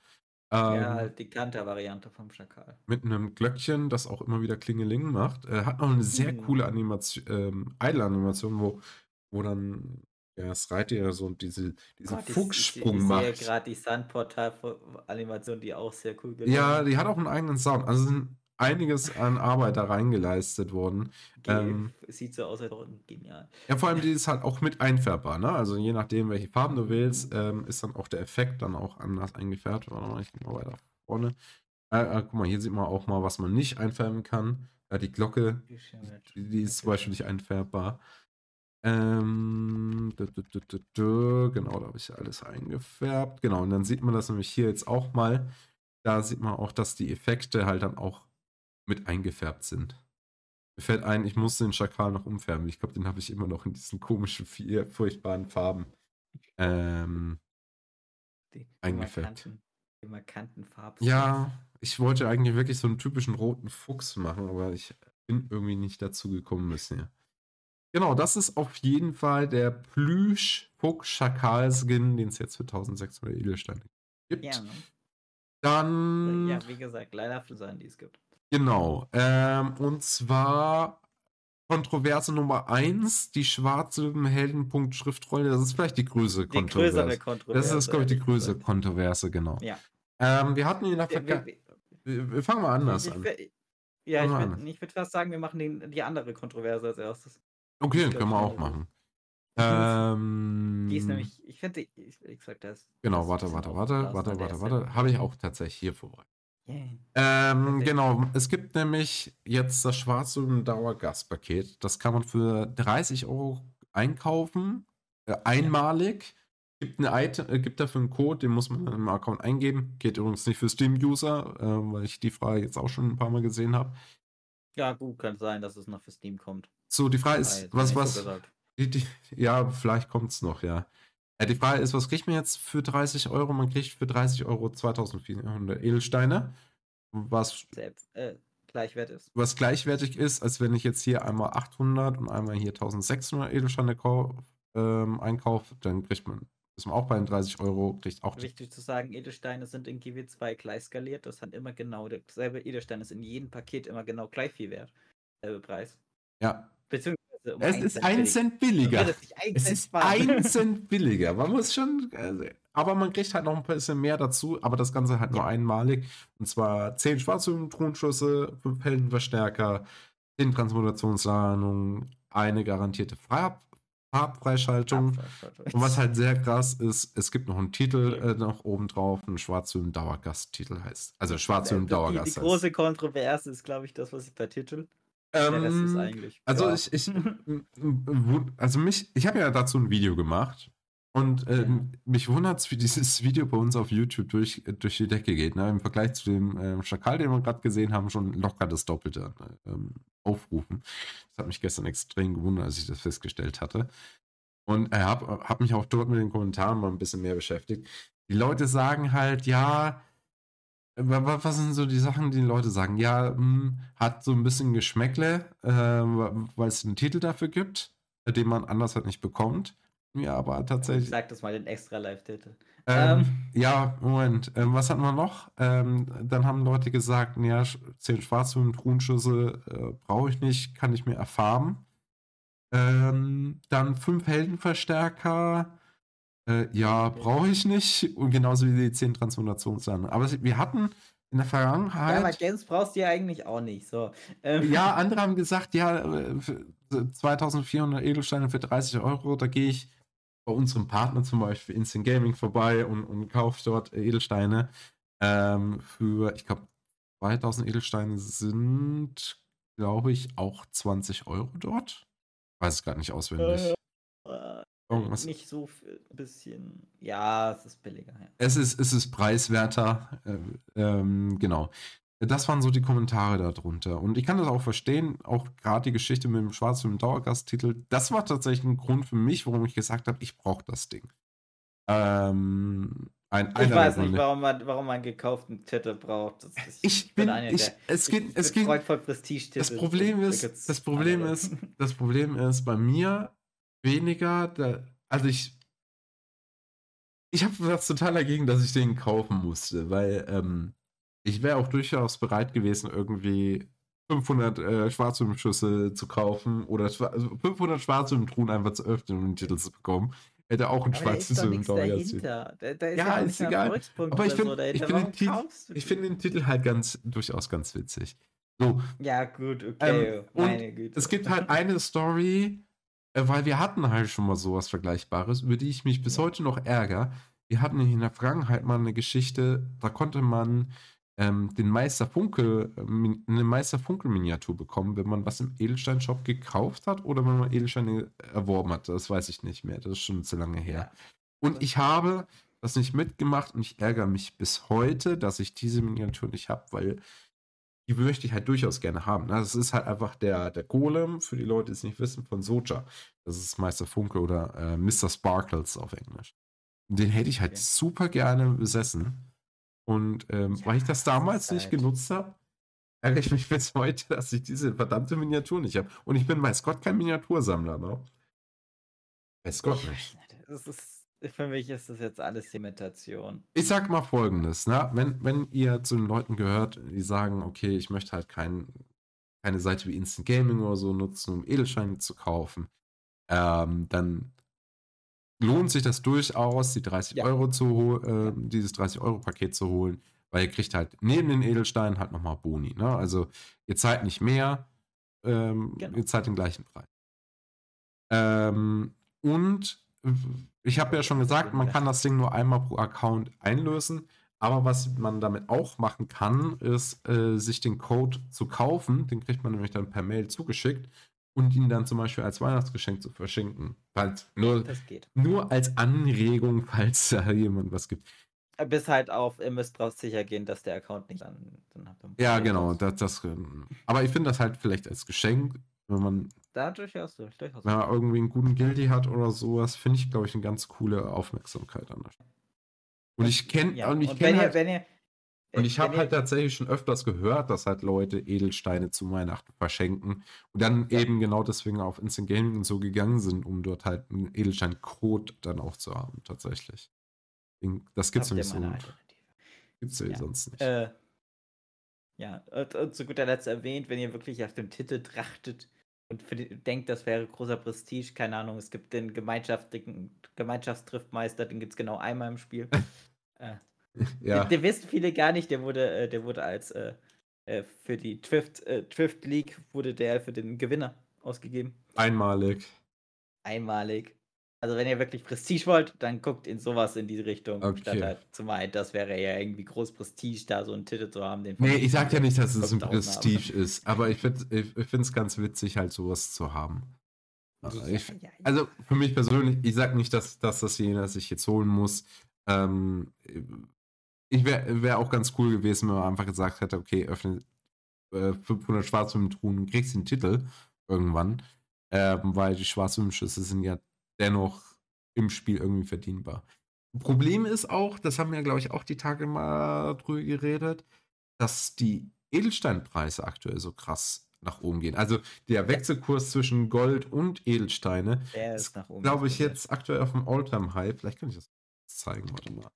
Ähm, ja, halt die Kanter-Variante vom Schakal. Mit einem Glöckchen, das auch immer wieder Klingeling macht. Er hat noch eine sehr hm. coole Animation, ähm, Idle-Animation, wo, wo dann ja, das Reittier so diese, diesen Gott, Fuchssprung macht. Ich sehe gerade die Sandportal-Animation, die auch sehr cool gelungen Ja, die hat auch einen eigenen Sound. Also sind einiges an Arbeit da reingeleistet worden. Ähm, sieht so aus, als genial. Ja, vor allem die ist halt auch mit einfärbbar, ne? Also je nachdem, welche Farben du wählst, ähm, ist dann auch der Effekt dann auch anders eingefärbt. Warte mal, ich gehe mal weiter vorne. Äh, äh, guck mal, hier sieht man auch mal, was man nicht einfärben kann. Ja, die Glocke, die, die ist zum Beispiel nicht einfärbbar. Ähm, du, du, du, genau, da habe ich alles eingefärbt. Genau, und dann sieht man das nämlich hier jetzt auch mal. Da sieht man auch, dass die Effekte halt dann auch mit eingefärbt sind. Mir fällt ein, ich muss den Schakal noch umfärben. Ich glaube, den habe ich immer noch in diesen komischen, vier, furchtbaren Farben ähm, die, eingefärbt. Die markanten Farben. Ja, ich wollte eigentlich wirklich so einen typischen roten Fuchs machen, aber ich bin irgendwie nicht dazu gekommen bisher. Genau, das ist auf jeden Fall der Plüsch-Fuchs-Schakal-Skin, den es jetzt für 1600 Edelsteine gibt. Ja, ne? Dann. Ja, wie gesagt, leider für sein, die es gibt. Genau. Ähm, und zwar Kontroverse Nummer 1, die schwarze Heldenpunkt Schriftrolle. Das ist vielleicht die größere Kontroverse. Die Kontroverse. Das ist, glaube ich, die größere Kontroverse, genau. Ja. Ähm, wir hatten in der Vergangenheit. Wir, fangen mal anders ich, an. Ja, ich würde würd fast sagen, wir machen den, die andere Kontroverse als erstes. Okay, können wir auch machen. Ähm, die ist nämlich, ich finde, ich, ich sag das. Genau, warte, warte, warte, warte, warte, warte. Habe ich auch tatsächlich hier vorbei. Ähm, genau, es gibt nämlich jetzt das schwarze Dauergastpaket. Das kann man für 30 Euro einkaufen, äh, einmalig. Gibt, eine Item, äh, gibt dafür einen Code, den muss man im Account eingeben. Geht übrigens nicht für Steam-User, äh, weil ich die Frage jetzt auch schon ein paar Mal gesehen habe. Ja, gut, kann sein, dass es noch für Steam kommt. So, die Frage ist, was, was. Die, die, ja, vielleicht kommt es noch, ja. Ja, die Frage ist, was kriegt man jetzt für 30 Euro? Man kriegt für 30 Euro 2400 Edelsteine, was Selbst, äh, gleichwertig ist. Was gleichwertig ist, als wenn ich jetzt hier einmal 800 und einmal hier 1600 Edelsteine ähm, einkaufe, dann kriegt man, ist man auch bei den 30 Euro, kriegt auch. Wichtig zu sagen, Edelsteine sind in GW2 gleich skaliert, das hat immer genau dasselbe Edelstein ist in jedem Paket immer genau gleich viel wert. Selbe Preis. Ja. Beziehungsweise um es ist ein Cent billiger. Es ist ein Cent billiger. Man muss schon, also, aber man kriegt halt noch ein bisschen mehr dazu, aber das Ganze halt nur ja. einmalig. Und zwar 10 Schwarzhöhen-Thronschüsse, 5 Heldenverstärker, 10 Transmutationsladungen, eine garantierte Farb Farbfreischaltung. Und was halt sehr krass ist, es gibt noch einen Titel äh, noch oben drauf, ein Schwarzhöhen Dauergast-Titel heißt. Also Schwarzhöhen Dauergast. Die, die große Kontroverse ist, glaube ich, das, was ich bei Titel ähm, also ja. ich, ich, also mich, ich habe ja dazu ein Video gemacht und äh, ja. mich wundert es, wie dieses Video bei uns auf YouTube durch, durch die Decke geht. Ne? Im Vergleich zu dem äh, Schakal, den wir gerade gesehen haben, schon locker das Doppelte äh, aufrufen. Das hat mich gestern extrem gewundert, als ich das festgestellt hatte. Und ich äh, habe hab mich auch dort mit den Kommentaren mal ein bisschen mehr beschäftigt. Die Leute sagen halt, ja, was sind so die Sachen, die, die Leute sagen? Ja, hm, hat so ein bisschen Geschmäckle, äh, weil es einen Titel dafür gibt, den man anders halt nicht bekommt. Ja, aber tatsächlich. Sag das mal den extra Live-Titel. Ähm, ähm. Ja, Moment. Ähm, was hatten wir noch? Ähm, dann haben Leute gesagt, ja, 10 Schwarze und Truhenschüsse äh, brauche ich nicht, kann ich mir erfarben. Ähm, dann 5 Heldenverstärker äh, ja, brauche ich nicht. Und genauso wie die 10 Transformationssachen. Aber wir hatten in der Vergangenheit. Ja, aber Gens brauchst du ja eigentlich auch nicht. So. Ähm. Ja, andere haben gesagt, ja, 2400 äh, Edelsteine für 30 Euro, da gehe ich bei unserem Partner zum Beispiel Instant Gaming vorbei und, und kaufe dort Edelsteine ähm, für, ich glaube, 2000 Edelsteine sind, glaube ich, auch 20 Euro dort. Weiß es gerade nicht auswendig. Äh, Irgendwas. Nicht so ein bisschen. Ja, es ist billiger. Ja. Es, ist, es ist preiswerter. Äh, ähm, genau. das waren so die Kommentare darunter. Und ich kann das auch verstehen, auch gerade die Geschichte mit dem schwarzen Dauergasttitel. Das war tatsächlich ein Grund für mich, warum ich gesagt habe, ich brauche das Ding. Ähm, ein, ich weiß nicht, warum man, warum man gekauften Titel braucht. Das, ich, ich, bin, ich, der, es geht, es geht, voll Prestige das Problem ist, das Problem ist, das Problem ist bei mir weniger, da, also ich, ich habe was total dagegen, dass ich den kaufen musste, weil ähm, ich wäre auch durchaus bereit gewesen, irgendwie 500 äh, Schwarzwürmschüsse zu kaufen oder also 500 Schwarzwürmtruhen einfach zu öffnen und einen Titel zu bekommen. Hätte auch ein schwarzes Film dahinter. Da, da ist ja, ist egal. Aber ich finde so find den, find den Titel halt ganz durchaus ganz witzig. So. Ja, gut, okay. Ähm, meine Güte. Es gibt halt eine Story, weil wir hatten halt schon mal sowas Vergleichbares, über die ich mich bis heute noch ärgere. Wir hatten in der Vergangenheit mal eine Geschichte, da konnte man ähm, den Meister Funkel, äh, eine Meister Funkel-Miniatur bekommen, wenn man was im Edelstein-Shop gekauft hat oder wenn man Edelsteine erworben hat. Das weiß ich nicht mehr. Das ist schon zu lange her. Und ich habe das nicht mitgemacht und ich ärgere mich bis heute, dass ich diese Miniatur nicht habe, weil die möchte ich halt durchaus gerne haben. Das ist halt einfach der, der Golem, für die Leute, die es nicht wissen, von Soja. Das ist Meister Funke oder äh, Mr. Sparkles auf Englisch. Den hätte ich halt okay. super gerne besessen. Und ähm, ja, weil ich das damals nicht halt. genutzt habe, ärgere ich mich bis heute, dass ich diese verdammte Miniatur nicht habe. Und ich bin weiß Gott kein Miniatursammler, ne? Weiß Gott nicht. Das ist, für mich ist das jetzt alles Imitation. Ich sag mal folgendes, ne? Wenn, wenn ihr zu den Leuten gehört, die sagen, okay, ich möchte halt kein, keine Seite wie Instant Gaming oder so nutzen, um Edelscheine zu kaufen, ähm, dann lohnt sich das durchaus, die 30 ja. Euro zu äh, dieses 30-Euro-Paket zu holen, weil ihr kriegt halt neben den Edelsteinen halt nochmal Boni. Ne? Also ihr zahlt nicht mehr, ähm, genau. ihr zahlt den gleichen Preis. Ähm, und ich habe ja schon gesagt, man kann das Ding nur einmal pro Account einlösen. Aber was man damit auch machen kann, ist, äh, sich den Code zu kaufen. Den kriegt man nämlich dann per Mail zugeschickt und ihn dann zum Beispiel als Weihnachtsgeschenk zu verschenken. Falls nur, nur als Anregung, falls da jemand was gibt. Bis halt auf, ihr müsst drauf sicher gehen, dass der Account nicht dann, dann hat. Ja, genau. Das, das, ähm, aber ich finde das halt vielleicht als Geschenk, wenn man. Da durchaus, durchaus. Wenn man irgendwie einen guten Guilty hat oder sowas, finde ich, glaube ich, eine ganz coole Aufmerksamkeit an der Und ich kenne, ja. und ich kenne halt, wenn ihr, und ich habe halt tatsächlich schon öfters gehört, dass halt Leute Edelsteine zu Weihnachten verschenken und dann ja. eben genau deswegen auf Instant Gaming und so gegangen sind, um dort halt einen Edelstein-Code dann auch zu haben, tatsächlich. Das gibt's nämlich so. Gibt's ja, ja sonst nicht. Äh, ja, und, und, zu guter Letzt erwähnt, wenn ihr wirklich auf dem Titel trachtet und die, denkt, das wäre großer Prestige, keine Ahnung, es gibt den Gemeinschaftstriftmeister, den gibt es genau einmal im Spiel. äh, ja. Der, der wissen viele gar nicht, der wurde, äh, der wurde als äh, äh, für die Twift, äh, Twift League wurde der für den Gewinner ausgegeben. Einmalig. Einmalig. Also wenn ihr wirklich Prestige wollt, dann guckt in sowas in die Richtung, okay. statt halt zu meinen, das wäre ja irgendwie groß Prestige, da so einen Titel zu haben. Den nee, ich sag ja nicht, dass es ein Prestige haben. ist, aber ich finde es ganz witzig, halt sowas zu haben. Also, ich, also für mich persönlich, ich sag nicht, dass, dass das jener sich jetzt holen muss. Ähm, ich wäre wär auch ganz cool gewesen, wenn man einfach gesagt hätte, okay, öffne äh, 500 Schwarzwürmtruhen und kriegst den Titel irgendwann. Ähm, weil die Schwarzwürmschüsse sind ja dennoch im Spiel irgendwie verdienbar. Problem ist auch, das haben wir, glaube ich, auch die Tage mal drüber geredet, dass die Edelsteinpreise aktuell so krass nach oben gehen. Also der Wechselkurs zwischen Gold und Edelsteine der ist, ist glaube ich, jetzt aktuell auf dem Alltime High. Vielleicht kann ich das zeigen, warte mal.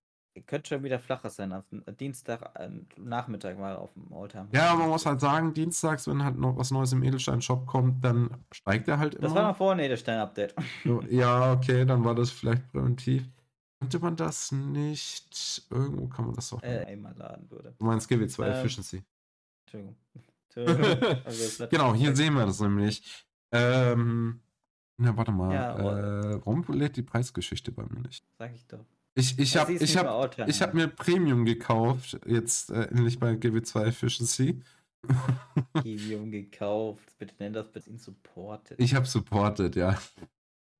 Könnte schon wieder flacher sein. Auf Dienstag, äh, Nachmittag mal auf dem Oldtimer. Ja, man muss halt sagen, dienstags, wenn halt noch was Neues im Edelstein-Shop kommt, dann steigt er halt immer. Das war noch vor ein Edelstein-Update. ja, okay, dann war das vielleicht präventiv. Könnte man das nicht. Irgendwo kann man das doch. Äh, einmal laden würde. Du meinst GW2 ähm, Efficiency. Entschuldigung. also genau, hier sehen wir das nämlich. Ähm, na, warte mal. Ja, äh, warum lädt die Preisgeschichte bei mir nicht? Sag ich doch. Ich, ich habe ich hab, ich hab mir Premium gekauft, jetzt äh, endlich bei GW2 Efficiency. Premium gekauft, bitte nenn das bitte in supported. Ich habe supported, ja.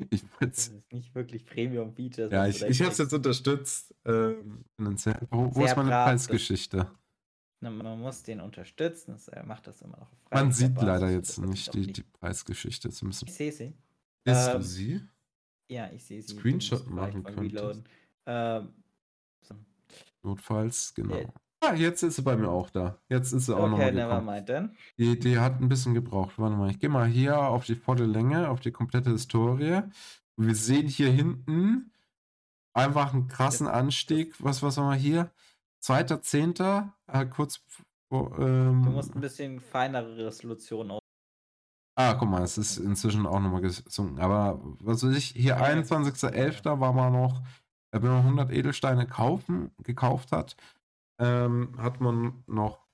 Ich das ist nicht wirklich Premium Features. Ja, ich, ich habe es jetzt unterstützt. Ähm, wo, wo ist meine brav, Preisgeschichte? man muss den unterstützen. Er macht das immer noch. Man sieht leider jetzt nicht die, die Preisgeschichte. Ich sehe sie. Siehst ähm, du sie? Ja, ich sehe sie. Screenshot machen können. Ähm, so. Notfalls, genau. Yeah. Ah, jetzt ist sie bei mir auch da. Jetzt ist sie auch okay, nochmal gekommen. Mind, then. Die, die hat ein bisschen gebraucht. Warte mal, ich gehe mal hier auf die volle Länge, auf die komplette Historie. Wir sehen hier hinten einfach einen krassen Anstieg. Was, was haben wir hier? Zweiter, Zehnter, äh, kurz vor, ähm, Du musst ein bisschen feinere Resolution aus. Ah, guck mal, es ist inzwischen auch nochmal gesunken. Aber was weiß ich, hier ja, 21.11. war mal noch, äh, wenn man 100 Edelsteine kaufen, gekauft hat, ähm, hat man noch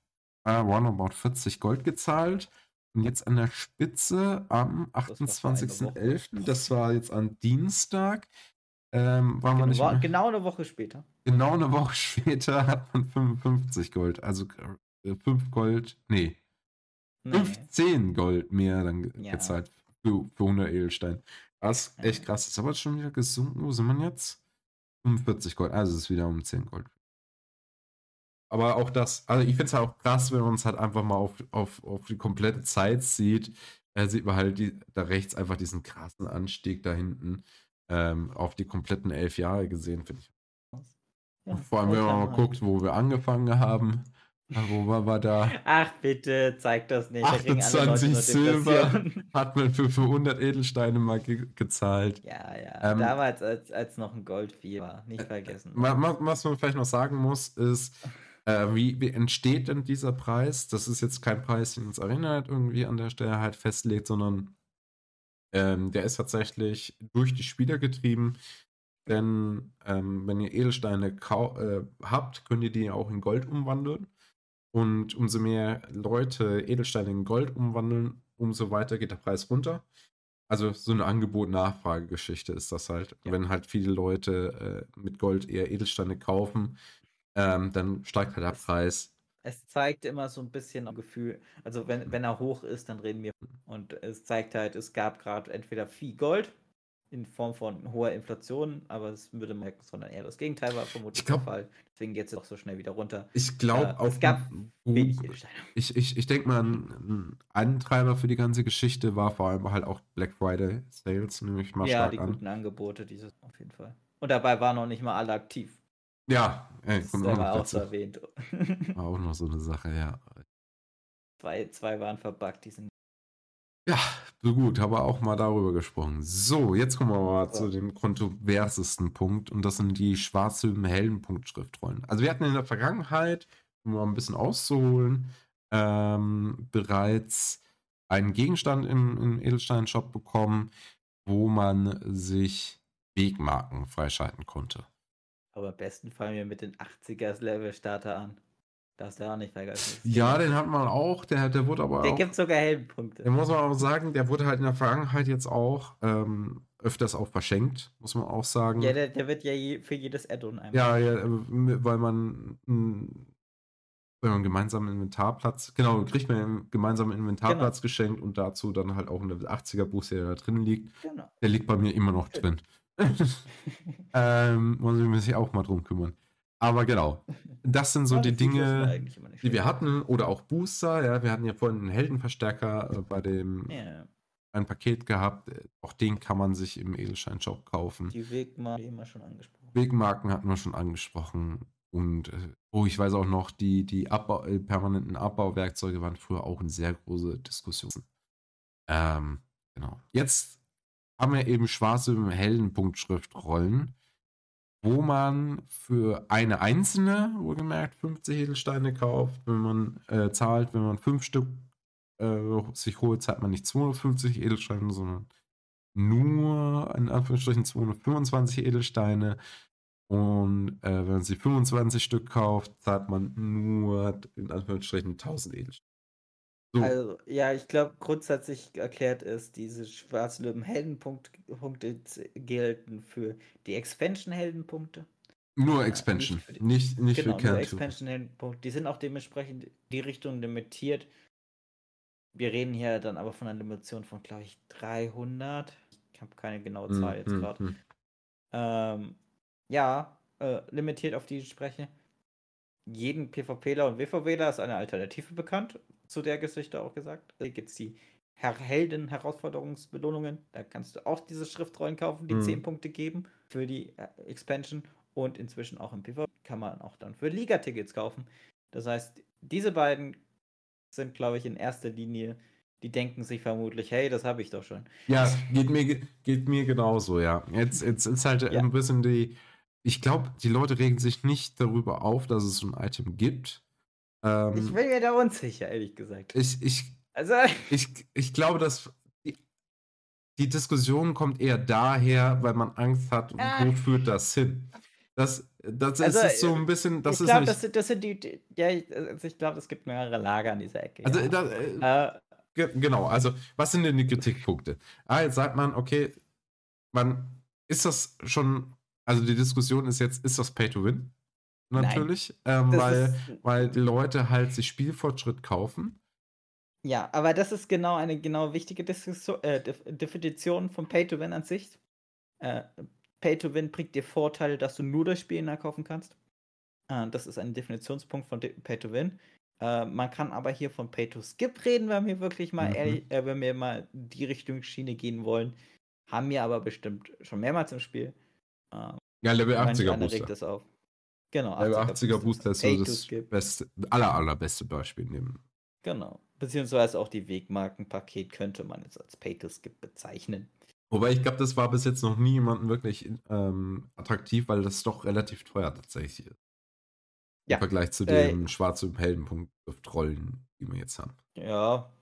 äh, roundabout 40 Gold gezahlt. Und jetzt an der Spitze am 28.11., das war jetzt am Dienstag, ähm, war man nicht war, genau eine Woche später. Genau eine Woche später hat man 55 Gold. Also äh, 5 Gold, nee. nee. 15 Gold mehr dann ja. gezahlt für, für 100 Edelstein. Das ist echt krass. Ist aber schon wieder gesunken. Wo sind wir jetzt? 45 Gold. Also es ist wieder um 10 Gold. Aber auch das, also ich finde es halt auch krass, wenn man es halt einfach mal auf, auf, auf die komplette Zeit sieht. Da sieht man halt die, da rechts einfach diesen krassen Anstieg da hinten ähm, auf die kompletten elf Jahre gesehen, finde ich. Ja, Vor allem, wenn man mal guckt, wo wir angefangen haben. Wo war, da? Ach bitte, zeig das nicht. 28 Silber hat man für 100 Edelsteine mal ge gezahlt. Ja, ja. Ähm, Damals, als, als noch ein Gold 4 war. Nicht äh, vergessen. Was man vielleicht noch sagen muss, ist, äh, wie, wie, entsteht denn dieser Preis? Das ist jetzt kein Preis, den uns halt irgendwie an der Stelle halt festlegt, sondern ähm, der ist tatsächlich durch die Spieler getrieben. Denn ähm, wenn ihr Edelsteine äh, habt, könnt ihr die auch in Gold umwandeln. Und umso mehr Leute Edelsteine in Gold umwandeln, umso weiter geht der Preis runter. Also so eine Angebot-Nachfrage-Geschichte ist das halt. Ja. Wenn halt viele Leute äh, mit Gold eher Edelsteine kaufen, ähm, dann steigt halt der Preis. Es zeigt immer so ein bisschen ein Gefühl, also wenn, wenn er hoch ist, dann reden wir. Und es zeigt halt, es gab gerade entweder viel Gold in Form von hoher Inflation, aber es würde man merken, sondern eher das Gegenteil war vermutlich glaub, der Fall. Deswegen geht es auch so schnell wieder runter. Ich glaube äh, auch. Es gab wenig Ich, ich, ich denke mal, ein Antreiber für die ganze Geschichte war vor allem halt auch Black Friday Sales, nehme ich mal ja, stark an. Ja, die guten Angebote, dieses auf jeden Fall. Und dabei waren noch nicht mal alle aktiv. Ja, ey, das kommt auch, auch so erwähnt. War auch noch so eine Sache, ja. Zwei, zwei waren verbuggt, die sind. Ja, so gut, habe auch mal darüber gesprochen. So, jetzt kommen wir mal so. zu dem kontroversesten Punkt und das sind die schwarzen Heldenpunktschriftrollen. Also wir hatten in der Vergangenheit, um mal ein bisschen auszuholen, ähm, bereits einen Gegenstand im, im Edelstein-Shop bekommen, wo man sich Wegmarken freischalten konnte. Aber am besten fangen wir mit den 80er-Level-Starter an. Das der auch nicht vergessen. Ja, den hat man auch. Der, der wurde aber. Der auch, gibt sogar Heldenpunkte. Der muss man aber sagen, der wurde halt in der Vergangenheit jetzt auch ähm, öfters auch verschenkt, muss man auch sagen. Ja, der, der wird ja je, für jedes Add-on einmal. Ja, ja, weil man. Wenn man gemeinsamen Inventarplatz, genau, kriegt man einen gemeinsamen Inventarplatz genau. geschenkt und dazu dann halt auch ein Level 80er Boost, der da drin liegt. Genau. Der liegt bei mir immer noch drin. ähm, muss ich mich auch mal drum kümmern. Aber genau, das sind so ja, die Dinge, die wir hatten. Oder auch Booster. Ja, wir hatten ja vorhin einen Heldenverstärker äh, bei dem yeah. ein Paket gehabt. Auch den kann man sich im Edelstein-Shop kaufen. Die Wegmarken immer schon angesprochen. Wegmarken hatten wir schon angesprochen. Und äh, oh, ich weiß auch noch, die, die Abbau, äh, permanenten Abbauwerkzeuge waren früher auch eine sehr große Diskussion. Ähm, genau. Jetzt haben wir eben schwarze Heldenpunktschriftrollen, wo man für eine einzelne, wohlgemerkt, 50 Edelsteine kauft. Wenn man äh, zahlt, wenn man fünf Stück äh, sich holt, zahlt man nicht 250 Edelsteine, sondern nur in Anführungsstrichen 225 Edelsteine. Und äh, wenn man sie 25 Stück kauft, zahlt man nur in Anführungsstrichen 1000 Edelsteine. So. Also, ja, ich glaube, grundsätzlich erklärt ist, diese Schwarzlöwen-Heldenpunkte gelten für die Expansion-Heldenpunkte. Nur äh, Expansion, nicht, die, nicht, nicht genau, für Kern. Expansion-Heldenpunkte. Die sind auch dementsprechend die Richtung limitiert. Wir reden hier dann aber von einer Limitation von, glaube ich, 300. Ich habe keine genaue hm, Zahl mm, jetzt mm, gerade. Mm. Ähm, ja, äh, limitiert auf die ich spreche. jeden PvPler und WVWler ist eine Alternative bekannt, zu der Geschichte auch gesagt. Da gibt es die Her Helden-Herausforderungsbelohnungen. Da kannst du auch diese Schriftrollen kaufen, die mhm. 10 Punkte geben für die äh, Expansion. Und inzwischen auch im PvP kann man auch dann für Liga-Tickets kaufen. Das heißt, diese beiden sind, glaube ich, in erster Linie, die denken sich vermutlich, hey, das habe ich doch schon. Ja, geht mir, geht mir genauso, ja. Jetzt, jetzt ist halt ja. ein bisschen die, ich glaube, die Leute regen sich nicht darüber auf, dass es so ein Item gibt. Ähm, ich bin mir da unsicher, ehrlich gesagt. Ich, ich, also, ich, ich glaube, dass die, die Diskussion kommt eher daher, weil man Angst hat, ah. wo führt das hin? Das, das also, ist so ein bisschen. Das ich glaube, das, das, sind die. die ja, also ich glaube, es gibt mehrere Lager an dieser Ecke. Also, ja. da, äh, genau, also, was sind denn die Kritikpunkte? Ah, jetzt sagt man, okay, man ist das schon. Also, die Diskussion ist jetzt, ist das Pay to Win? Natürlich, ähm, weil, ist, weil die Leute halt sich Spielfortschritt kaufen. Ja, aber das ist genau eine genau wichtige Diskussion, äh, Definition von Pay to Win an sich. Äh, Pay to Win bringt dir Vorteile, dass du nur das Spiel nachkaufen kannst. Äh, das ist ein Definitionspunkt von Pay to Win. Äh, man kann aber hier von Pay to Skip reden, wenn wir wirklich mal mhm. ehrlich, äh, wenn wir mal die Richtung Schiene gehen wollen. Haben wir aber bestimmt schon mehrmals im Spiel. Ähm, ja, Level 80er Booster. Das auf. Genau, 80er, 80er Booster ist so das beste, aller, allerbeste Beispiel nehmen. Genau. Beziehungsweise auch die Wegmarkenpaket könnte man jetzt als Pay to Skip bezeichnen. Wobei ich glaube, das war bis jetzt noch nie jemanden wirklich ähm, attraktiv, weil das doch relativ teuer tatsächlich ist. Ja. Im Vergleich zu äh, dem äh, schwarzen Heldenpunkt auf Trollen, die wir jetzt haben. Ja.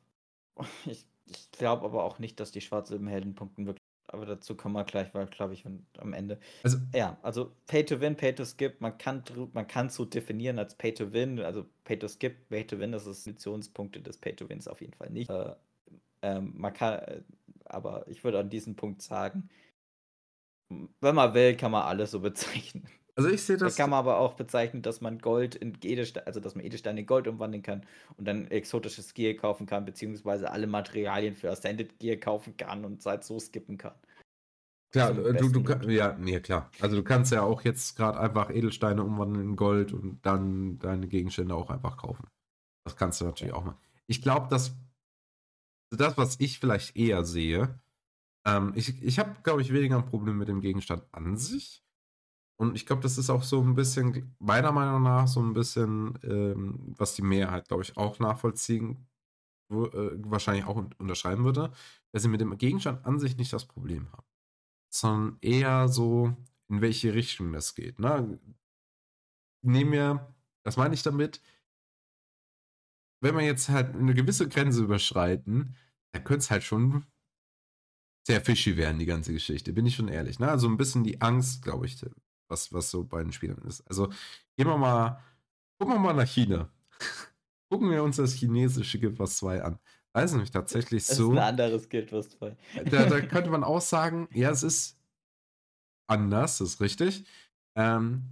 Ich, ich glaube aber auch nicht, dass die schwarzen Heldenpunkten wirklich. Aber dazu kommen wir gleich, weil, glaube ich, am Ende. Also, ja, also Pay to Win, Pay to Skip, man kann man kann so definieren als Pay to Win, also Pay to Skip, Pay to Win, das ist Funktionspunkte des Pay to Wins auf jeden Fall nicht. Äh, ähm, man kann, äh, aber ich würde an diesem Punkt sagen, wenn man will, kann man alles so bezeichnen. Also ich sehe das. Da kann man aber auch bezeichnen, dass man Gold in Edelsteine, also dass man Edelsteine in Gold umwandeln kann und dann exotisches Gear kaufen kann, beziehungsweise alle Materialien für Ascended Gear kaufen kann und halt so skippen kann. Klar, du, du, du ja, nee, klar. Also du kannst ja auch jetzt gerade einfach Edelsteine umwandeln in Gold und dann deine Gegenstände auch einfach kaufen. Das kannst du natürlich ja. auch mal. Ich glaube, dass das, was ich vielleicht eher sehe, ähm, ich, ich habe, glaube ich, weniger ein Problem mit dem Gegenstand an sich. Und ich glaube, das ist auch so ein bisschen, meiner Meinung nach, so ein bisschen, ähm, was die Mehrheit, glaube ich, auch nachvollziehen, wo, äh, wahrscheinlich auch unterschreiben würde, dass sie mit dem Gegenstand an sich nicht das Problem haben. Sondern eher so, in welche Richtung das geht. Ne? Nehmen wir, was meine ich damit? Wenn wir jetzt halt eine gewisse Grenze überschreiten, da könnte es halt schon sehr fishy werden, die ganze Geschichte, bin ich schon ehrlich. Ne? Also ein bisschen die Angst, glaube ich, was, was so bei den Spielern ist. Also gehen wir mal, gucken wir mal nach China. gucken wir uns das chinesische Guild Wars 2 an. Da ist nämlich tatsächlich das so. Das ist ein anderes Guild Wars 2. Da, da könnte man auch sagen, ja, es ist anders, das ist richtig. Ähm,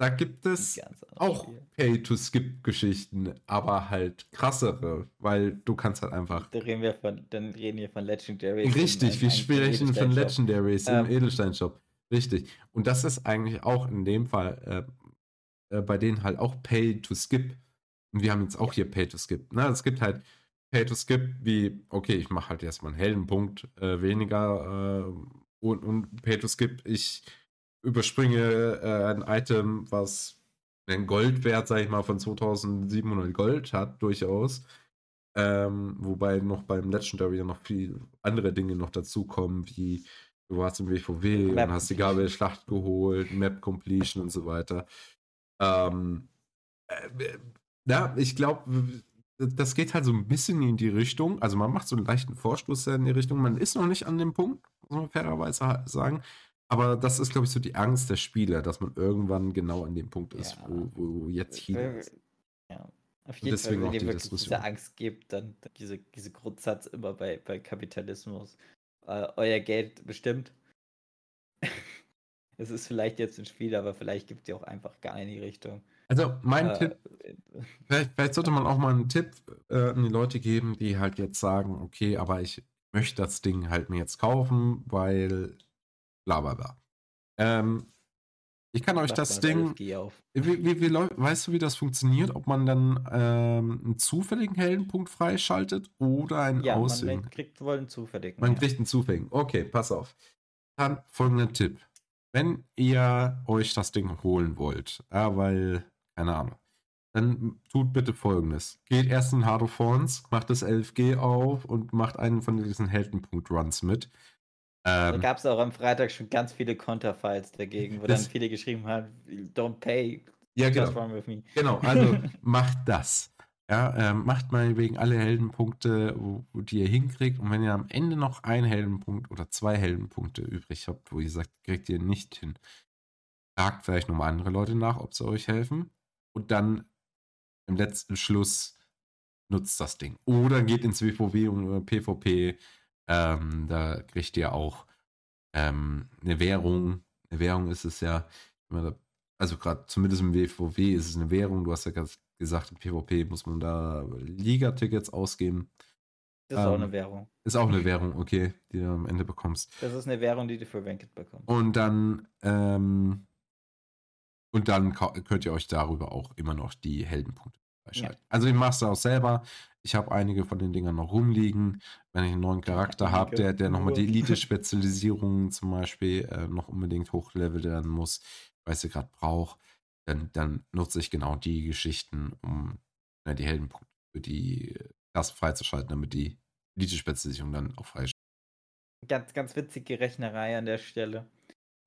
da gibt es auch Pay-to-Skip-Geschichten, aber halt krassere, weil du kannst halt einfach. Da reden wir von, dann reden wir von Legendary. Richtig, wir sprechen von Legendaries ähm. im Edelstein-Shop. Richtig. Und das ist eigentlich auch in dem Fall äh, äh, bei denen halt auch Pay-to-Skip. Und wir haben jetzt auch hier Pay-to-Skip. Ne? Es gibt halt Pay-to-Skip wie, okay, ich mache halt erstmal einen hellen Punkt äh, weniger äh, und, und Pay-to-Skip, ich überspringe äh, ein Item, was einen Goldwert, sag ich mal, von 2700 Gold hat, durchaus. Ähm, wobei noch beim Legendary noch viel andere Dinge noch dazukommen, wie du warst im WVW Map. und hast die Gabel Schlacht geholt, Map Completion und so weiter. Ähm, äh, ja, ich glaube, das geht halt so ein bisschen in die Richtung. Also man macht so einen leichten Vorstoß in die Richtung. Man ist noch nicht an dem Punkt, muss man fairerweise sagen. Aber das ist, glaube ich, so die Angst der Spieler, dass man irgendwann genau an dem Punkt ist, ja. wo, wo jetzt China ist. Ja, auf jeden Fall, wenn ihr die wirklich diese Angst gibt, dann diese, diese Grundsatz immer bei, bei Kapitalismus. Euer Geld bestimmt. es ist vielleicht jetzt ein Spiel, aber vielleicht gibt es ja auch einfach gar in die Richtung. Also mein äh, Tipp, vielleicht, vielleicht, sollte man auch mal einen Tipp äh, an die Leute geben, die halt jetzt sagen, okay, aber ich möchte das Ding halt mir jetzt kaufen, weil bla bla bla. Ähm, Ich kann euch das Ding. Wie, wie, wie, weißt du, wie das funktioniert? Ob man dann ähm, einen zufälligen Heldenpunkt freischaltet oder einen ja, Aussehen? Man kriegt wohl einen zufälligen. Man ja. kriegt einen zufälligen. Okay, pass auf. Dann folgender Tipp. Wenn ihr euch das Ding holen wollt, ja, weil, keine Ahnung, dann tut bitte folgendes. Geht erst in Hard of Thorns, macht das 11G auf und macht einen von diesen Heldenpunkt-Runs mit. Ähm, da gab es auch am Freitag schon ganz viele Konterfiles dagegen, wo dann viele geschrieben haben, don't pay. Ja, genau. With me. Genau, also macht das. Ja, ähm, macht mal wegen alle Heldenpunkte, wo, wo, die ihr hinkriegt. Und wenn ihr am Ende noch einen Heldenpunkt oder zwei Heldenpunkte übrig habt, wo ihr sagt, kriegt ihr nicht hin, fragt vielleicht nochmal andere Leute nach, ob sie euch helfen. Und dann im letzten Schluss nutzt das Ding. Oder geht ins WVW und PvP ähm, da kriegt ihr auch ähm, eine Währung. Eine Währung ist es ja, also gerade zumindest im WVW ist es eine Währung. Du hast ja gesagt, im PvP muss man da Liga-Tickets ausgeben. Das ist ähm, auch eine Währung. Ist auch eine Währung, okay, die du am Ende bekommst. Das ist eine Währung, die du für Ranked bekommst. Und dann, ähm, und dann könnt ihr euch darüber auch immer noch die Heldenpunkte freischalten. Ja. Also ich mache es auch selber. Ich habe einige von den Dingern noch rumliegen. Wenn ich einen neuen Charakter habe, der, der nochmal die Elite-Spezialisierung zum Beispiel äh, noch unbedingt hochlevelt werden muss, weil sie gerade brauche, dann, dann nutze ich genau die Geschichten, um ja, die Heldenpunkte für die Klasse freizuschalten, damit die Elite-Spezialisierung dann auch freischaltet. Ganz, ganz witzige Rechnerei an der Stelle.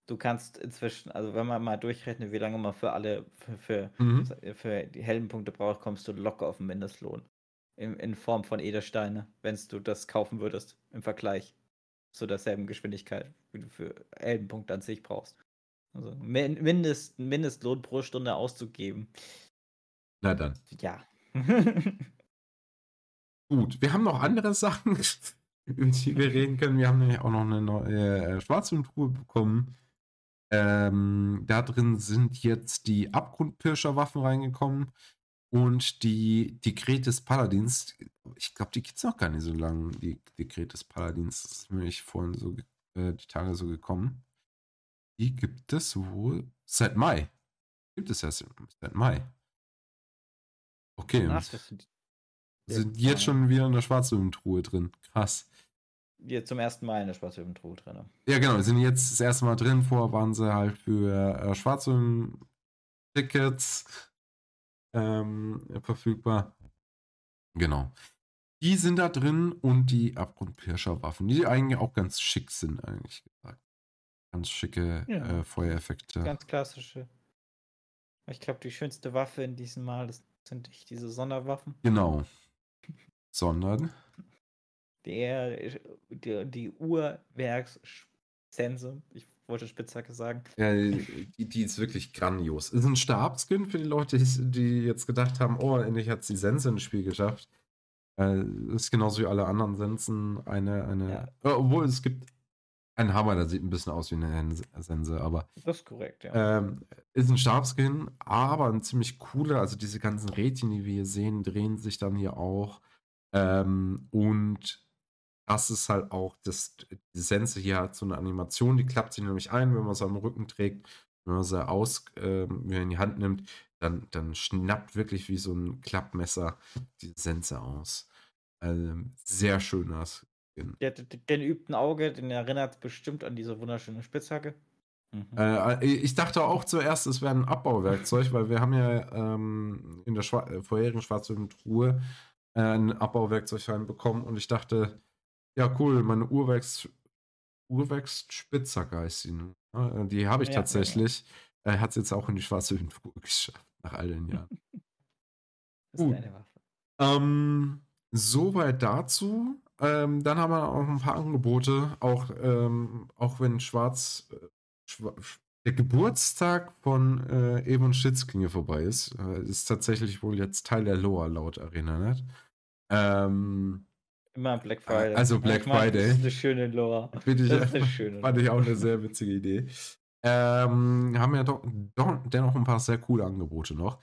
Du kannst inzwischen, also wenn man mal durchrechnet, wie lange man für alle, für, für, mhm. für die Heldenpunkte braucht, kommst du locker auf den Mindestlohn in, in Form von Edelsteine, wenn du das kaufen würdest im Vergleich zu derselben Geschwindigkeit, wie du für Elbenpunkte an sich brauchst. Also Mindest, Mindestlohn pro Stunde auszugeben. Na dann. Ja. Gut, wir haben noch andere Sachen, über die wir reden können. Wir haben nämlich auch noch eine neue äh, Schwarzwindruhe bekommen. Ähm, da drin sind jetzt die Abgrundpirscher-Waffen reingekommen. Und die Dekret des Paladins, ich glaube, die gibt es noch gar nicht so lange, die Dekret des Paladins. Das ist mir vorhin so äh, die Tage so gekommen. Die gibt es wohl seit Mai. Gibt es erst seit Mai. Okay. Ach, sind, jetzt schon wieder in der Schwarzöbentruhe drin. Krass. Jetzt zum ersten Mal in der Schwarzöbentruhe drin. Ja, genau. Sind jetzt das erste Mal drin. Vorher waren sie halt für äh, Schwarzöben-Tickets ähm, verfügbar. Genau. Die sind da drin und die Abgrundpirscher-Waffen, die eigentlich auch ganz schick sind, eigentlich gesagt. Ganz schicke ja. äh, Feuereffekte. Ganz klassische. Ich glaube, die schönste Waffe in diesem Mal das sind diese Sonderwaffen. Genau. Sondern. Der, die, die Uhrwerkssense. Ich wollte Spitzhacke sagen. Ja, die, die ist wirklich grandios. Ist ein Stabskin für die Leute, die jetzt gedacht haben, oh, endlich hat sie Sense ins Spiel geschafft. Äh, ist genauso wie alle anderen Sensen eine, eine. Ja. Äh, obwohl es gibt einen Hammer, der sieht ein bisschen aus wie eine Sense, aber. Das ist korrekt, ja. Ähm, ist ein Stabskin, aber ein ziemlich cooler. Also diese ganzen Rädchen, die wir hier sehen, drehen sich dann hier auch. Ähm, und das ist halt auch, das, die Sense hier hat so eine Animation, die klappt sich nämlich ein, wenn man sie am Rücken trägt, wenn man sie aus, äh, in die Hand nimmt, dann, dann schnappt wirklich wie so ein Klappmesser die Sense aus. Also, sehr schöner Skin. Ja, den übten Auge, den erinnert bestimmt an diese wunderschöne Spitzhacke. Mhm. Äh, ich dachte auch zuerst, es wäre ein Abbauwerkzeug, weil wir haben ja ähm, in der Schwa äh, vorherigen schwarzen Truhe äh, ein Abbauwerkzeug reinbekommen und ich dachte, ja, cool. Meine Urwächst, Urwächst-Spitzhacke heißt sie. Ne? Die habe ich ja, tatsächlich. Ja. Äh, Hat es jetzt auch in die schwarze Höhenfuhr geschafft, nach all den Jahren. das ist deine Waffe. Ähm, soweit dazu. Ähm, dann haben wir auch ein paar Angebote, auch, ähm, auch wenn Schwarz, äh, Schwa der Geburtstag von äh, Evan Schitzklinge vorbei ist, äh, ist tatsächlich wohl jetzt Teil der Loa laut Arena, nicht? Ähm, Immer Black Friday. Also Black Friday. Das ist eine schöne Lore. das ist eine schöne fand ich auch eine sehr witzige Idee. Ähm, haben ja doch, doch dennoch ein paar sehr coole Angebote noch.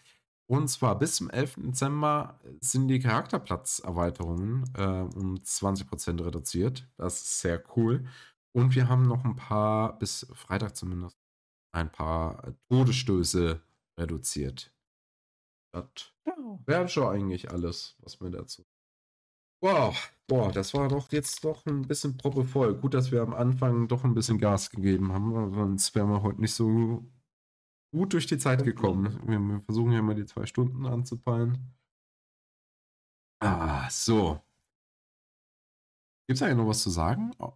Und zwar bis zum 11. Dezember sind die Charakterplatzerweiterungen äh, um 20% reduziert. Das ist sehr cool. Und wir haben noch ein paar, bis Freitag zumindest, ein paar Todesstöße reduziert. Das wäre schon eigentlich alles, was mir dazu. Wow, boah, das war doch jetzt doch ein bisschen proppevoll. Gut, dass wir am Anfang doch ein bisschen Gas gegeben haben, sonst wären wir heute nicht so gut durch die Zeit gekommen. Wir versuchen ja mal die zwei Stunden anzupeilen. Ah, so. Gibt es eigentlich noch was zu sagen? Oh.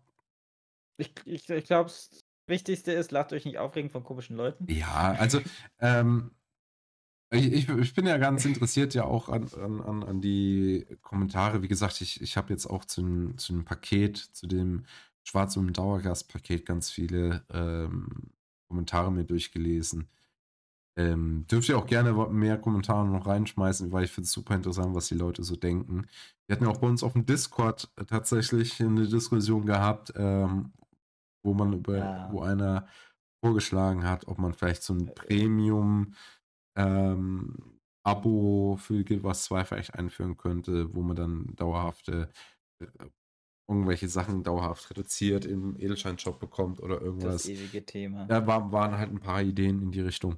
Ich, ich, ich glaube, das Wichtigste ist, lasst euch nicht aufregen von komischen Leuten. Ja, also ähm, ich, ich, ich, bin ja ganz interessiert ja auch an, an, an die Kommentare. Wie gesagt, ich, ich habe jetzt auch zu, zu dem Paket, zu dem Schwarz- und Dauergast-Paket ganz viele ähm, Kommentare mir durchgelesen. Ähm, dürft ihr auch gerne mehr Kommentare noch reinschmeißen, weil ich finde es super interessant, was die Leute so denken. Wir hatten ja auch bei uns auf dem Discord äh, tatsächlich eine Diskussion gehabt, ähm, wo man über, ja. wo einer vorgeschlagen hat, ob man vielleicht so ein Premium ähm, Abo für Guild Wars 2 vielleicht einführen könnte, wo man dann dauerhafte äh, irgendwelche Sachen dauerhaft reduziert im Edelstein-Shop bekommt oder irgendwas. Das ewige Thema. Da war, waren halt ein paar Ideen in die Richtung.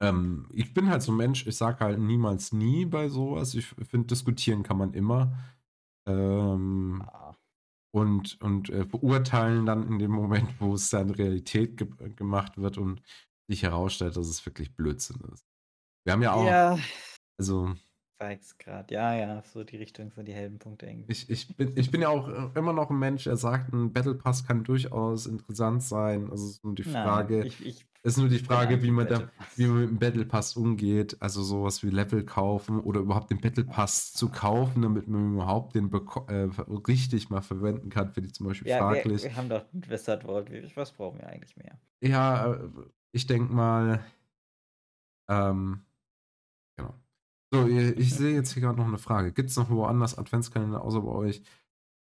Ähm, ich bin halt so ein Mensch, ich sage halt niemals nie bei sowas. Ich finde, diskutieren kann man immer. Ähm, ah. Und, und äh, beurteilen dann in dem Moment, wo es dann Realität ge gemacht wird und sich herausstellt, dass es wirklich Blödsinn ist. Wir haben ja auch. Ja. Also. Zeig's gerade. Ja, ja, so die Richtung sind die helden Punkte irgendwie. Ich, ich, bin, ich bin ja auch äh, immer noch ein Mensch, der sagt, ein Battle Pass kann durchaus interessant sein. Also ist nur die Frage, Nein, ich, ich ist nur die Frage, wie man, da, wie man mit dem Battle Pass umgeht. Also sowas wie Level kaufen oder überhaupt den Battle Pass zu kaufen, damit man überhaupt den äh, richtig mal verwenden kann, für die zum Beispiel ja, fraglich. Wir, wir haben doch ein Wizard World. Was brauchen wir eigentlich mehr? Ja, äh, ich denke mal, ähm, genau. So, ich sehe jetzt hier gerade noch eine Frage. Gibt es noch woanders Adventskalender außer bei euch?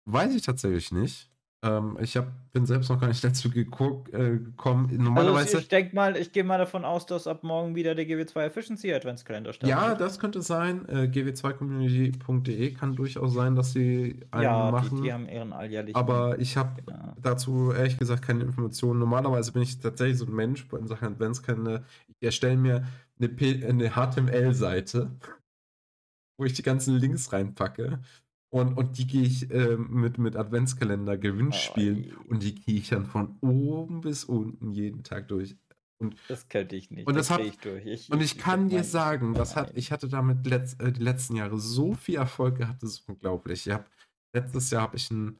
Weiß ich tatsächlich nicht. Ähm, ich hab, bin selbst noch gar nicht dazu geguckt, äh, gekommen. Normalerweise. Also ich denke mal, ich gehe mal davon aus, dass ab morgen wieder der GW2 Efficiency Adventskalender startet. Ja, das könnte sein. Äh, gw2community.de kann durchaus sein, dass sie einen ja, machen. Die, die haben ihren alljährlichen. Aber ich habe genau. dazu ehrlich gesagt keine Informationen. Normalerweise bin ich tatsächlich so ein Mensch in Sachen Adventskalender. Ich erstelle mir eine, eine HTML-Seite, wo ich die ganzen Links reinpacke und, und die gehe ich äh, mit, mit Adventskalender Gewinnspielen oh, und die gehe ich dann von oben bis unten jeden Tag durch. Und, das könnte ich nicht. Und, das, das hat, ich durch. Ich, und ich, ich kann dir sagen, das hat, ich hatte damit letzt, äh, die letzten Jahre so viel Erfolg gehabt, das ist unglaublich. Ich hab, letztes Jahr habe ich ein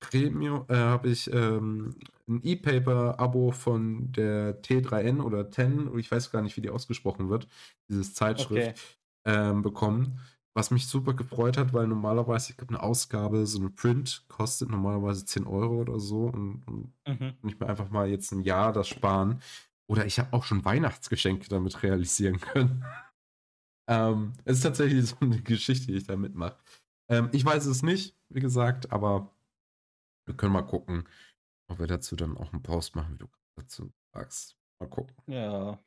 Premium, äh, habe ich ähm, ein E-Paper-Abo von der T3N oder 10, ich weiß gar nicht, wie die ausgesprochen wird, dieses Zeitschrift, okay. ähm, bekommen was mich super gefreut hat, weil normalerweise, ich glaube, eine Ausgabe, so eine Print kostet normalerweise 10 Euro oder so und, und mhm. nicht mehr einfach mal jetzt ein Jahr das sparen. Oder ich habe auch schon Weihnachtsgeschenke damit realisieren können. ähm, es ist tatsächlich so eine Geschichte, die ich da mitmache. Ähm, ich weiß es nicht, wie gesagt, aber wir können mal gucken, ob wir dazu dann auch einen Post machen, wie du dazu sagst. Mal gucken. Ja,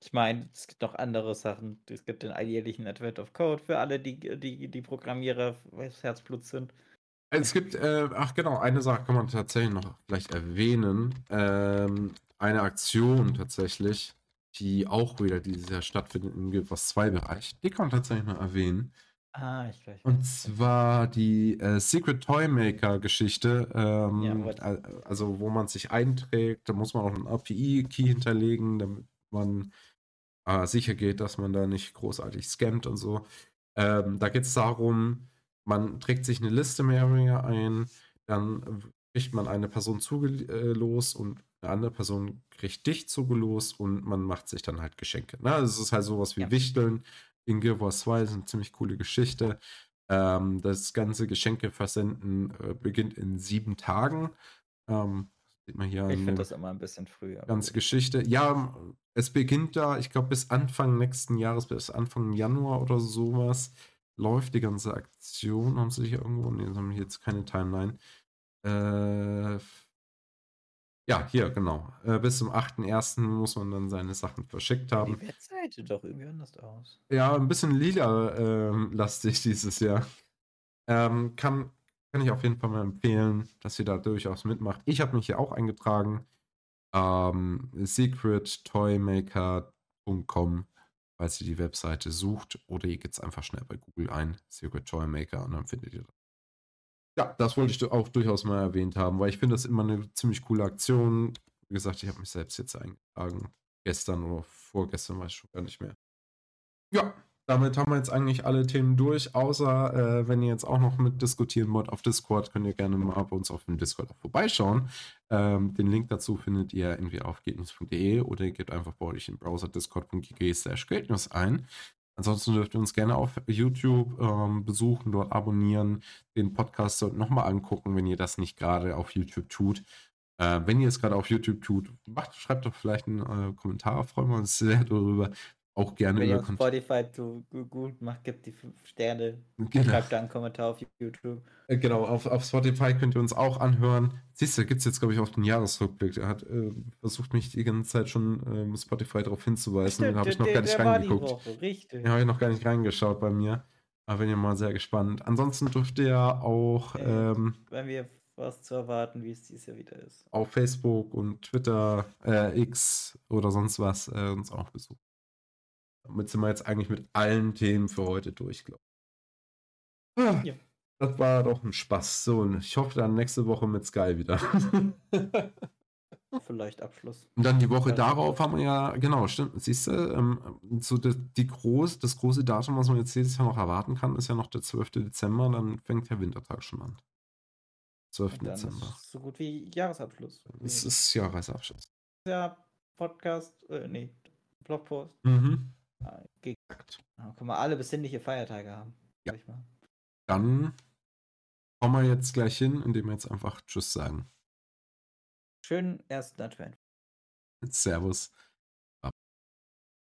ich meine, es gibt noch andere Sachen. Es gibt den alljährlichen Advent of Code für alle, die, die, die Programmierer Herzblut sind. Es gibt, äh, ach genau, eine Sache kann man tatsächlich noch vielleicht erwähnen. Ähm, eine Aktion tatsächlich, die auch wieder dieses Jahr stattfindet im Guild Wars 2 Bereich. Die kann man tatsächlich noch erwähnen. Ah, ich weiß. Und zwar die äh, Secret Toymaker Geschichte. Ähm, ja, also, wo man sich einträgt, da muss man auch einen API-Key hinterlegen, damit man äh, sicher geht, dass man da nicht großartig scammt und so. Ähm, da geht es darum, man trägt sich eine Liste mehr oder weniger ein, dann kriegt man eine Person zugelos und eine andere Person kriegt dich zugelos und man macht sich dann halt Geschenke. Ne? Das ist halt sowas wie ja. Wichteln. In Guild Wars 2 ist eine ziemlich coole Geschichte. Ähm, das ganze Geschenke versenden äh, beginnt in sieben Tagen. Ähm, Sieht man hier ich finde das immer ein bisschen früher. Ganze Geschichte. Ja, es beginnt da, ich glaube, bis Anfang nächsten Jahres, bis Anfang Januar oder sowas, läuft die ganze Aktion. Haben sie hier irgendwo? Ne, haben jetzt keine Timeline. Äh, ja, hier, genau. Äh, bis zum 8.1. muss man dann seine Sachen verschickt haben. Die Webseite doch irgendwie anders aus. Ja, ein bisschen lila-lastig ähm, dieses Jahr. Ähm, kann, kann ich auf jeden Fall mal empfehlen, dass ihr da durchaus mitmacht. Ich habe mich hier auch eingetragen. Ähm, secrettoymaker.com, falls ihr die Webseite sucht. Oder ihr geht es einfach schnell bei Google ein, Secret Toymaker, und dann findet ihr das. Ja, das wollte ich auch durchaus mal erwähnt haben, weil ich finde das immer eine ziemlich coole Aktion. Wie gesagt, ich habe mich selbst jetzt eingetragen. Gestern oder vorgestern, weiß ich schon gar nicht mehr. Ja, damit haben wir jetzt eigentlich alle Themen durch, außer äh, wenn ihr jetzt auch noch mit diskutieren wollt auf Discord, könnt ihr gerne mal bei uns auf dem Discord auch vorbeischauen. Ähm, den Link dazu findet ihr entweder auf geldnews.de oder ihr gebt einfach bei euch im Browser discord.gg slash geldnews ein. Ansonsten dürft ihr uns gerne auf YouTube ähm, besuchen, dort abonnieren, den Podcast dort nochmal angucken, wenn ihr das nicht gerade auf YouTube tut. Äh, wenn ihr es gerade auf YouTube tut, macht, schreibt doch vielleicht einen äh, Kommentar, freuen wir uns sehr darüber auch gerne Wenn ihr auf Spotify zu gut macht, gibt die fünf Sterne. Genau. Schreibt da einen Kommentar auf YouTube. Äh, genau, auf, auf Spotify könnt ihr uns auch anhören. Siehst du, gibt es jetzt, glaube ich, auch den Jahresrückblick. Er hat äh, versucht, mich die ganze Zeit schon ähm, Spotify darauf hinzuweisen. Da habe ich noch der, gar nicht reingeguckt. Woche, richtig. Ja, habe ich noch gar nicht reingeschaut bei mir. Aber bin ja mal sehr gespannt. Ansonsten dürft ihr auch. Äh, ähm, wenn wir was zu erwarten, wie es dieses Jahr wieder ist. Auf Facebook und Twitter, äh, X oder sonst was äh, uns auch besuchen. Damit sind wir jetzt eigentlich mit allen Themen für heute durch, glaube ich. Ah, ja. Das war doch ein Spaß. So, und ich hoffe dann nächste Woche mit Sky wieder. Vielleicht Abschluss. Und dann die Woche darauf haben wir ja, genau, stimmt, siehst du, ähm, so die, die groß, das große Datum, was man jetzt dieses Jahr noch erwarten kann, ist ja noch der 12. Dezember, dann fängt der Wintertag schon an. 12. Dezember. Ist so gut wie Jahresabschluss. Es ist Jahresabschluss. Ja, Podcast, äh, nee, Blogpost. Mhm. Ja, können wir alle besinnliche Feiertage haben. Ja. Dann kommen wir jetzt gleich hin, indem wir jetzt einfach Tschüss sagen. Schönen ersten Advent. Servus.